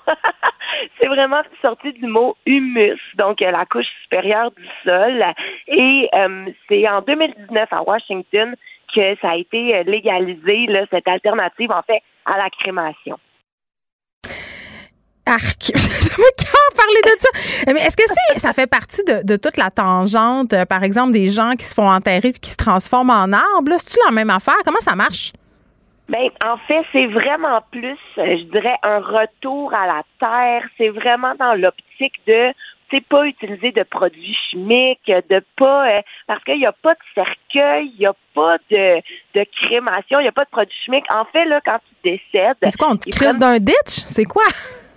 c'est vraiment sorti du mot humus, donc euh, la couche supérieure du sol. Et euh, c'est en 2019 à Washington que ça a été euh, légalisé, là, cette alternative, en fait, à la crémation. Arc. Qu'à parler de ça. Mais est-ce que c'est, ça fait partie de, de toute la tangente, euh, par exemple, des gens qui se font enterrer puis qui se transforment en arbre? là? C'est-tu la même affaire? Comment ça marche? Ben, en fait, c'est vraiment plus, euh, je dirais, un retour à la terre. C'est vraiment dans l'optique de, c'est pas utiliser de produits chimiques, de pas, euh, parce qu'il n'y a pas de cercueil, il n'y a pas de, de crémation, il n'y a pas de produits chimiques. En fait, là, quand tu décèdes, Est-ce qu'on te prennent- d'un ditch? C'est quoi?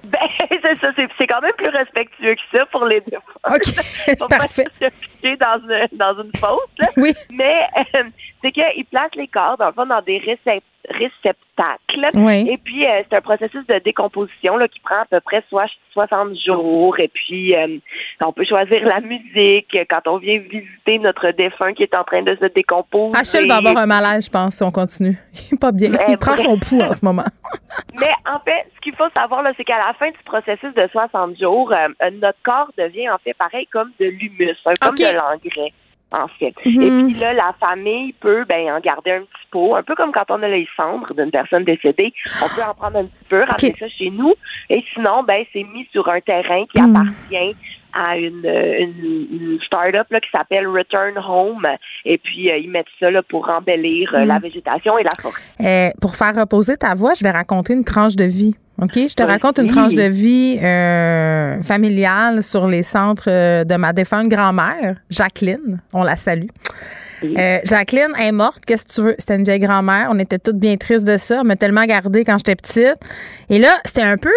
Ben, c'est ça, c'est, c'est quand même plus respectueux que ça pour les deux. OK, pas parfait. se piquer dans une, dans une fosse, là. Oui. Mais euh, c'est qu'ils placent les corps, dans le fond, dans des récep- réceptacles. Oui. Et puis, euh, c'est un processus de décomposition là, qui prend à peu près soit 60 jours. Et puis, euh, on peut choisir la musique quand on vient visiter notre défunt qui est en train de se décomposer. Achille va avoir un malaise, je pense, si on continue. Il est pas bien. Ben, Il prend son pouls en ce moment. Mais en fait, ce qu'il faut savoir, là, c'est qu'à la fin du processus de 60 jours, euh, notre corps devient en fait pareil comme de l'humus, hein, comme de l'engrais. En fait. Mhm. Et puis là, la famille peut ben, en garder un petit pot, un peu comme quand on a les cendres d'une personne décédée. On peut en prendre un petit peu, ramener ça chez nous. Et sinon, ben, c'est mis sur un terrain qui Mhm. appartient à une, une, une start-up là, qui s'appelle Return Home. Et puis, euh, ils mettent ça là, pour embellir euh, la végétation et la forêt. Euh, pour faire reposer ta voix, je vais raconter une tranche de vie. OK? Je te raconte une tranche de vie euh, familiale sur les centres euh, de ma défunte grand-mère, Jacqueline. On la salue. Euh, Jacqueline est morte, qu'est-ce que tu veux? C'était une vieille grand-mère. On était toutes bien tristes de ça. Elle m'a tellement gardée quand j'étais petite. Et là, c'était un peu,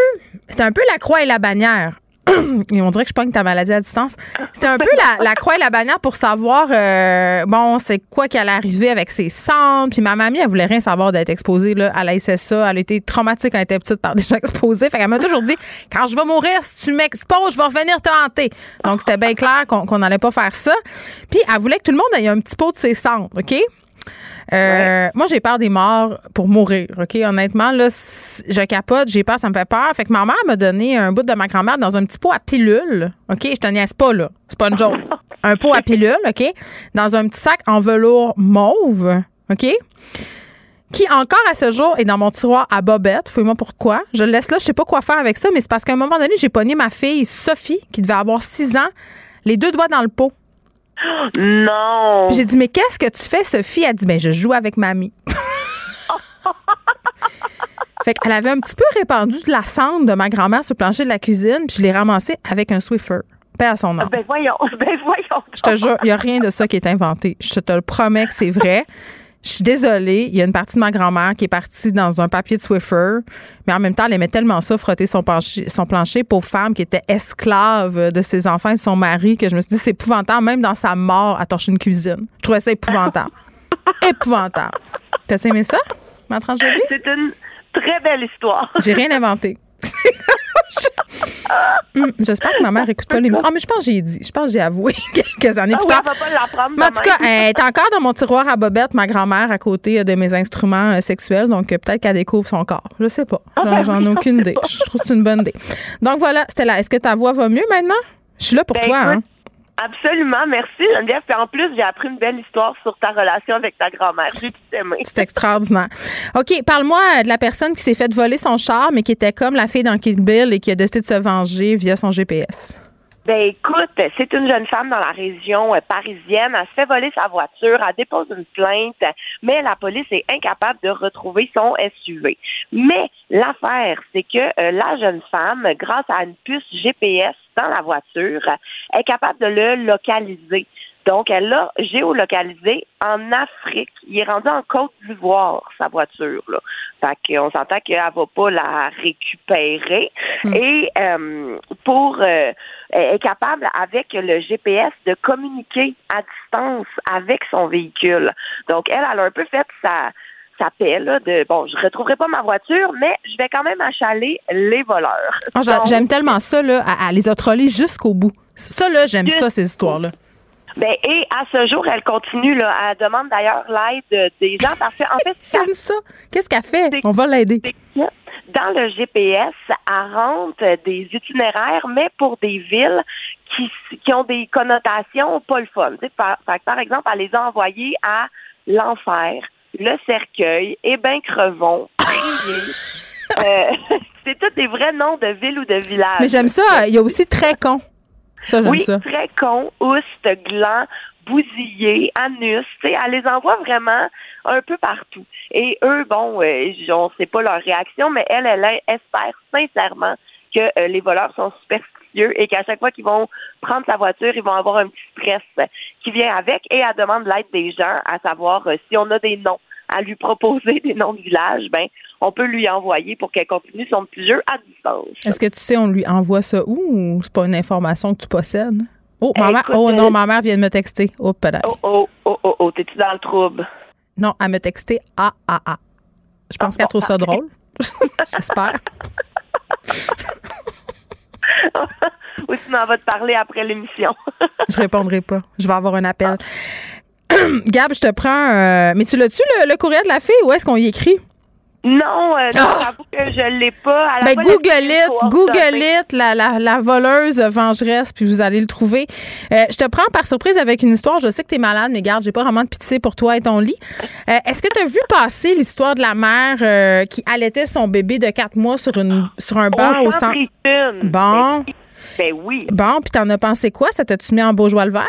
c'était un peu la croix et la bannière. Et on dirait que je pogne ta maladie à distance. C'était un peu la, la croix et la bannière pour savoir, euh, bon, c'est quoi qui allait arriver avec ses cendres. Puis ma mamie, elle voulait rien savoir d'être exposée là, à la SSA. Elle a été traumatique quand elle était petite par des gens exposés. Fait qu'elle m'a toujours dit, quand je vais mourir, si tu m'exposes, je vais revenir te hanter. Donc, c'était bien clair qu'on n'allait pas faire ça. Puis elle voulait que tout le monde ait un petit pot de ses cendres, OK? Euh, Moi, j'ai peur des morts pour mourir, OK? Honnêtement, là, je capote, j'ai peur, ça me fait peur. Fait que ma mère m'a donné un bout de ma grand-mère dans un petit pot à pilule, OK? Je te niaise pas, là. C'est pas une joke. un pot à pilule, OK? Dans un petit sac en velours mauve, OK? Qui, encore à ce jour, est dans mon tiroir à bobette. Fouille-moi pourquoi. Je le laisse là, je sais pas quoi faire avec ça, mais c'est parce qu'à un moment donné, j'ai pogné ma fille, Sophie, qui devait avoir 6 ans, les deux doigts dans le pot. Non. J'ai dit, mais qu'est-ce que tu fais, Sophie? Elle dit, ben, je joue avec mamie. fait qu'elle avait un petit peu répandu de la cendre de ma grand-mère sur le plancher de la cuisine, puis je l'ai ramassé avec un Swiffer. Paix à son nom. Ben voyons, ben voyons. Je te jure, il n'y a rien de ça qui est inventé. Je te le promets que c'est vrai. Je suis désolée, il y a une partie de ma grand-mère qui est partie dans un papier de Swiffer, mais en même temps, elle aimait tellement ça, frotter son, plancher, son plancher, pauvre femme qui était esclave de ses enfants et de son mari, que je me suis dit, c'est épouvantable, même dans sa mort, à torcher une cuisine. Je trouvais ça épouvantable. épouvantable. T'as aimé ça, ma tranche de vie? C'est une très belle histoire. J'ai rien inventé. J'espère que ma mère écoute pas l'émission. Ah, mais je pense que j'ai dit. Je pense que j'ai avoué quelques années plus tard. elle va pas l'apprendre Mais en tout cas, elle est encore dans mon tiroir à bobette, ma grand-mère, à côté de mes instruments euh, sexuels. Donc, euh, peut-être qu'elle découvre son corps. Je sais pas. Ah, J'en ben j'en ai aucune idée. Je trouve que c'est une bonne idée. Donc, voilà, là. Est-ce que ta voix va mieux maintenant? Je suis là pour Ben, toi. hein? Absolument, merci Geneviève. Puis en plus, j'ai appris une belle histoire sur ta relation avec ta grand-mère. J'ai tout aimé. C'est extraordinaire. OK, parle-moi euh, de la personne qui s'est fait voler son char, mais qui était comme la fille dans Kill Bill et qui a décidé de se venger via son GPS. Ben écoute, c'est une jeune femme dans la région euh, parisienne. Elle se fait voler sa voiture, elle dépose une plainte, mais la police est incapable de retrouver son SUV. Mais l'affaire, c'est que euh, la jeune femme, grâce à une puce GPS dans la voiture, est capable de le localiser. Donc, elle l'a géolocalisé en Afrique. Il est rendu en Côte d'Ivoire, sa voiture. Là. Fait qu'on s'entend qu'elle va pas la récupérer. Et euh, pour euh, est capable, avec le GPS, de communiquer à distance avec son véhicule. Donc, elle, elle a un peu fait sa paix, là, de bon, je retrouverai pas ma voiture, mais je vais quand même achaler les voleurs. Ah, J'aime tellement ça, là. Elle, elle les a trollés jusqu'au bout. Ça, là, j'aime ça, ces histoires-là. Ben, et à ce jour, elle continue, là. Elle demande d'ailleurs l'aide des gens parce que, en fait, J'aime ça. Qu'est-ce qu'elle fait? On va l'aider. dans le GPS, elle rentre des itinéraires, mais pour des villes qui, qui ont des connotations pas le fun. Par, par, exemple, elle les a envoyés à l'enfer, le cercueil, Ébin Crevon, Prier. Euh, c'est tous des vrais noms de villes ou de villages. Mais j'aime ça. Il y a aussi très con. Ça, j'aime Oui, ça. très con, ouste, gland, bousillé, anus. Tu sais, elle les envoie vraiment un peu partout. Et eux, bon, euh, on sait pas leur réaction, mais elle, elle espère sincèrement que euh, les voleurs sont superstitieux et qu'à chaque fois qu'ils vont prendre sa voiture, ils vont avoir un petit stress qui vient avec et elle demande l'aide des gens à savoir euh, si on a des noms à lui proposer des noms de villages, ben on peut lui envoyer pour qu'elle continue son petit jeu à distance. Est-ce que tu sais, on lui envoie ça où ou c'est pas une information que tu possèdes? Oh, ma mère, Écoute, oh non, euh, ma mère vient de me texter. Oh, peut-être. Oh oh oh oh oh, t'es-tu dans le trouble? Non, elle me texté ah, ah, ah. Je pense qu'elle trouve ça drôle. J'espère. Ou sinon, on va te parler après l'émission. Je répondrai pas. Je vais avoir un appel. Gab, je te prends. euh, mais tu l'as-tu, le, le courriel de la fille, ou est-ce qu'on y écrit? Non, euh, non, Ah! j'avoue que je l'ai pas. A Ben, Google it. Google it, la, la, la voleuse vengeresse, puis vous allez le trouver. Euh, je te prends par surprise avec une histoire. Je sais que tu es malade, mais garde, j'ai pas vraiment de pitié pour toi et ton lit. Euh, Est-ce que tu as vu passer l'histoire de la mère qui allaitait son bébé de quatre mois sur, une, sur un banc au centre? Bon. Ben oui. Bon, puis t'en as pensé quoi? Ça t'a-tu mis en beau joie le vert?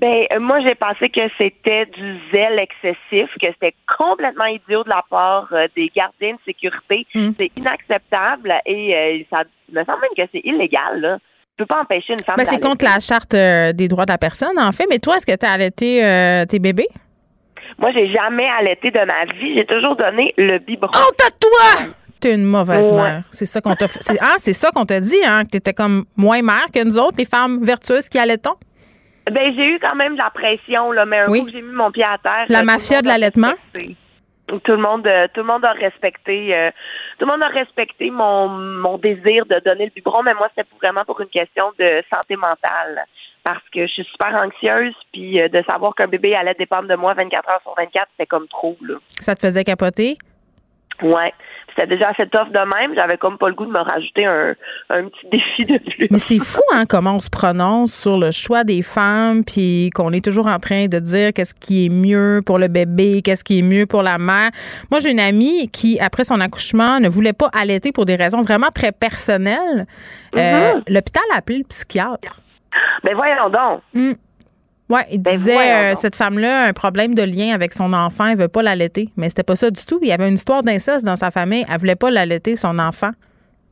Ben, euh, moi, j'ai pensé que c'était du zèle excessif, que c'était complètement idiot de la part euh, des gardiens de sécurité. Mm. C'est inacceptable et euh, ça me semble même que c'est illégal, là. Tu peux pas empêcher une femme Ben, c'est contre la charte euh, des droits de la personne, en fait. Mais toi, est-ce que tu as allaité tes bébés? Moi, j'ai jamais allaité de ma vie. J'ai toujours donné le biberon. Oh, t'as toi! T'es une mauvaise Ouais. mère. C'est ça qu'on t'a Ah, c'est ça qu'on t'a dit, hein? Que t'étais comme moins mère que nous autres, les femmes vertueuses qui allaitons? Ben, j'ai eu quand même de la pression, là, mais un Oui. coup que j'ai mis mon pied à terre. La euh, mafia de l'allaitement? Tout le monde, euh, tout le monde a respecté, euh, tout le monde a respecté mon, mon désir de donner le biberon, mais moi c'était vraiment pour une question de santé mentale. parce que je suis super anxieuse, puis de savoir qu'un bébé allait dépendre de moi 24 heures sur 24, c'était comme trop, là. Ça te faisait capoter? Ouais. C'était déjà assez tough de même. J'avais comme pas le goût de me rajouter un, un petit défi de plus. Mais c'est fou, hein, comment on se prononce sur le choix des femmes, puis qu'on est toujours en train de dire qu'est-ce qui est mieux pour le bébé, qu'est-ce qui est mieux pour la mère. Moi, j'ai une amie qui, après son accouchement, ne voulait pas allaiter pour des raisons vraiment très personnelles. Euh, L'hôpital a appelé le psychiatre. Ben voyons donc. Mm. Ouais, il Ben disait euh, cette femme-là a un problème de lien avec son enfant, elle veut pas l'allaiter, mais c'était pas ça du tout. Il y avait une histoire d'inceste dans sa famille, elle voulait pas l'allaiter son enfant.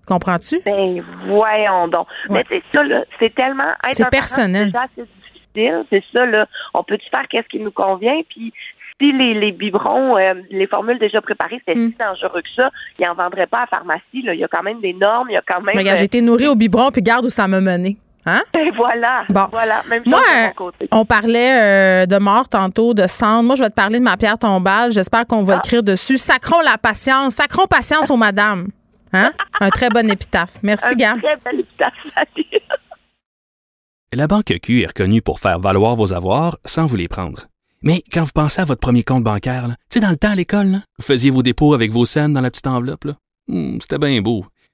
Comprends-tu? Ben voyons donc. Mais c'est ça, là. C'est tellement. être C'est personnel. C'est difficile. C'est ça, là. On peut-tu faire qu'est-ce qui nous convient? Puis si les, les biberons, euh, les formules déjà préparées, c'était Mm. si dangereux que ça, ils n'en vendraient pas à la pharmacie. Là. Il y a quand même des normes, il y a quand même. Regarde, euh, j'ai été nourrie au biberon, puis garde où ça m'a mené. Hein? Ben voilà. Bon. Voilà. Même chose Moi, de euh, mon côté. on parlait euh, de mort tantôt, de cendre. Moi, je vais te parler de ma pierre tombale. J'espère qu'on va écrire dessus. Sacrons la patience. Sacrons patience aux madames. Hein? Un très bon épitaphe. Merci, Un Gam. très bel épitaphe, Salut. La Banque Q est reconnue pour faire valoir vos avoirs sans vous les prendre. Mais quand vous pensez à votre premier compte bancaire, là, tu sais, dans le temps à l'école, là, vous faisiez vos dépôts avec vos scènes dans la petite enveloppe. là. Hmm, C'était bien beau.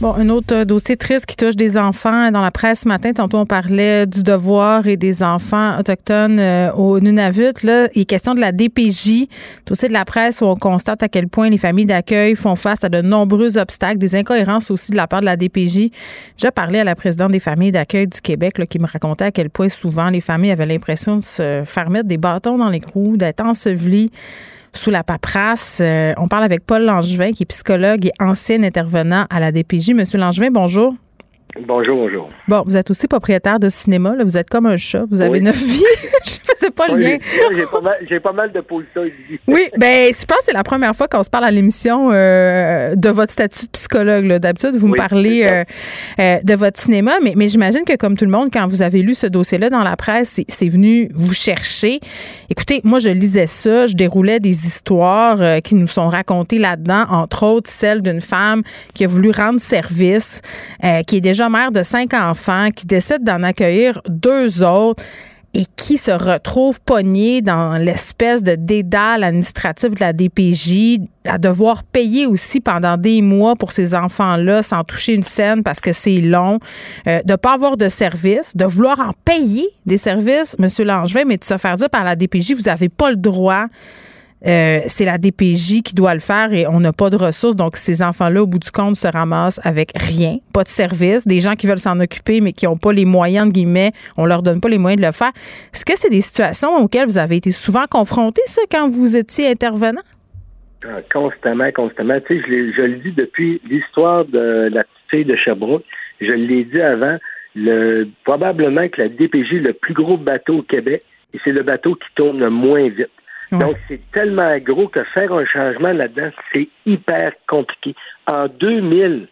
Bon, un autre euh, dossier triste qui touche des enfants dans la presse ce matin. Tantôt, on parlait du devoir et des enfants autochtones euh, au Nunavut. Là, il est question de la DPJ, dossier de la presse où on constate à quel point les familles d'accueil font face à de nombreux obstacles, des incohérences aussi de la part de la DPJ. J'ai parlé à la présidente des familles d'accueil du Québec là, qui me racontait à quel point souvent les familles avaient l'impression de se faire mettre des bâtons dans les roues, d'être ensevelies sous la paperasse. Euh, on parle avec Paul Langevin, qui est psychologue et ancien intervenant à la DPJ. Monsieur Langevin, bonjour. Bonjour, bonjour. Bon, vous êtes aussi propriétaire de cinéma. Là. Vous êtes comme un chat. Vous avez Oui. neuf vies. Je faisais pas le lien. j'ai- pas, mal- j'ai pas mal de positions ici. Oui, ben, je pense que c'est la première fois qu'on se parle à l'émission euh, de votre statut de psychologue. là. D'habitude, vous me parlez euh, euh, de votre cinéma, mais, mais j'imagine que comme tout le monde, quand vous avez lu ce dossier-là dans la presse, c'est- venu vous chercher. Écoutez, moi, je lisais ça, je déroulais des histoires qui nous sont racontées là-dedans, entre autres celle d'une femme qui a voulu rendre service, qui est déjà mère de cinq enfants, qui décide d'en accueillir deux autres et qui se retrouve pognée dans l'espèce de dédale administratif de la DPJ, à devoir payer aussi pendant des mois pour ces enfants-là sans toucher une scène parce que c'est long, euh, de pas avoir de service, de vouloir en payer des services, Monsieur Langevin, mais de se faire dire par la DPJ, vous n'avez pas le droit. Euh, c'est la DPJ qui doit le faire et on n'a pas de ressources. Donc, ces enfants-là, au bout du compte, se ramassent avec rien, pas de service, des gens qui veulent s'en occuper, mais qui n'ont pas les moyens, de guillemets, on leur donne pas les moyens de le faire. Est-ce que c'est des situations auxquelles vous avez été souvent confrontés, ça, quand vous étiez intervenant? Ah, Constamment, constamment. Tu sais, je, le dis depuis l'histoire de la petite fille de Sherbrooke. Je l'ai dit avant. Le, probablement que la DPJ est le plus gros bateau au Québec et c'est le bateau qui tourne le moins vite. Donc, c'est tellement gros que faire un changement là-dedans, c'est hyper compliqué. En 2000,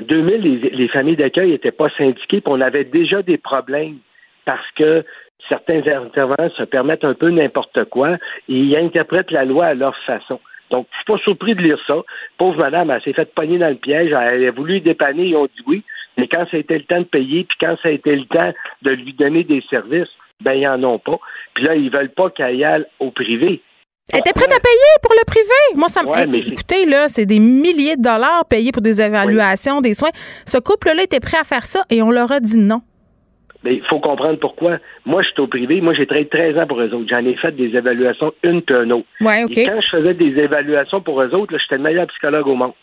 2000, les, les familles d'accueil n'étaient pas syndiquées, puis on avait déjà des problèmes parce que certains intervenants se permettent un peu n'importe quoi et ils interprètent la loi à leur façon. Donc, je suis pas surpris de lire ça. Pauvre madame, elle s'est fait pogner dans le piège, elle a voulu dépanner, ils ont dit oui, mais quand ça a été le temps de payer, puis quand ça a été le temps de lui donner des services, ben, ils en ont pas. Puis là, ils veulent pas qu'elle y aille au privé. Elle était prête à payer pour le privé. Moi, ça me. Ouais, mais écoutez, là, c'est des milliers de dollars payés pour des évaluations, des soins. Ce couple-là était prêt à faire ça et on leur a dit non. Mais il faut comprendre pourquoi. Moi, je suis au privé. Moi, j'ai travaillé 13 ans pour eux autres. J'en ai fait des évaluations une une autre. Ouais, OK. Et quand je faisais des évaluations pour eux autres, là, j'étais le meilleur psychologue au monde.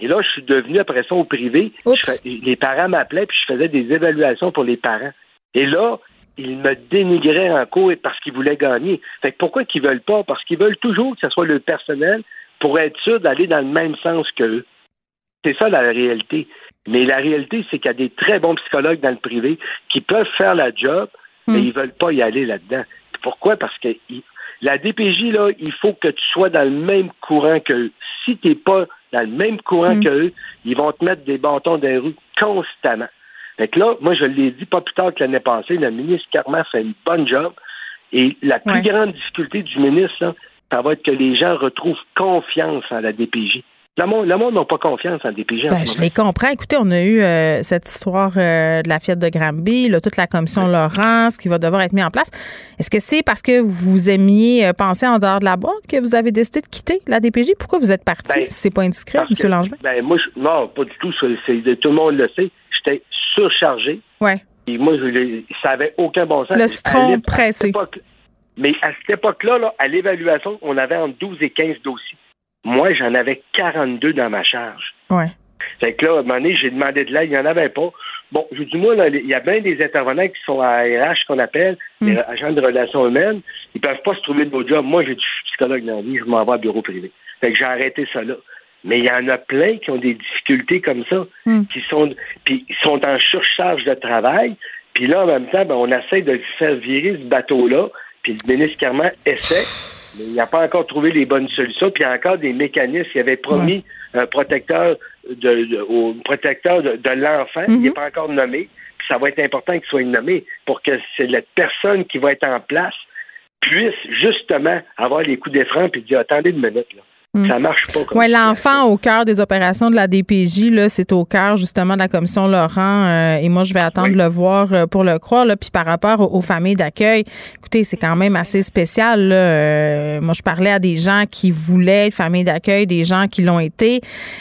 Et là, je suis devenu après ça au privé. Je fais- les parents m'appelaient puis je faisais des évaluations pour les parents. Et là, ils me dénigraient en cours parce qu'ils voulaient gagner. Fait que pourquoi qu'ils veulent pas? Parce qu'ils veulent toujours que ce soit le personnel pour être sûr d'aller dans le même sens qu'eux. C'est ça la réalité. Mais la réalité, c'est qu'il y a des très bons psychologues dans le privé qui peuvent faire la job, mais ils veulent pas y aller là-dedans. Pourquoi? Parce que il- la DPJ, là, il faut que tu sois dans le même courant qu'eux. Si tu n'es pas dans le même courant qu'eux, ils vont te mettre des bâtons dans les roues constamment. Fait que là, moi, je l'ai dit pas plus tard que l'année passée, le ministre Carman fait une bonne job. Et la plus grande difficulté du ministre, là, ça va être que les gens retrouvent confiance en la DPJ. Le monde le monde n'a pas confiance en la DPJ. en Ben, je les comprends. Écoutez, on a eu euh, cette histoire euh, de la fête de Granby, là, toute la commission Laurence qui va devoir être mise en place. Est-ce que c'est parce que vous aimiez euh, penser en dehors de la boîte que vous avez décidé de quitter la DPJ? Pourquoi vous êtes parti? Ben, si c'est pas indiscret, M. Langevin? Ben, moi, je- non, pas du tout. tout le monde le sait. J'étais surchargé. Ouais. Et moi, je, ça n'avait aucun bon sens. Le À citron à pressé. mais à cette époque-là, là, à l'évaluation, on avait entre 12 et 15 dossiers. Moi, j'en avais 42 dans ma charge. Ouais. Fait que là, à un moment donné, j'ai demandé de l'aide, il n'y en avait pas. Bon, je dis, moi, il y a bien des intervenants qui sont à RH, qu'on appelle, les agents de relations humaines. Ils peuvent pas se trouver de beau job. Moi, j'ai suis psychologue dans la vie, je m'en vais au bureau privé. Fait que j'ai arrêté ça là. Mais il y en a plein qui ont des difficultés comme ça, qui sont, puis ils sont en surcharge de travail. Puis là, en même temps, ben, on essaie de faire virer ce bateau-là. Puis le ministre Carman essaie, mais il n'a pas encore trouvé les bonnes solutions. Puis il y a encore des mécanismes. Il avait promis un protecteur de, de- au protecteur de, de l'enfant. Il n'est pas encore nommé. Puis ça va être important qu'il soit nommé pour que c'est la personne qui va être en place puisse justement avoir les coups d'effrant puis dire attendez une minute là. Ça marche pas comme ça. l'enfant au cœur des opérations de la DPJ, là, c'est au cœur justement de la commission Laurent. euh, et moi, je vais attendre de le voir euh, pour le croire. Là, puis par rapport aux, aux familles d'accueil, écoutez, c'est quand même assez spécial. Là. Euh, moi, je parlais à des gens qui voulaient être famille d'accueil, des gens qui l'ont été.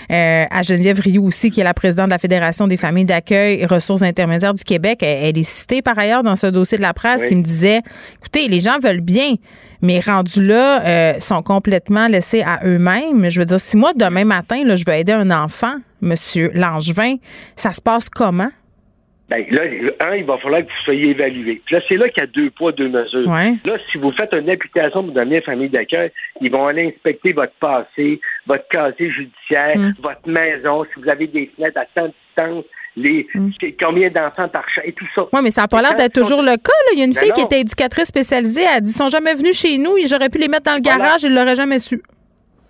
À Geneviève Rioux aussi, qui est la présidente de la Fédération des familles d'accueil et ressources intermédiaires du Québec. Elle, elle est citée par ailleurs dans ce dossier de la presse Oui. qui me disait, écoutez, les gens veulent bien. Mais rendus là, euh, sont complètement laissés à eux-mêmes. Je veux dire, si moi, demain matin, je veux aider un enfant, Monsieur Langevin, ça se passe comment? Ben, là, un, il va falloir que vous soyez évalué. Puis là, c'est là qu'il y a deux poids, deux mesures. Ouais. Là, si vous faites une application pour devenir famille d'accueil, ils vont aller inspecter votre passé, votre casier judiciaire, Mm. votre maison, si vous avez des fenêtres à tant de distance, les, combien d'enfants par chat et tout ça. Oui, mais ça n'a pas l'air d'être toujours le cas. là. Il y a une Ben fille qui était éducatrice spécialisée. Elle a dit, ils sont jamais venus chez nous. J'aurais pu les mettre dans le garage. Ils ne l'auraient jamais su.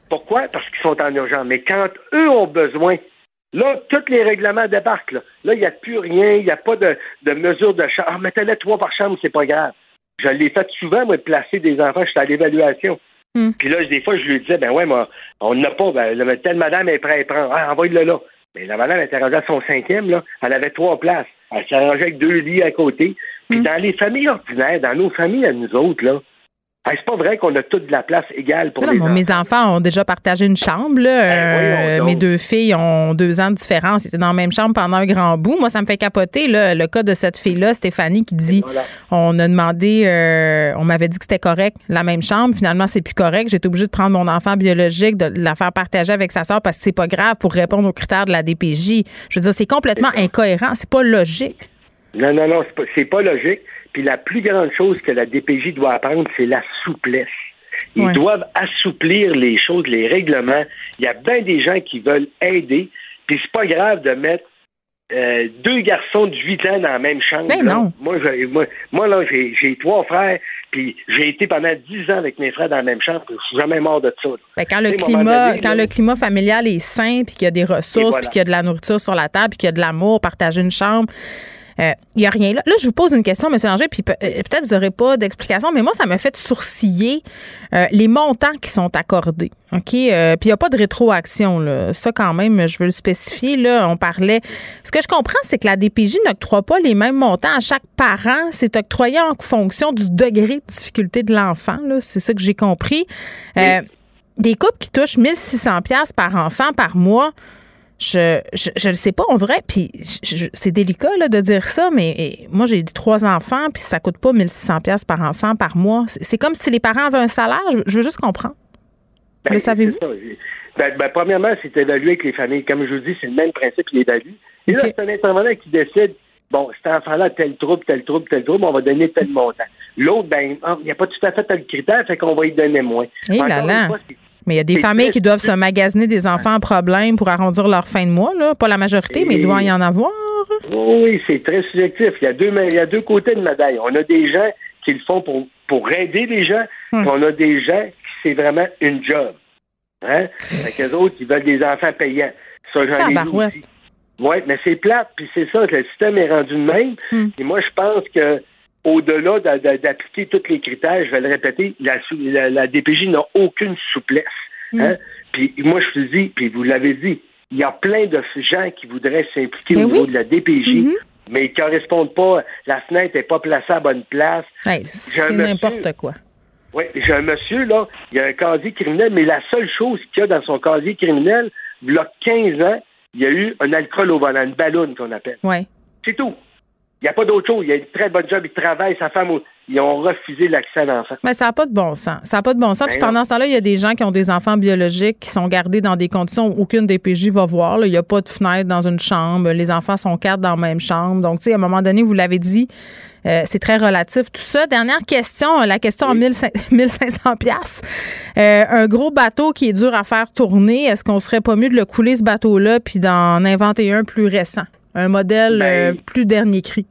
Pourquoi? Parce qu'ils sont en urgence. Mais quand eux ont besoin, là, tous les règlements débarquent. Là, là il n'y a plus rien, il n'y a pas de, de mesure de chambre. Ah, mettez-les trois par chambre, c'est pas grave. Je l'ai fait souvent, moi, de placer des enfants, j'étais à l'évaluation. Hmm. Puis là, des fois, je lui disais, ben ouais, moi, on n'a pas, ben, là, telle madame est prête à prendre. Ah, envoie-le là. Mais la madame était rendue à son cinquième, là. Elle avait trois places. Elle s'est arrangée avec deux lits à côté. Puis dans les familles ordinaires, dans nos familles à nous autres, là, c'est pas vrai qu'on a toute de la place égale pour Non, les moi, enfants. mes enfants ont déjà partagé une chambre. là. Euh, mes deux filles ont deux ans de différence. Ils étaient dans la même chambre pendant un grand bout. Moi, ça me fait capoter là, le cas de cette fille-là, Stéphanie, qui dit on a demandé, euh, on m'avait dit que c'était correct, la même chambre. Finalement, c'est plus correct. J'étais obligée de prendre mon enfant biologique, de la faire partager avec sa soeur parce que c'est pas grave pour répondre aux critères de la DPJ. Je veux dire, c'est complètement incohérent. C'est pas logique. Non, non, non, c'est pas, c'est pas logique. Puis la plus grande chose que la DPJ doit apprendre, c'est la souplesse. Ils Ouais. doivent assouplir les choses, les règlements. Il y a bien des gens qui veulent aider. Puis c'est pas grave de mettre euh, deux garçons de 8 ans dans la même chambre. Ben non. Moi, j'ai- moi, moi, là, j'ai trois frères, puis j'ai été pendant 10 ans avec mes frères dans la même chambre, puis je suis jamais mort de ça. Ben, quand le climat, donné, quand là, le climat familial est sain, puis qu'il y a des ressources, voilà. puis qu'il y a de la nourriture sur la table, puis qu'il y a de l'amour, partager une chambre, il y a rien là. Là, je vous pose une question, M. Langer, puis euh, peut-être vous n'aurez pas d'explication, mais moi, ça m'a fait sourciller euh, les montants qui sont accordés. OK? Euh, puis il n'y a pas de rétroaction. Là. Ça, quand même, je veux le spécifier. Là, on parlait. Ce que je comprends, c'est que la DPJ n'octroie pas les mêmes montants à chaque parent. C'est octroyé en fonction du degré de difficulté de l'enfant. là. C'est ça que j'ai compris. Euh, des couples qui touchent 1600 pièces par enfant par mois, Je, je, je le sais pas, on dirait, puis c'est délicat là, de dire ça, mais moi j'ai trois enfants, puis ça coûte pas 1600 pièces par enfant par mois. C'est comme si les parents avaient un salaire. Je, je veux juste comprendre. Ben, le savez-vous? Ben, ben, premièrement, c'est évalué avec les familles. Comme je vous dis, c'est le même principe, il évalue. Et là, c'est un intervenant qui décide, bon, cet enfant-là, a tel trouble, tel trouble, tel trouble, on va donner tel montant. L'autre, ben, il n'y a pas tout à fait tel critère, fait qu'on va y donner moins. Eh là là. fois, Mais il y a des familles qui doivent se magasiner des enfants en problème pour arrondir leur fin de mois. Là. Pas la majorité, mais il doit y en avoir. Oui, c'est très subjectif. Il y, a deux, il y a deux côtés de médaille. On a des gens qui le font pour, pour aider les gens, puis on a des gens qui c'est vraiment une job. Hein? Fait qu'eux autres, ils veulent des enfants payants. Ça, j'en ai. Oui, mais c'est plate, puis c'est ça, le système est rendu de même. Hmm. Et moi, je pense que au-delà d'a- d'a- d'appliquer tous les critères, je vais le répéter, la, sou- la, la DPJ n'a aucune souplesse. Hmm. Hein? Puis moi, je vous dis, puis vous l'avez dit, il y a plein de gens qui voudraient s'impliquer Ben au niveau oui. de la DPJ, Mhm. mais ils ne correspondent pas. La fenêtre n'est pas placée à la bonne place. Hey, un c'est n'importe quoi. Oui, j'ai un monsieur, là, il a un casier criminel, mais la seule chose qu'il y a dans son casier criminel, il y a 15 ans, il y a eu un alcool au volant, une ballonne qu'on appelle. Ouais. C'est tout. Il n'y a pas d'autre chose. Il a une très bonne job, il travaille, sa femme, ils ont refusé l'accès à l'enfant. Mais ça n'a pas de bon sens. Ça n'a pas de bon sens. Ben Puis non. pendant ce temps-là, il y a des gens qui ont des enfants biologiques qui sont gardés dans des conditions où aucune DPJ va voir. là. Il n'y a pas de fenêtre dans une chambre. Les enfants sont quatre dans la même chambre. Donc, tu sais, à un moment donné, vous l'avez dit, euh, c'est très relatif. Tout ça. Dernière question, la question en 1500 1500 piastres. Euh, un gros bateau qui est dur à faire tourner, est-ce qu'on serait pas mieux de le couler, ce bateau-là, puis d'en inventer un plus récent? Un modèle Ben, euh, plus dernier cri.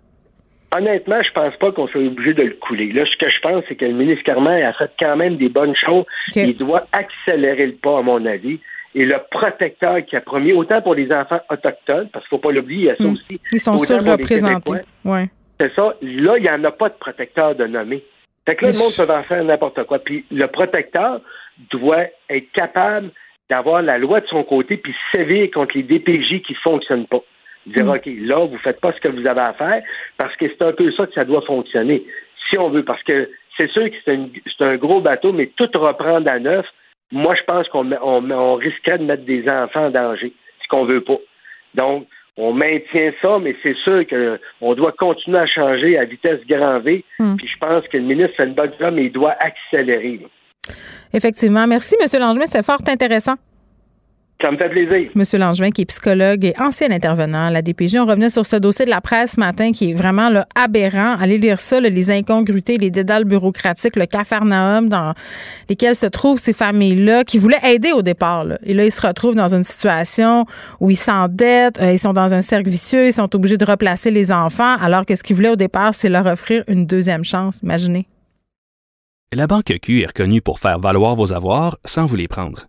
Honnêtement, je pense pas qu'on soit obligé de le couler. Là, ce que je pense, c'est que le ministre Carman a fait quand même des bonnes choses. Il doit accélérer le pas, à mon avis. Et le protecteur qui a promis, autant pour les enfants autochtones, parce qu'il faut pas l'oublier, il y a ça Hmm. aussi. Ils sont surreprésentés. Ouais. C'est ça. Là, il n'y en a pas de protecteur de nommer. Fait que là, le monde peut en faire n'importe quoi. Puis le protecteur doit être capable d'avoir la loi de son côté puis sévir contre les DPJ qui ne fonctionnent pas. Dire, Mm. OK, là, vous faites pas ce que vous avez à faire parce que c'est un peu ça que ça doit fonctionner. Si on veut, parce que c'est sûr que c'est un gros bateau, mais tout reprendre à neuf, moi, je pense qu'on met- on, on risquerait de mettre des enfants en danger, ce qu'on veut pas. Donc, on maintient ça, mais c'est sûr qu'on doit continuer à changer à vitesse grand V. Mm. Puis je pense que le ministre fait une bonne job, mais il doit accélérer. Effectivement. Merci, M. Langevin. C'est fort intéressant. Ça me fait plaisir. M. Langevin, qui est psychologue et ancien intervenant à la DPJ. On revenait sur ce dossier de la presse ce matin qui est vraiment là, aberrant. Allez lire ça, là, les incongruités, les dédales bureaucratiques, le cafarnaum dans lesquels se trouvent ces familles-là qui voulaient aider au départ. là. Et là, ils se retrouvent dans une situation où ils s'endettent, euh, ils sont dans un cercle vicieux, ils sont obligés de replacer les enfants, alors que ce qu'ils voulaient au départ, c'est leur offrir une deuxième chance. Imaginez. La Banque Q est reconnue pour faire valoir vos avoirs sans vous les prendre.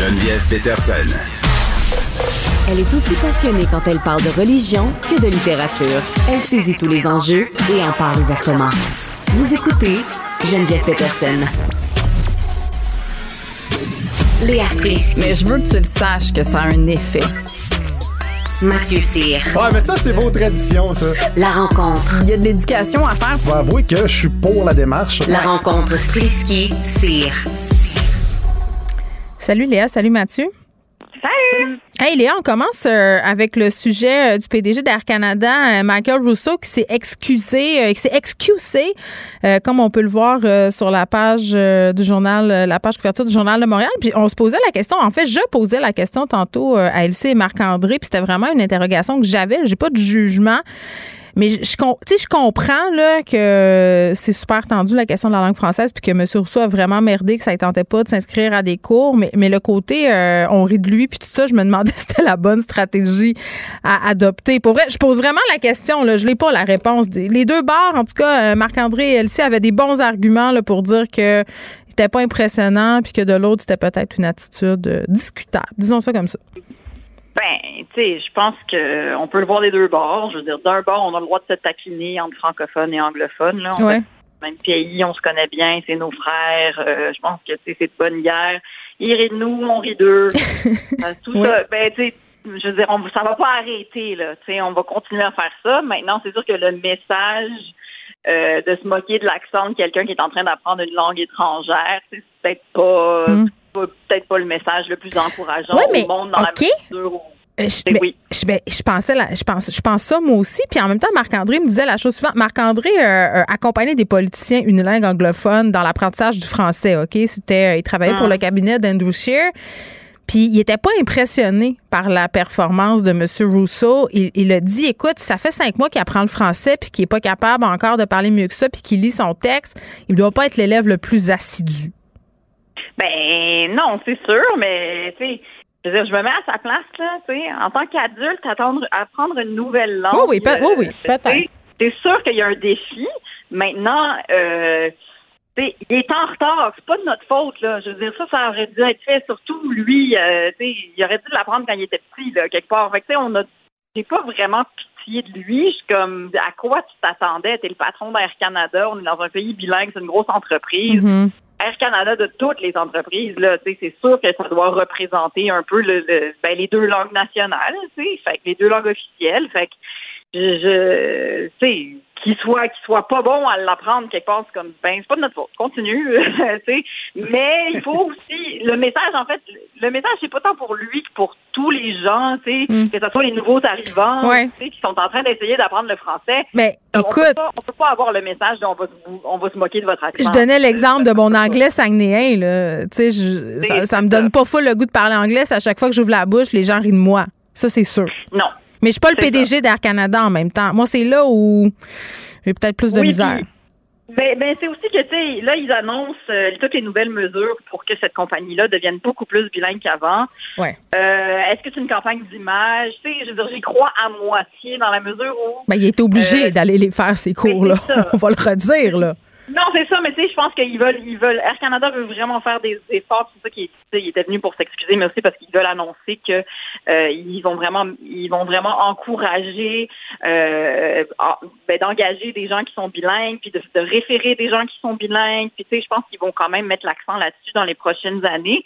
Geneviève Peterson. Elle est aussi passionnée quand elle parle de religion que de littérature. Elle saisit tous les enjeux et en parle ouvertement. Vous écoutez Geneviève Peterson. Léa Strisky. Mais je veux que tu le saches que ça a un effet. Mathieu Cyr. Ouais, mais ça, c'est vos traditions, ça. La rencontre. Il y a de l'éducation à faire. Faut avouer que je suis pour la démarche. La rencontre Strisky-Cyr. Salut Léa, salut Mathieu. Salut! Hey Léa, on commence euh, avec le sujet euh, du PDG d'Air Canada, euh, Michael Rousseau, qui s'est excusé, qui s'est excusé, comme on peut le voir sur la page du journal, la page couverture du journal de Montréal. Puis on se posait la question, en fait, je posais la question tantôt à Elsie et Marc-André, puis c'était vraiment une interrogation que j'avais. J'ai pas de jugement. Mais je, je, je comprends là, que c'est super tendu la question de la langue française, puis que M. Rousseau a vraiment merdé, que ça ne tentait pas de s'inscrire à des cours. Mais, mais le côté, euh, on rit de lui, puis tout ça, je me demandais si c'était la bonne stratégie à adopter. Pour vrai, je pose vraiment la question. Là, je n'ai pas la réponse. Les deux bars, en tout cas, euh, Marc-André et Elsie avaient des bons arguments là, pour dire que c'était pas impressionnant, puis que de l'autre, c'était peut-être une attitude euh, discutable. Disons ça comme ça. Ben, tu sais, je pense que on peut le voir des deux bords. Je veux dire, d'un bord, on a le droit de se taquiner entre francophones et anglophones. Là. On Ouais. fait le même pays, on se connaît bien, c'est nos frères. Euh, je pense que tu sais, c'est de bonne guerre. Ils rient de nous, on rit d'eux. Euh, Tout Ouais. ça, ben, tu sais, je veux dire, on, ça va pas arrêter, là. Tu sais, on va continuer à faire ça. Maintenant, c'est sûr que le message euh, de se moquer de l'accent de quelqu'un qui est en train d'apprendre une langue étrangère, c'est peut-être pas, Mm. Peut-être pas le message le plus encourageant Ouais, mais, au monde dans la mesure où Euh, Je, ben, je, ben, je pensais la- je pense je pense ça moi aussi puis en même temps Marc-André me disait la chose suivante Marc-André euh, euh, accompagnait des politiciens unilingues anglophones dans l'apprentissage du français OK? C'était euh, il travaillait pour Ah. le cabinet d'Andrew Scheer puis il était pas impressionné par la performance de M. Rousseau. Il, il a dit, écoute, ça fait cinq mois qu'il apprend le français puis qu'il est pas capable encore de parler mieux que ça puis qu'il lit son texte. Il doit pas être l'élève le plus assidu. Ben non, c'est sûr, mais tu sais, je veux dire, je me mets à sa place là, tu sais, en tant qu'adulte, attendre, apprendre une nouvelle langue. Oui, oui, peut- oui, oui, euh, peut-être. C'est sûr qu'il y a un défi. Maintenant, euh, il est en retard. C'est pas de notre faute là. Je veux dire, ça, ça aurait dû être fait. Surtout lui, euh, tu sais, il aurait dû l'apprendre quand il était petit là, quelque part. Fait que tu sais, on a, j'ai pas vraiment pitié de lui. Je suis comme, à quoi tu t'attendais? T'es le patron d'Air Canada. On est dans un pays bilingue, c'est une grosse entreprise. Mm-hmm. Air Canada de toutes les entreprises, là, c'est sûr que ça doit représenter un peu le, ben, les deux langues nationales, fait que les deux langues officielles, fait que je, je tu sais, qu'il soit qu'il soit pas bon à l'apprendre quelque part, c'est comme ben c'est pas de notre faute, continue, tu sais, mais il faut aussi le message en fait, le message c'est pas tant pour lui que pour tous les gens, tu sais, que ce soit les nouveaux arrivants, Ouais. tu sais, qui sont en train d'essayer d'apprendre le français. Mais on écoute, peut pas, on peut pas avoir le message d'on va on va se moquer de votre accent. Je donnais l'exemple de mon anglais saguenéen. Là. Tu sais, ça, ça me donne pas full le goût de parler anglais. c'est À chaque fois que j'ouvre la bouche, les gens rient de moi. Ça, c'est sûr. Non. Mais je suis pas le PDG d'Air Canada en même temps. Moi, c'est là où j'ai peut-être plus de Oui, misère. puis- Ben, ben c'est aussi que, tu sais, là, ils annoncent euh, toutes les nouvelles mesures pour que cette compagnie-là devienne beaucoup plus bilingue qu'avant. Ouais. Euh, Est-ce que c'est une campagne d'image? Tu sais, je veux dire, j'y crois à moitié dans la mesure où... Ben, il est obligé d'aller les faire, ces cours-là. Euh, c'est ça. On va le redire, là. Non, c'est ça, mais tu sais, je pense qu'ils veulent, ils veulent, Air Canada veut vraiment faire des efforts. C'est ça qu'il était venu pour s'excuser, mais aussi parce qu'ils veulent annoncer que euh, ils vont vraiment, ils vont vraiment encourager, euh, en- ben, d'engager des gens qui sont bilingues, puis de, de référer des gens qui sont bilingues. Puis tu sais, je pense qu'ils vont quand même mettre l'accent là-dessus dans les prochaines années.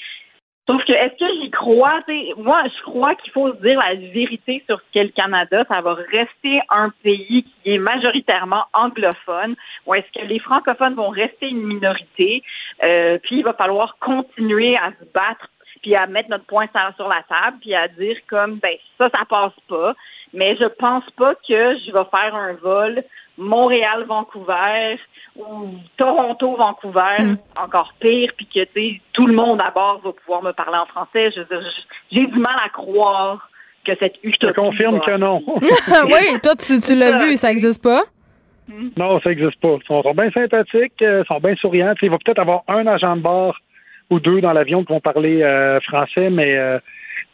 Sauf que est-ce que j'y crois? Tu sais, moi, je crois qu'il faut se dire la vérité sur ce qu'est le Canada. Ça va rester un pays qui est majoritairement anglophone, ou est-ce que les francophones vont rester une minorité? Euh, puis il va falloir continuer à se battre, puis à mettre notre point sur la table, puis à dire comme ben ça, ça passe pas. Mais je pense pas que je vais faire un vol Montréal-Vancouver ou Toronto-Vancouver, encore pire, puis que tu sais, tout le monde à bord va pouvoir me parler en français. Je j'ai du mal à croire que cette utopie. Je te confirme va- que non. oui, toi, tu, tu l'as vu, ça existe pas? Non, ça n'existe pas. Ils sont, sont bien sympathiques, euh, ils sont bien souriants. Il va peut-être avoir un agent de bord ou deux dans l'avion qui vont parler euh, français, mais euh,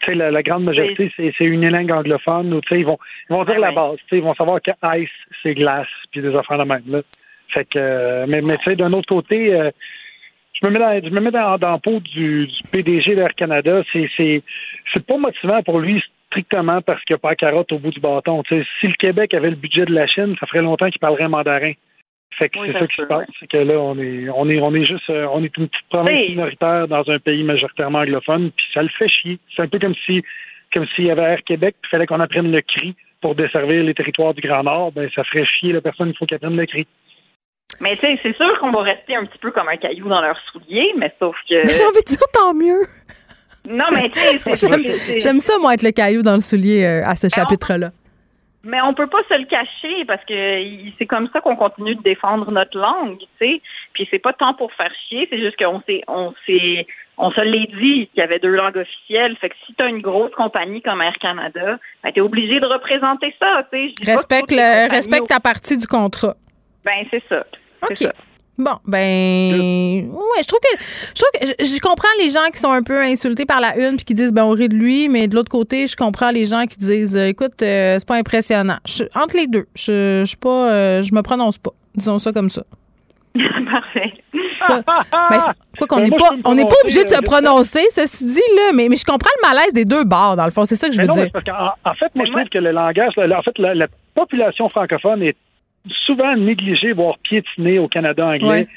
tu sais, la, la grande majorité, c'est c'est une langue anglophone. Ils vont, ils vont dire la base. Tu sais, Ils vont savoir que ice, c'est glace, puis des affaires de même. Là. Fait que, euh, mais, mais tu sais, d'un autre côté, euh, je me mets dans, je me mets dans, dans la peau du, du PDG d'Air Canada. C'est, pas motivant pour lui strictement parce qu'il n'y a pas la carotte au bout du bâton. Si le Québec avait le budget de la Chine, ça ferait longtemps qu'il parlerait mandarin. Fait que Oui, c'est ça ça qui se passe. C'est que là, on est, on est, on est juste, euh, on est une petite province Oui. minoritaire dans un pays majoritairement anglophone, puis ça le fait chier. C'est un peu comme si, comme s'il y avait Air Québec, puis il fallait qu'on apprenne le cri pour desservir les territoires du Grand Nord. Ben, ça ferait chier la personne. Il faut qu'elle apprenne le cri. Mais tu sais, c'est sûr qu'on va rester un petit peu comme un caillou dans leurs souliers, mais sauf que. Mais j'ai envie de dire tant mieux. Non, mais tu sais, c'est- J'aime j'aime ça, moi, être le caillou dans le soulier euh, à ce Ben, chapitre-là. Mais on peut pas se le cacher parce que c'est comme ça qu'on continue de défendre notre langue, tu sais. Puis c'est pas tant pour faire chier, c'est juste qu'on s'est, on s'est, on se l'est dit qu'il y avait deux langues officielles. Fait que si t'as une grosse compagnie comme Air Canada, ben t'es obligé de représenter ça, tu sais. Respecte, le, respecte ta partie du contrat. Ben c'est ça. OK. Bon, ben, ouais, je trouve que, je trouve que, je, je comprends les gens qui sont un peu insultés par la une puis qui disent, ben, on rit de lui, mais de l'autre côté, je comprends les gens qui disent, euh, écoute, euh, c'est pas impressionnant. Je- entre les deux, je, je suis pas, euh, je me prononce pas. Disons ça comme ça. Parfait. Ben, quoi qu'on Ben, n'est pas, on n'est pas obligé de se prononcer, ceci dit, là, mais, mais je comprends le malaise des deux bords, dans le fond. C'est ça que je Mais veux non, dire. parce qu'en en fait, moi, je trouve que le langage, la- en fait, la, la population francophone est souvent négligée, voire piétinée au Canada anglais.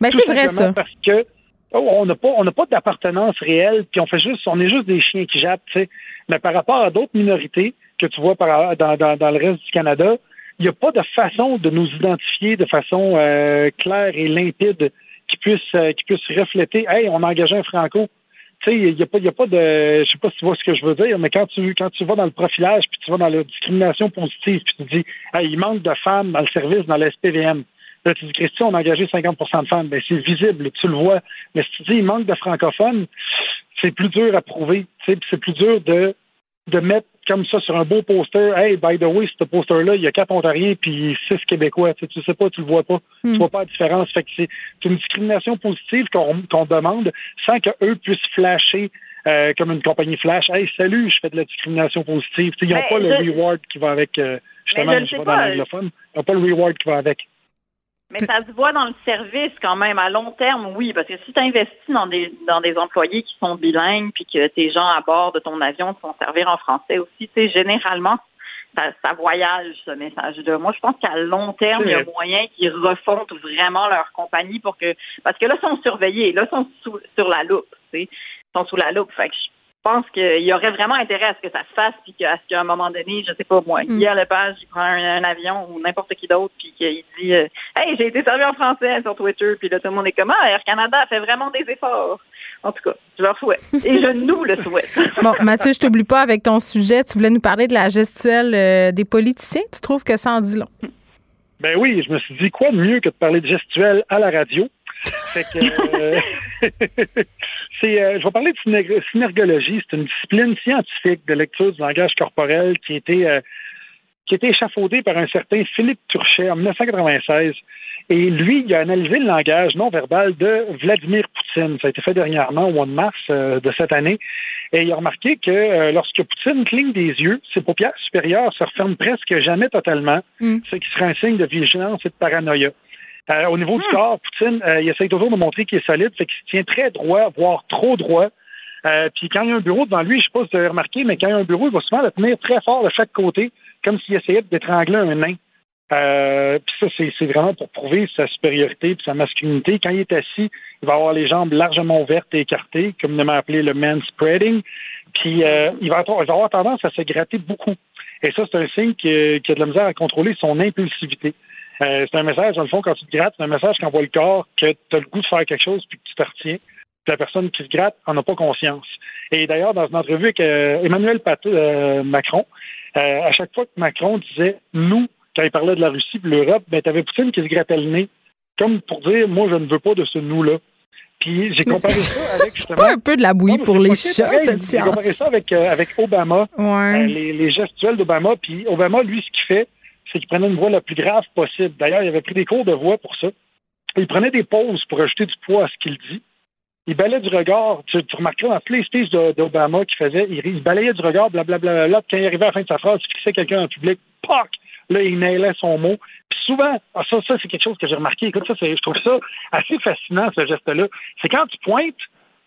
Ouais. Tout c'est vrai, ça. Parce que oh, on n'a pas, on n'a pas d'appartenance réelle, puis on fait juste, on est juste des chiens qui jappent, tu sais. Mais par rapport à d'autres minorités que tu vois par, dans, dans, dans le reste du Canada, il n'y a pas de façon de nous identifier de façon euh, claire et limpide qui puisse, euh, qui puisse refléter, hey, on a engagé un franco. Tu sais, il n'y a pas, y a pas de, je sais pas si tu vois ce que je veux dire, mais quand tu, quand tu vas dans le profilage, puis tu vas dans la discrimination positive, puis tu dis, hey, il manque de femmes dans le service, dans la SPVM. Là, tu dis, Christian, on a engagé 50% de femmes. Ben, c'est visible, tu le vois. Mais si tu dis, il manque de francophones, c'est plus dur à prouver. C'est plus dur de, de mettre comme ça sur un beau poster. Hey, by the way, ce poster-là, il y a quatre Ontariens puis six Québécois. Tu, sais, tu sais pas, tu le vois pas. Tu vois pas la différence. Fait que c'est une discrimination positive qu'on demande sans qu'eux puissent flasher euh, comme une compagnie flash. Hey, salut, je fais de la discrimination positive. Tu sais, ils n'ont Mais pas le reward qui va avec. euh, justement, je je sais vais dans pas. l'anglophone. Ils n'ont pas le reward qui va avec. Mais ça se voit dans le service quand même à long terme, oui, parce que si tu investis dans des dans des employés qui sont bilingues, puis que tes gens à bord de ton avion te font servir en français aussi, tu sais, généralement, ça, ça voyage ce message-là. Moi, je pense qu'à long terme, il y a moyen qu'ils refondent vraiment leur compagnie pour que parce que là, ils sont surveillés, là, ils sont sous, sur la loupe, tu sais, ils sont sous la loupe. Fait que je pense qu'il y aurait vraiment intérêt à ce que ça se fasse, puis qu'à ce qu'à un moment donné, je sais pas moi, Mm. Guy Lepage, il prend un, un avion ou n'importe qui d'autre, puis qu'il dit euh, Hey, j'ai été servi en français sur Twitter, puis là, tout le monde est comme Ah, Air Canada fait vraiment des efforts. En tout cas, je leur souhaite. Et je nous le souhaite. Bon, Mathieu, je t'oublie pas avec ton sujet. Tu voulais nous parler de la gestuelle euh, des politiciens. Tu trouves que ça en dit long? Ben oui, je me suis dit quoi de mieux que de parler de gestuelle à la radio? Fait que euh, c'est euh, je vais parler de syner- synergologie, c'est une discipline scientifique de lecture du langage corporel qui a été euh, qui a été échafaudée par un certain Philippe Turchet en 1996. Et lui, il a analysé le langage non verbal de Vladimir Poutine. Ça a été fait dernièrement au mois de mars euh, de cette année. Et il a remarqué que euh, lorsque Poutine cligne des yeux, ses paupières supérieures se referment presque jamais totalement, ce qui serait un signe de vigilance et de paranoïa. Euh, au niveau du corps, Poutine, euh, il essaie toujours de montrer qu'il est solide, fait qu'il se tient très droit, voire trop droit. Euh, puis quand il y a un bureau devant lui, je sais pas si vous avez remarqué, mais quand il y a un bureau, il va souvent le tenir très fort de chaque côté, comme s'il essayait d'étrangler un nain. Euh, puis ça, c'est, c'est vraiment pour prouver sa supériorité et sa masculinité. Quand il est assis, il va avoir les jambes largement ouvertes et écartées, communément appelé le man spreading. Puis euh, il, va avoir, il va avoir tendance à se gratter beaucoup. Et ça, c'est un signe qu'il qu'il a de la misère à contrôler son impulsivité. Euh, c'est un message, dans le fond, quand tu te grattes, c'est un message qu'envoie le corps que tu as le goût de faire quelque chose puis que tu te retiens. Puis la personne qui se gratte en a pas conscience. Et d'ailleurs, dans une entrevue avec euh, Emmanuel Pat- euh, Macron, euh, à chaque fois que Macron disait nous, quand il parlait de la Russie et de l'Europe, ben, tu avais Poutine qui se grattait le nez, comme pour dire moi, je ne veux pas de ce nous-là. Puis j'ai comparé ça avec justement. Pas un peu de la bouillie pour les chats, pareil, cette J'ai comparé science. ça avec, euh, avec Obama, Ouais. euh, les, les gestuels d'Obama. Puis Obama, lui, ce qu'il fait, c'est qu'il prenait une voix la plus grave possible. D'ailleurs, il avait pris des cours de voix pour ça. Il prenait des pauses pour ajouter du poids à ce qu'il dit. Il balayait du regard. Tu, tu remarqueras dans tous les speeches d'Obama qu'il faisait, il, balayait du regard, blablabla. Là, quand il arrivait à la fin de sa phrase, il fixait quelqu'un en public, POC! Là, il nailait son mot. Puis souvent, ah, ça, ça c'est quelque chose que j'ai remarqué. Écoute, ça, je trouve ça assez fascinant, ce geste-là. C'est quand tu pointes,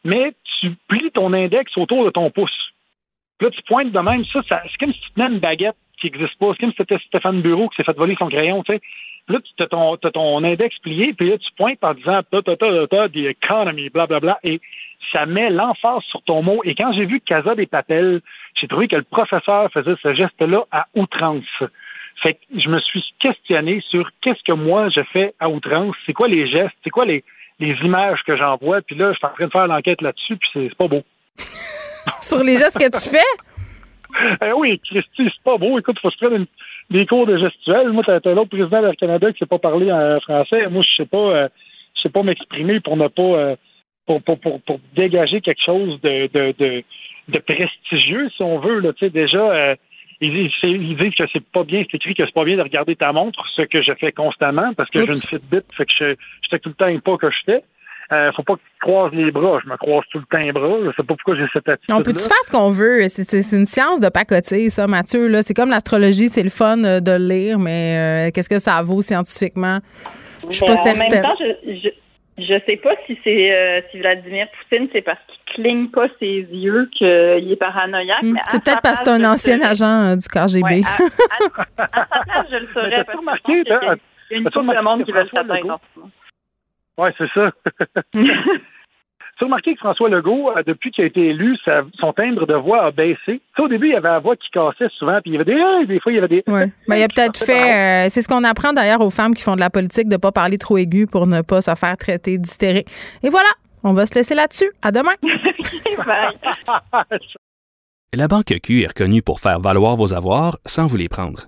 mais tu plies ton index autour de ton pouce. Puis là, tu pointes de même. Ça, ça c'est comme si tu tenais une baguette qui n'existe pas. C'est comme si c'était Stéphane Bureau qui s'est fait voler son crayon, tu sais. Là, tu as ton, index plié, puis là, tu pointes en disant ta ta ta ta the economy, blablabla, et ça met l'emphase sur ton mot. Et quand j'ai vu Casa des Papels, j'ai trouvé que le professeur faisait ce geste-là à outrance. Fait que je me suis questionné sur qu'est-ce que moi je fais à outrance, c'est quoi les gestes, c'est quoi les, les images que j'envoie, puis là, je suis en train de faire l'enquête là-dessus, puis c'est pas beau. sur les gestes que tu fais? Eh oui, Christy, c'est pas beau. Écoute, faut se prendre une- des cours de gestuelle. Moi, t'as t'as l'autre président d'Air Canada qui sait pas parler en français. Moi, je sais pas, euh, je sais pas m'exprimer pour ne pas, euh, pour, pour, pour, pour dégager quelque chose de, de, de, de prestigieux, si on veut. Là, tu sais, déjà, euh, ils, disent- c'est- ils disent que c'est pas bien, c'est écrit que c'est pas bien de regarder ta montre, ce que je fais constamment parce que j'ai une Fitbit, fait que je, je sais tout le temps pas que je fais. Euh, faut pas que tu croises les bras. Je me croise tout le temps les bras. Je sais pas pourquoi j'ai cette attitude. On peut-tu faire ce qu'on veut? C'est- une science de pacoter, ça, Mathieu. là. C'est comme l'astrologie, c'est le fun euh, de le lire, mais euh, qu'est-ce que ça vaut scientifiquement? Je suis pas en certaine. même temps, je, je, je sais pas si c'est euh, si Vladimir Poutine, c'est parce qu'il cligne pas ses yeux qu'il est paranoïaque. Hmm, C'est peut-être parce que c'est je un ancien agent euh, du KGB. Ouais, à, à- à sa place, je le saurais. parce que remarqué, je il y a une couple de monde qui veut se Oui, c'est ça. tu as remarqué que François Legault, euh, depuis qu'il a été élu, sa- son timbre de voix a baissé. Tu sais, au début, il y avait la voix qui cassait souvent, puis il y avait des Hey des fois, il y avait des Ouais. Ben, il a peut-être fait. euh, c'est ce qu'on apprend d'ailleurs aux femmes qui font de la politique, de ne pas parler trop aigu pour ne pas se faire traiter d'hystérique. Et voilà, on va se laisser là-dessus. À demain. La Banque Q est reconnue pour faire valoir vos avoirs sans vous les prendre.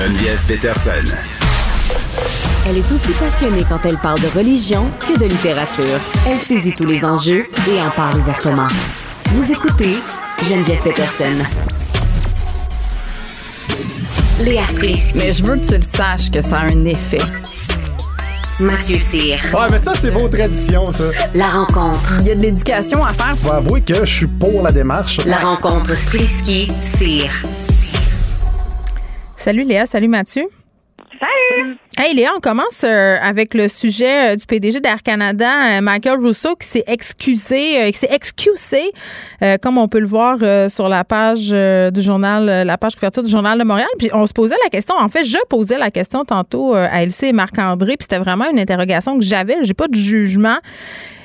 Geneviève Peterson. Elle est aussi passionnée quand elle parle de religion que de littérature. Elle saisit tous les enjeux et en parle ouvertement. Vous écoutez Geneviève Peterson. Léa Strisky. Mais je veux que tu le saches que ça a un effet. Mathieu Cyr. Ouais, mais ça, c'est vos traditions, ça. La rencontre. Il y a de l'éducation à faire. Faut avouer que je suis pour la démarche. La rencontre Strisky-Cyr. Salut Léa, salut Mathieu. Salut! Hey Léa, on commence euh, avec le sujet euh, du PDG d'Air Canada, euh, Michael Rousseau, qui s'est excusé, qui s'est excusé, comme on peut le voir sur la page du journal, la page couverture du journal de Montréal. Puis on se posait la question, en fait, je posais la question tantôt à Elsie et Marc-André, puis c'était vraiment une interrogation que j'avais. J'ai pas de jugement.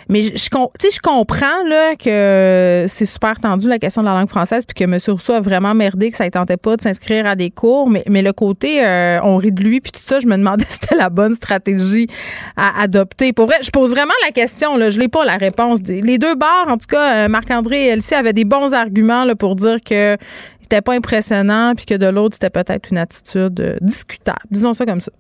Mais je, je, je comprends là, que c'est super tendu la question de la langue française, puis que M. Rousseau a vraiment merdé, que ça ne tentait pas de s'inscrire à des cours. Mais, mais le côté, euh, on rit de lui, puis tout ça, je me demandais si c'était la bonne stratégie à adopter. Pour vrai, je pose vraiment la question. Là, je n'ai pas la réponse. Les deux bars, en tout cas, euh, Marc-André et Elsie avaient des bons arguments là, pour dire que c'était pas impressionnant, puis que de l'autre, c'était peut-être une attitude euh, discutable. Disons ça comme ça.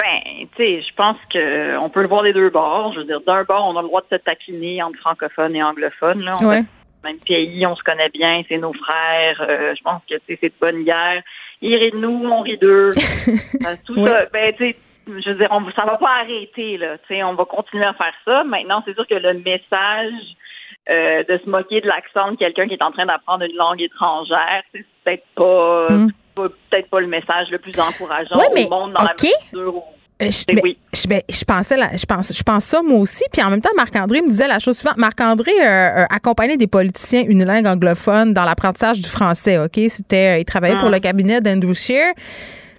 Ben, tu sais, je pense que on peut le voir des deux bords. Je veux dire, d'un bord, on a le droit de se taquiner entre francophones et anglophones. Là. On Ouais. fait même pays, on se connaît bien, c'est nos frères. euh, je pense que tu sais, c'est de bonne guerre. Ils rient de nous, on rit d'eux. Euh, Tout Ouais. ça, ben, tu sais, je veux dire, on, ça va pas arrêter, là. Tu sais, on va continuer à faire ça. Maintenant, c'est sûr que le message euh, de se moquer de l'accent de quelqu'un qui est en train d'apprendre une langue étrangère, c'est peut-être pas, Mm. Peut-être pas le message le plus encourageant Ouais, mais, au monde dans OK. la mesure où Euh, Je, ben, oui. je, ben, je pensais la- je pense je pense ça moi aussi puis en même temps Marc-André me disait la chose suivante Marc-André euh, euh, accompagnait des politiciens unilingues anglophones dans l'apprentissage du français OK? C'était euh, il travaillait pour Ah. le cabinet d'Andrew Scheer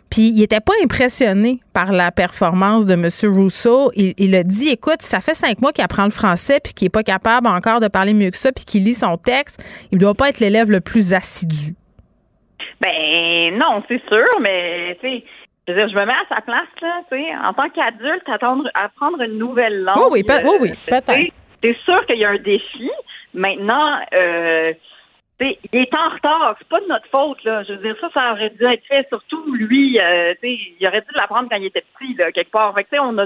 puis il était pas impressionné par la performance de M. Rousseau. Il, il a dit, écoute, ça fait cinq mois qu'il apprend le français puis qu'il est pas capable encore de parler mieux que ça puis qu'il lit son texte. Il doit pas être l'élève le plus assidu. Ben non, c'est sûr, mais tu sais, je veux dire, je me mets à sa place là, tu sais, en tant qu'adulte, attendre, apprendre une nouvelle langue. Oui, oui, oui, oui, euh, peut-être. C'est sûr qu'il y a un défi. Maintenant, euh, il est en retard. C'est pas de notre faute là. Je veux dire, ça, ça aurait dû être fait. Surtout lui, euh, tu sais, il aurait dû l'apprendre quand il était petit là, quelque part. Fait que on a,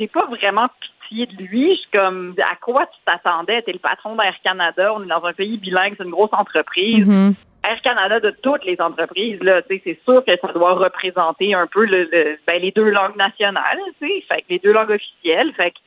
j'ai pas vraiment pitié de lui. Je suis comme, à quoi tu t'attendais? T'es le patron d'Air Canada, on est dans un pays bilingue, c'est une grosse entreprise. Mhm. Air Canada de toutes les entreprises, là, c'est sûr que ça doit représenter un peu le, ben, les deux langues nationales, fait les deux langues officielles, fait que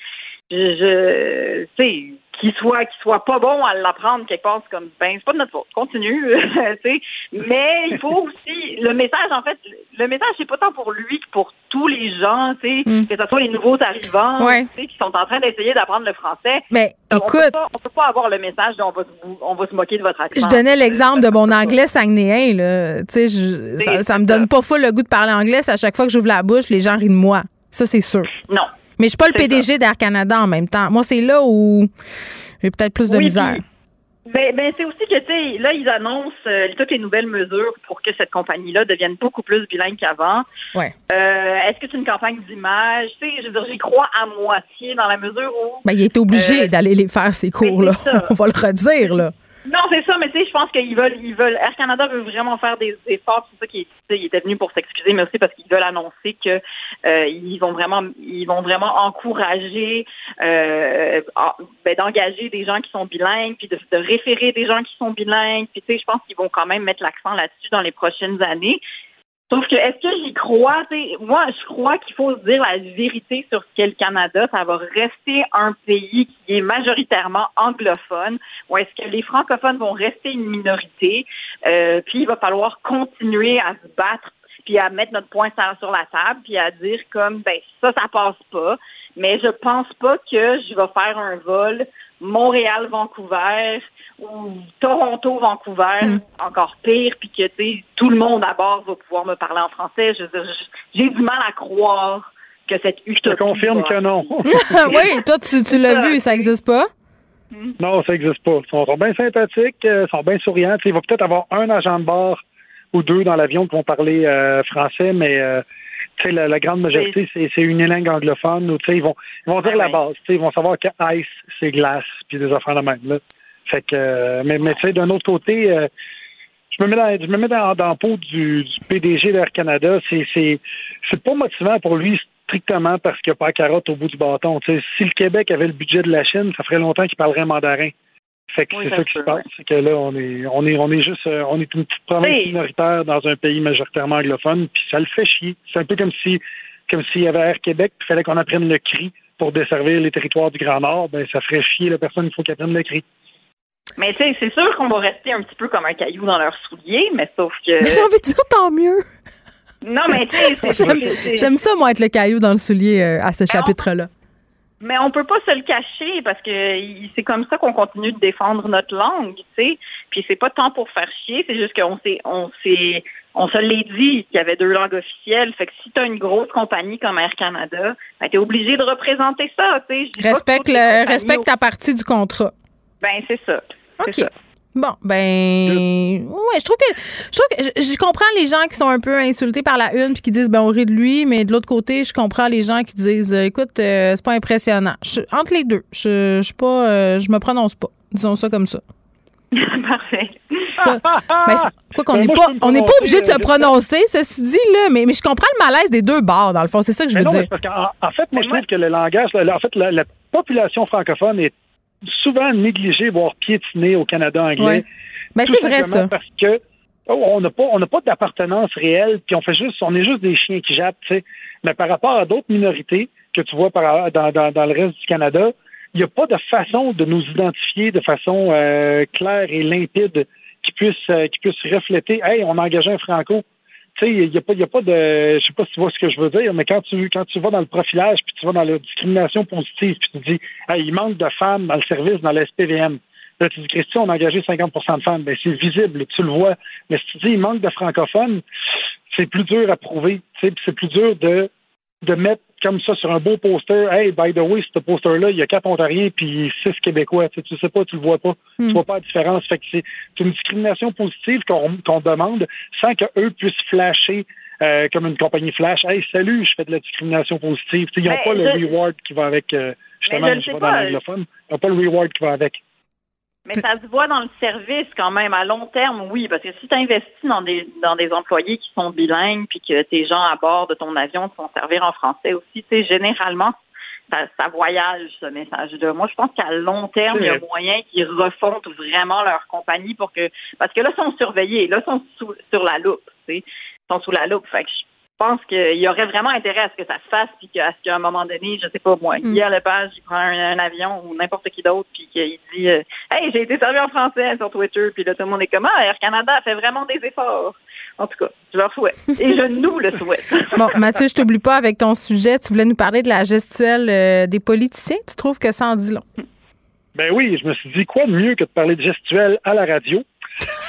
je, sais, qu'il soit qu'il soit pas bon à l'apprendre quelque part, c'est comme ben c'est pas de notre faute, continue, tu sais. Mais il faut aussi le message en fait, le message c'est pas tant pour lui que pour tous les gens, tu sais, que ce soit les nouveaux arrivants, Ouais. tu sais, qui sont en train d'essayer d'apprendre le français. Mais on peut écoute- pas, on peut pas avoir le message de on va se, on va se moquer de votre accent. Je donnais l'exemple de mon anglais saguenéen, là. Tu sais, ça, ça me donne pas full le goût de parler anglais. c'est À chaque fois que j'ouvre la bouche, les gens rient de moi. Ça, c'est sûr. Non. Mais je suis pas le PDG d'Air Canada en même temps. Moi, c'est là où j'ai peut-être plus de Oui, misère. Ben, ben c'est aussi que, tu sais, là, ils annoncent euh, toutes les nouvelles mesures pour que cette compagnie-là devienne beaucoup plus bilingue qu'avant. Ouais. Euh, Est-ce que c'est une campagne d'image? Tu sais, je veux dire, j'y crois à moitié dans la mesure où... Ben, il est obligé d'aller les faire, ces cours-là. On va le redire, là. Non, c'est ça, mais tu sais, je pense qu'ils veulent, ils veulent. Air Canada veut vraiment faire des efforts. C'est ça qu'il était venu pour s'excuser, mais aussi parce qu'ils veulent annoncer que euh, ils vont vraiment, ils vont vraiment encourager, euh, en- ben, d'engager des gens qui sont bilingues, puis de, de référer des gens qui sont bilingues. Puis tu sais, je pense qu'ils vont quand même mettre l'accent là-dessus dans les prochaines années. Sauf que, est-ce que j'y crois? Tu sais, moi, je crois qu'il faut se dire la vérité sur ce qu'est le Canada. Ça va rester un pays qui est majoritairement anglophone, ou est-ce que les francophones vont rester une minorité? Euh, puis il va falloir continuer à se battre, puis à mettre notre point sur la table, puis à dire comme, ben ça, ça passe pas. Mais je pense pas que je vais faire un vol Montréal-Vancouver ou Toronto-Vancouver, encore pire, puis que tu sais, tout le monde à bord va pouvoir me parler en français. Je veux dire, je- j'ai du mal à croire que cette utopie. Je confirme va- que non. oui, toi, tu, tu l'as vu, ça existe pas? Non, ça n'existe pas. Ils sont, sont bien sympathiques, euh, sont bien souriants. Tu sais, il va peut-être avoir un agent de bord ou deux dans l'avion qui vont parler euh, français, mais euh, tu sais, la, la grande majorité, c'est c'est une langue anglophone. Ou, tu sais, ils vont, ils vont dire la base. Tu sais, Ils vont savoir que ice, c'est glace, puis des affaires de même. Là. Fait que, euh, mais, mais tu sais, d'un autre côté, euh, je me mets dans, je me mets dans, dans la peau du, du PDG d'Air Canada. C'est, c'est, c'est pas motivant pour lui strictement parce qu'il n'y a pas la carotte au bout du bâton. Si le Québec avait le budget de la Chine, ça ferait longtemps qu'il parlerait mandarin. Fait que Oui, c'est ça qui se passe. C'est que là, on est, on est, on est juste, euh, on est une petite province Oui. minoritaire dans un pays majoritairement anglophone, puis ça le fait chier. C'est un peu comme si, comme s'il y avait Air Québec, puis il fallait qu'on apprenne le cri pour desservir les territoires du Grand Nord. Ben, ça ferait chier la personne. Il faut qu'elle apprenne le cri. Mais tu sais, c'est sûr qu'on va rester un petit peu comme un caillou dans leurs souliers, mais sauf que. Mais j'ai envie de dire tant mieux. Non, mais tu sais, c'est- J'aime ça, moi, être le caillou dans le soulier euh, à ce chapitre-là. Mais on peut pas se le cacher parce que c'est comme ça qu'on continue de défendre notre langue, tu sais. Puis c'est pas tant pour faire chier, c'est juste qu'on s'est, on s'est, on se l'est dit qu'il y avait deux langues officielles. Fait que si t'as une grosse compagnie comme Air Canada, ben t'es obligé de représenter ça, tu sais. Respecte, le, respecte ta partie du contrat. Ben c'est ça. OK. ça. Bon, ben, ouais, je trouve que, je trouve que, je, je comprends les gens qui sont un peu insultés par la une puis qui disent, ben, on rit de lui, mais de l'autre côté, je comprends les gens qui disent, euh, écoute, euh, c'est pas impressionnant. Je- entre les deux, je, je suis pas, euh, je me prononce pas. Disons ça comme ça. Parfait. Ben, quoi qu'on Ben, n'est moi, pas, on n'est pas obligé de se prononcer, ceci dit, là, mais, mais je comprends le malaise des deux bords, dans le fond. C'est ça que je Mais veux non, dire. parce qu'en en fait, moi, je trouve que le langage, la- en fait, la, la population francophone est souvent négligée, voire piétinée au Canada anglais. Ouais. Tout c'est vrai, ça. Parce que oh, on n'a pas, on n'a pas d'appartenance réelle, puis on fait juste, on est juste des chiens qui jappent, tu sais. Mais par rapport à d'autres minorités que tu vois par, dans, dans, dans le reste du Canada, il n'y a pas de façon de nous identifier de façon euh, claire et limpide qui puisse, euh, qui puisse refléter, hey, on a engagé un franco. Tu sais, il n'y a pas, a pas de, je sais pas si tu vois ce que je veux dire, mais quand tu, quand tu vas dans le profilage, puis tu vas dans la discrimination positive, puis tu dis, hey, il manque de femmes dans le service, dans la SPVM. Là, tu dis, Christian, on a engagé 50% de femmes. Ben, c'est visible, tu le vois. Mais si tu dis, il manque de francophones, c'est plus dur à prouver. C'est plus dur de, de mettre comme ça sur un beau poster. Hey, by the way, ce poster-là, il y a quatre Ontariens puis six Québécois. Tu, sais, tu sais pas, tu le vois pas. Tu vois pas la différence. Fait que c'est une discrimination positive qu'on demande sans qu'eux puissent flasher euh, comme une compagnie flash. Hey, salut, je fais de la discrimination positive. Ils n'ont Mais pas le reward qui va avec. euh, justement, je je sais vais dans pas. l'anglophone. Ils n'ont pas le reward qui va avec. Mais ça se voit dans le service quand même à long terme, oui, parce que si tu investis dans des dans des employés qui sont bilingues, puis que tes gens à bord de ton avion te font servir en français aussi, tu sais, généralement, ça, ça voyage ce message-là. Moi, je pense qu'à long terme, il y a moyen qu'ils refondent vraiment leur compagnie pour que parce que là, ils sont surveillés, là, ils sont sous, sur la loupe, tu sais, ils sont sous la loupe. Fait que je pense qu'il y aurait vraiment intérêt à ce que ça se fasse, puis qu'à ce qu'à un moment donné, je sais pas moi, Mm. Guy Lepage, il prend un, un avion ou n'importe qui d'autre, puis qu'il dit euh, Hey, j'ai été servi en français sur Twitter, puis là, tout le monde est comme Ah, Air Canada fait vraiment des efforts. En tout cas, je leur souhaite. Et je nous le souhaite. Bon, Mathieu, je t'oublie pas avec ton sujet. Tu voulais nous parler de la gestuelle euh, des politiciens. Tu trouves que ça en dit long? Ben oui, je me suis dit quoi de mieux que de parler de gestuelle à la radio?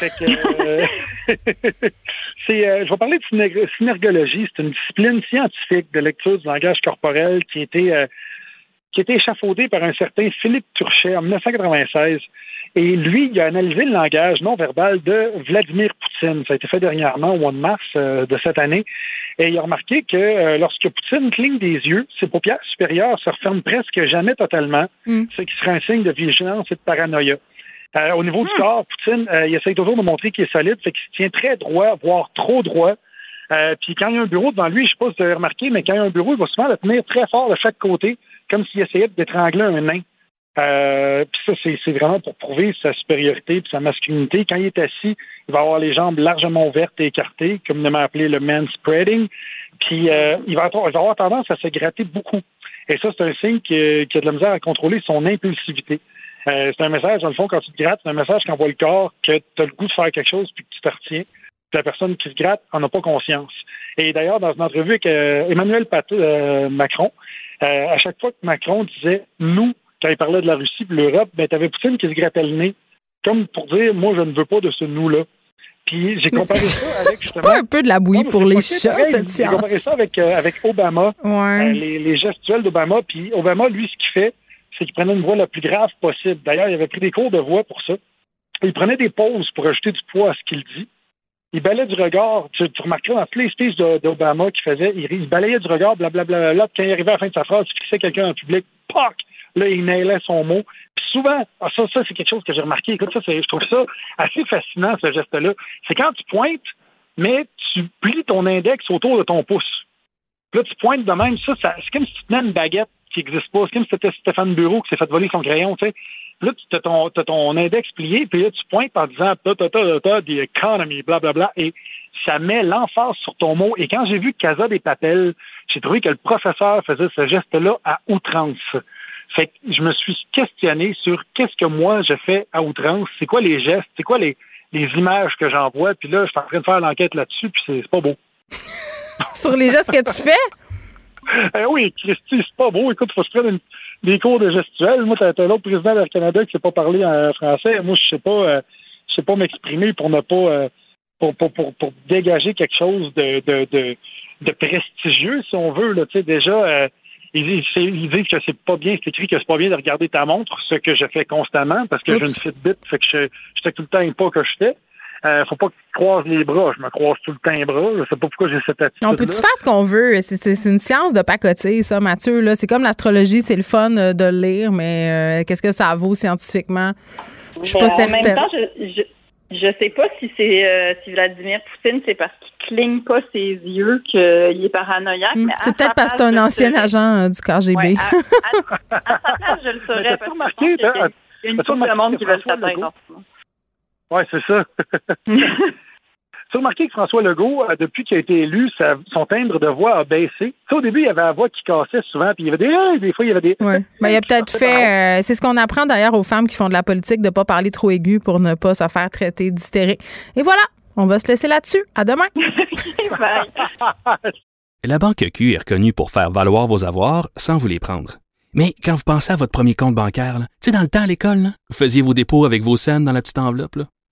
Fait que euh, c'est euh, je vais parler de synerg- synergologie, c'est une discipline scientifique de lecture du langage corporel qui a été euh, qui a été échafaudée par un certain Philippe Turchet en 1996. Et lui, il a analysé le langage non verbal de Vladimir Poutine. Ça a été fait dernièrement, au mois de mars euh, de cette année. Et il a remarqué que euh, lorsque Poutine cligne des yeux, ses paupières supérieures se referment presque jamais totalement, ce qui serait un signe de vigilance et de paranoïa. Euh, au niveau du corps, Poutine, euh, il essaye toujours de montrer qu'il est solide, fait qu'il se tient très droit, voire trop droit. Euh, puis quand il y a un bureau devant lui, je sais pas si vous avez remarqué, mais quand il y a un bureau, il va souvent le tenir très fort de chaque côté, comme s'il essayait d'étrangler un nain. Euh, puis ça, c'est, c'est vraiment pour prouver sa supériorité et sa masculinité. Quand il est assis, il va avoir les jambes largement ouvertes et écartées, communément appelé le man spreading. Puis euh, il, va avoir, il va avoir tendance à se gratter beaucoup. Et ça, c'est un signe qu'il qu'il a de la misère à contrôler son impulsivité. Euh, c'est un message, dans le fond, quand tu te grattes, c'est un message qu'envoie le corps que tu as le goût de faire quelque chose puis que tu te retiens. Puis la personne qui se gratte en a pas conscience. Et d'ailleurs, dans une entrevue avec euh, Emmanuel euh, Macron, à chaque fois que Macron disait nous, quand il parlait de la Russie et de l'Europe, ben, tu avais Poutine qui se grattait le nez, comme pour dire moi, je ne veux pas de ce nous-là. Puis j'ai comparé ça avec justement. Pas un peu de la bouillie pour les chats, pareil, cette J'ai comparé science. ça avec, avec Obama, Ouais. Les, les gestuels d'Obama. Puis Obama, lui, ce qu'il fait, c'est qu'il prenait une voix la plus grave possible. D'ailleurs, il avait pris des cours de voix pour ça. Il prenait des pauses pour ajouter du poids à ce qu'il dit. Il balayait du regard. Tu, tu dans tous les speeches d'Obama qu'il faisait, il, balayait du regard, blablabla. Là, quand il arrivait à la fin de sa phrase, il fixait quelqu'un en public, poc! Là, il nailait son mot. Puis souvent, ah, ça, ça c'est quelque chose que j'ai remarqué. Écoute, ça, je trouve ça assez fascinant, ce geste-là. C'est quand tu pointes, mais tu plies ton index autour de ton pouce. Puis là, tu pointes de même. Ça c'est comme si tu tenais une baguette qui n'existe pas. C'est comme si c'était Stéphane Bureau qui s'est fait voler son crayon, tu sais. Là, tu as ton, index plié, puis là, tu pointes en disant ta ta ta ta the economy, blablabla, et ça met l'emphase sur ton mot. Et quand j'ai vu Casa des Papels, j'ai trouvé que le professeur faisait ce geste-là à outrance. Fait que je me suis questionné sur qu'est-ce que moi je fais à outrance, c'est quoi les gestes, c'est quoi les, les images que j'envoie, puis là, je suis en train de faire l'enquête là-dessus, puis c'est pas beau. Sur les gestes que tu fais? Eh oui, Christy, c'est pas beau. Écoute, faut que je prenne une- des cours de gestuelle. Moi, t'as t'as l'autre président d'Air Canada qui sait pas parler en français. Moi, je sais pas, euh, je sais pas m'exprimer pour ne pas, euh, pour, pour, pour, pour dégager quelque chose de, de, de, de prestigieux, si on veut. Là, tu sais, déjà, euh, ils, disent- c'est- ils disent que c'est pas bien, c'est écrit que c'est pas bien de regarder ta montre, ce que je fais constamment parce que j'ai une. Fitbit, fait que je, je sais tout le temps un pas que je fais. Euh, faut pas que tu croises les bras. Je me croise tout le temps les bras. Je sais pas pourquoi j'ai cette attitude. On peut-tu faire ce qu'on veut? C'est- une science de pacoter, ça, Mathieu. C'est comme l'astrologie, c'est le fun euh, de le lire, mais euh, qu'est-ce que ça vaut scientifiquement? Je suis pas en certaine. même temps, je, je, je sais pas si c'est euh, si Vladimir Poutine, c'est parce qu'il cligne pas ses yeux qu'il est paranoïaque. Hmm, C'est peut-être parce que c'est un ancien agent euh, du KGB. Ouais, à, à- à sa place, je le saurais. Parce que il y a une couple de monde qui veulent François Oui, c'est ça. tu as remarqué que François Legault, euh, depuis qu'il a été élu, sa- son timbre de voix a baissé. Tu sais, au début, il y avait la voix qui cassait souvent, puis il y avait des Hey des fois, il y avait des Ouais. Ben, il a peut-être fait. euh, c'est ce qu'on apprend d'ailleurs aux femmes qui font de la politique, de ne pas parler trop aigu pour ne pas se faire traiter d'hystérique. Et voilà, on va se laisser là-dessus. À demain. La Banque Q est reconnue pour faire valoir vos avoirs sans vous les prendre. Mais quand vous pensez à votre premier compte bancaire, tu sais, dans le temps à l'école, là, vous faisiez vos dépôts avec vos scènes dans la petite enveloppe. là.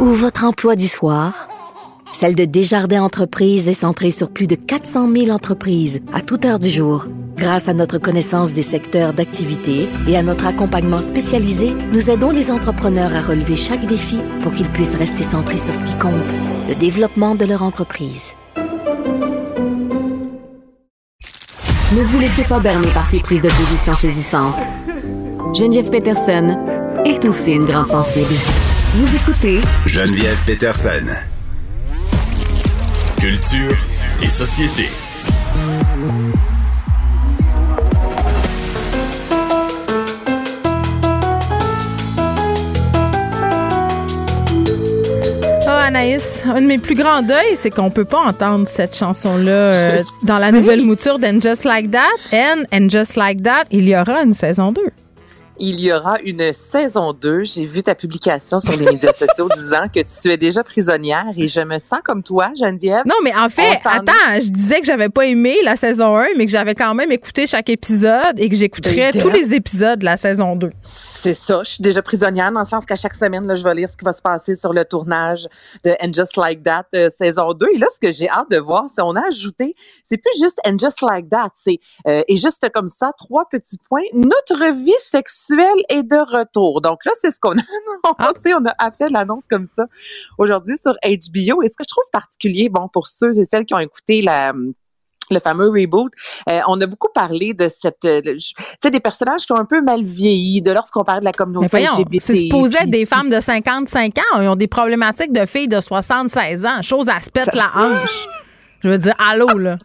ou votre emploi du soir, celle de Desjardins Entreprises est centrée sur plus de 400 000 entreprises à toute heure du jour. Grâce à notre connaissance des secteurs d'activité et à notre accompagnement spécialisé, nous aidons les entrepreneurs à relever chaque défi pour qu'ils puissent rester centrés sur ce qui compte, le développement de leur entreprise. Ne vous laissez pas berner par ces prises de position saisissantes. Geneviève Peterson est aussi une grande sensible. Vous écoutez Geneviève Peterson. Culture et société. Oh, Anaïs, un de mes plus grands deuils, c'est qu'on peut pas entendre cette chanson-là euh, dans la nouvelle mouture d'And Just Like That. And, and Just Like That, il y aura une saison 2. Il y aura une saison 2. J'ai vu ta publication sur les médias sociaux disant que tu es déjà prisonnière et je me sens comme toi, Geneviève. Non, mais en fait, attends, je disais que j'avais pas aimé la saison 1, mais que j'avais quand même écouté chaque épisode et que j'écouterais tous les épisodes de la saison 2. C'est ça. Je suis déjà prisonnière dans le sens qu'à chaque semaine, là, je vais lire ce qui va se passer sur le tournage de And Just Like That euh, saison 2. Et là, ce que j'ai hâte de voir, c'est on a ajouté, c'est plus juste And Just Like That, c'est euh, et juste comme ça, trois petits points. Notre vie sexuelle est de retour. Donc là, c'est ce qu'on a annoncé. On a fait l'annonce comme ça aujourd'hui sur HBO. Et ce que je trouve particulier, bon, pour ceux et celles qui ont écouté la le fameux reboot, euh, on a beaucoup parlé de cette, euh, tu sais, des personnages qui ont un peu mal vieilli, de lorsqu'on parlait de la communauté voyons, LGBT. c'est supposé être des femmes de 55 ans. Ils ont des problématiques de filles de 76 ans. Chose à se pète la hanche. Je veux dire, allô, là.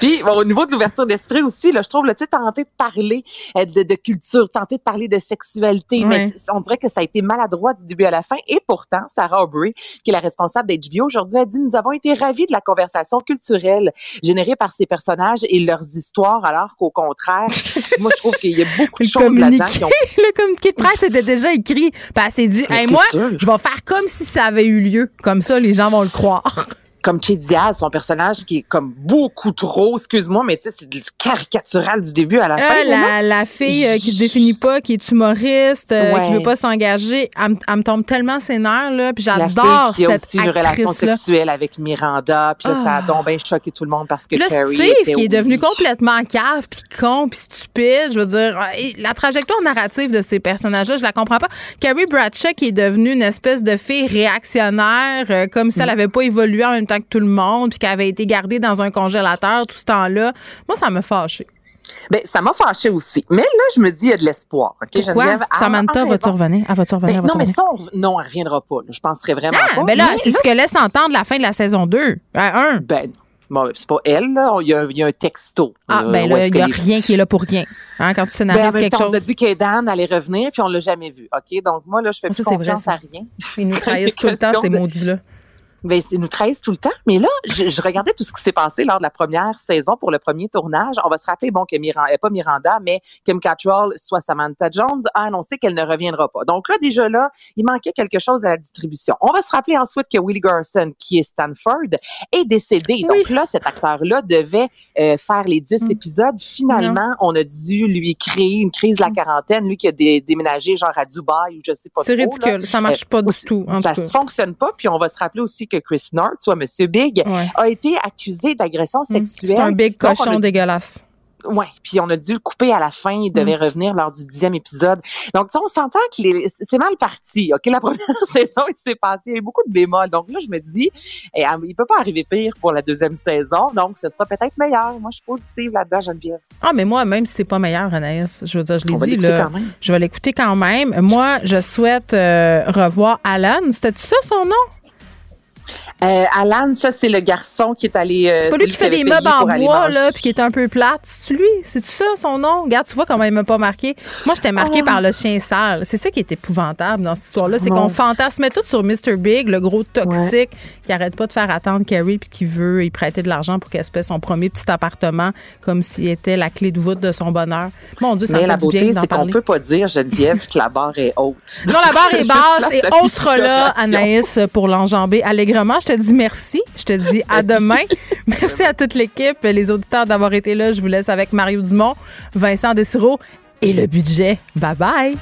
Puis bon, au niveau de l'ouverture d'esprit aussi, là, je trouve, là, tu sais, tenter de parler euh, de, de culture, tenter de parler de sexualité, mais on dirait que ça a été maladroit du début à la fin. Et pourtant, Sarah Aubrey, qui est la responsable d'HBO aujourd'hui, a dit, nous avons été ravis de la conversation culturelle générée par ces personnages et leurs histoires, alors qu'au contraire, moi, je trouve qu'il y a beaucoup de Le choses là-dedans qui ont le communiqué de presse était déjà écrit. Ben, c'est dit, Hey, moi, sûr. je vais faire comme si ça avait eu lieu. Comme ça, les gens vont le croire. Comme Che Diaz, son personnage qui est comme beaucoup trop, excuse-moi, mais tu sais, c'est du caricatural du début à la Euh, fin. la, la fille euh, qui se définit pas, qui est humoriste, euh, Ouais. qui veut pas s'engager, elle, me- elle me tombe tellement nerfs, là. Puis j'adore fille qui a cette aussi une relation sexuelle avec Miranda, puis là, ça a Ah. donc bien choqué tout le monde parce que Carrie Steve, était qui est devenu complètement cave, puis con, puis stupide, je veux dire, la trajectoire narrative de ces personnages-là, je la comprends pas. Carrie Bradshaw, qui est devenue une espèce de fille réactionnaire, euh, comme si elle Mm. avait pas évolué en même temps que tout le monde, puis qu'elle avait été gardée dans un congélateur tout ce temps-là. Moi, ça me fâché. Ben, ça m'a fâché aussi. Mais là, je me dis, il y a de l'espoir. OK, Pourquoi? Samantha va-tu revenir? Elle va-tu revenir? Ben, non, mais ça, on- non, elle reviendra pas. là. Je penserais vraiment Ah, pas. ben là, c'est ce que laisse entendre la fin de la saison 2. un. Ben, bon, c'est pas elle, là. Il y a, il y a un texto. Ah, là, ben là, il n'y a rien qui est là pour rien. Hein, quand tu Ben, en scénarises quelque temps, chose. on a dit qu'Edan allait revenir, puis on l'a jamais vu. OK? Donc, moi, là, je fais plus ça, vrai, confiance ça. à rien. Ils nous trahissent tout le temps, ces maudits-là. Ben, ils nous trahissent tout le temps. Mais là, je, je regardais tout ce qui s'est passé lors de la première saison pour le premier tournage. On va se rappeler, bon, que Miranda, pas Miranda, mais Kim Cattrall, soit Samantha Jones, a annoncé qu'elle ne reviendra pas. Donc là, déjà là, il manquait quelque chose à la distribution. On va se rappeler ensuite que Willie Garson, qui est Stanford, est décédé. Donc là, cet acteur-là devait euh, faire les 10 Mm. épisodes. Finalement, on a dû lui créer une crise de la quarantaine. Lui qui a dé- déménagé genre à Dubaï ou je sais pas C'est trop, là. ridicule. Ça marche Euh, pas du tout, en ça tout fonctionne pas. Puis on va se rappeler aussi que Chris North, soit Monsieur Big, Ouais. a été accusé d'agression sexuelle. Mm. C'est un big Donc, cochon a- dégueulasse. Ouais, puis on a dû le couper à la fin. Il devait Mm. revenir lors du dixième épisode. Donc, tu sais, on s'entend que les- c'est mal parti. Ok, la première saison, il s'est passé, il y a eu beaucoup de bémols. Donc là, je me dis, eh, il peut pas arriver pire pour la deuxième saison. Donc, ce sera peut-être meilleur. Moi, je suis positive là-dedans, Geneviève. Ah, mais moi, même si c'est pas meilleur, Anaïs, je veux dire, je l'ai dit, là. quand même. Je vais l'écouter quand même. Moi, je souhaite euh, revoir Alan. C'était ça son nom? Euh, Alan, ça, c'est le garçon qui est allé. euh, C'est pas lui qui fait des meubles en bois, là, puis qui est un peu plate. C'est-tu lui? C'est-tu ça, son nom? Regarde, tu vois comment il m'a pas marqué. Moi, j'étais marquée Oh. par le chien sale. C'est ça qui est épouvantable dans cette histoire-là. C'est Non. qu'on fantasmait tout sur Mr. Big, le gros toxique, qui arrête pas de faire attendre Carrie, puis qui veut y prêter de l'argent pour qu'elle se paie son premier petit appartement, comme s'il était la clé de voûte de son bonheur. Mon Dieu, ça Mais me la fait beauté, c'est qu'on peut pas dire, Geneviève, que la barre est haute. Non, la barre est basse et on sera là. Anaïs, pour l'enjamber allègrement. Je te dis merci. Je te dis à demain. Merci à toute l'équipe, les auditeurs d'avoir été là. Je vous laisse avec Mario Dumont, Vincent Dessureau et le budget. Bye bye.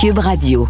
Cube Radio.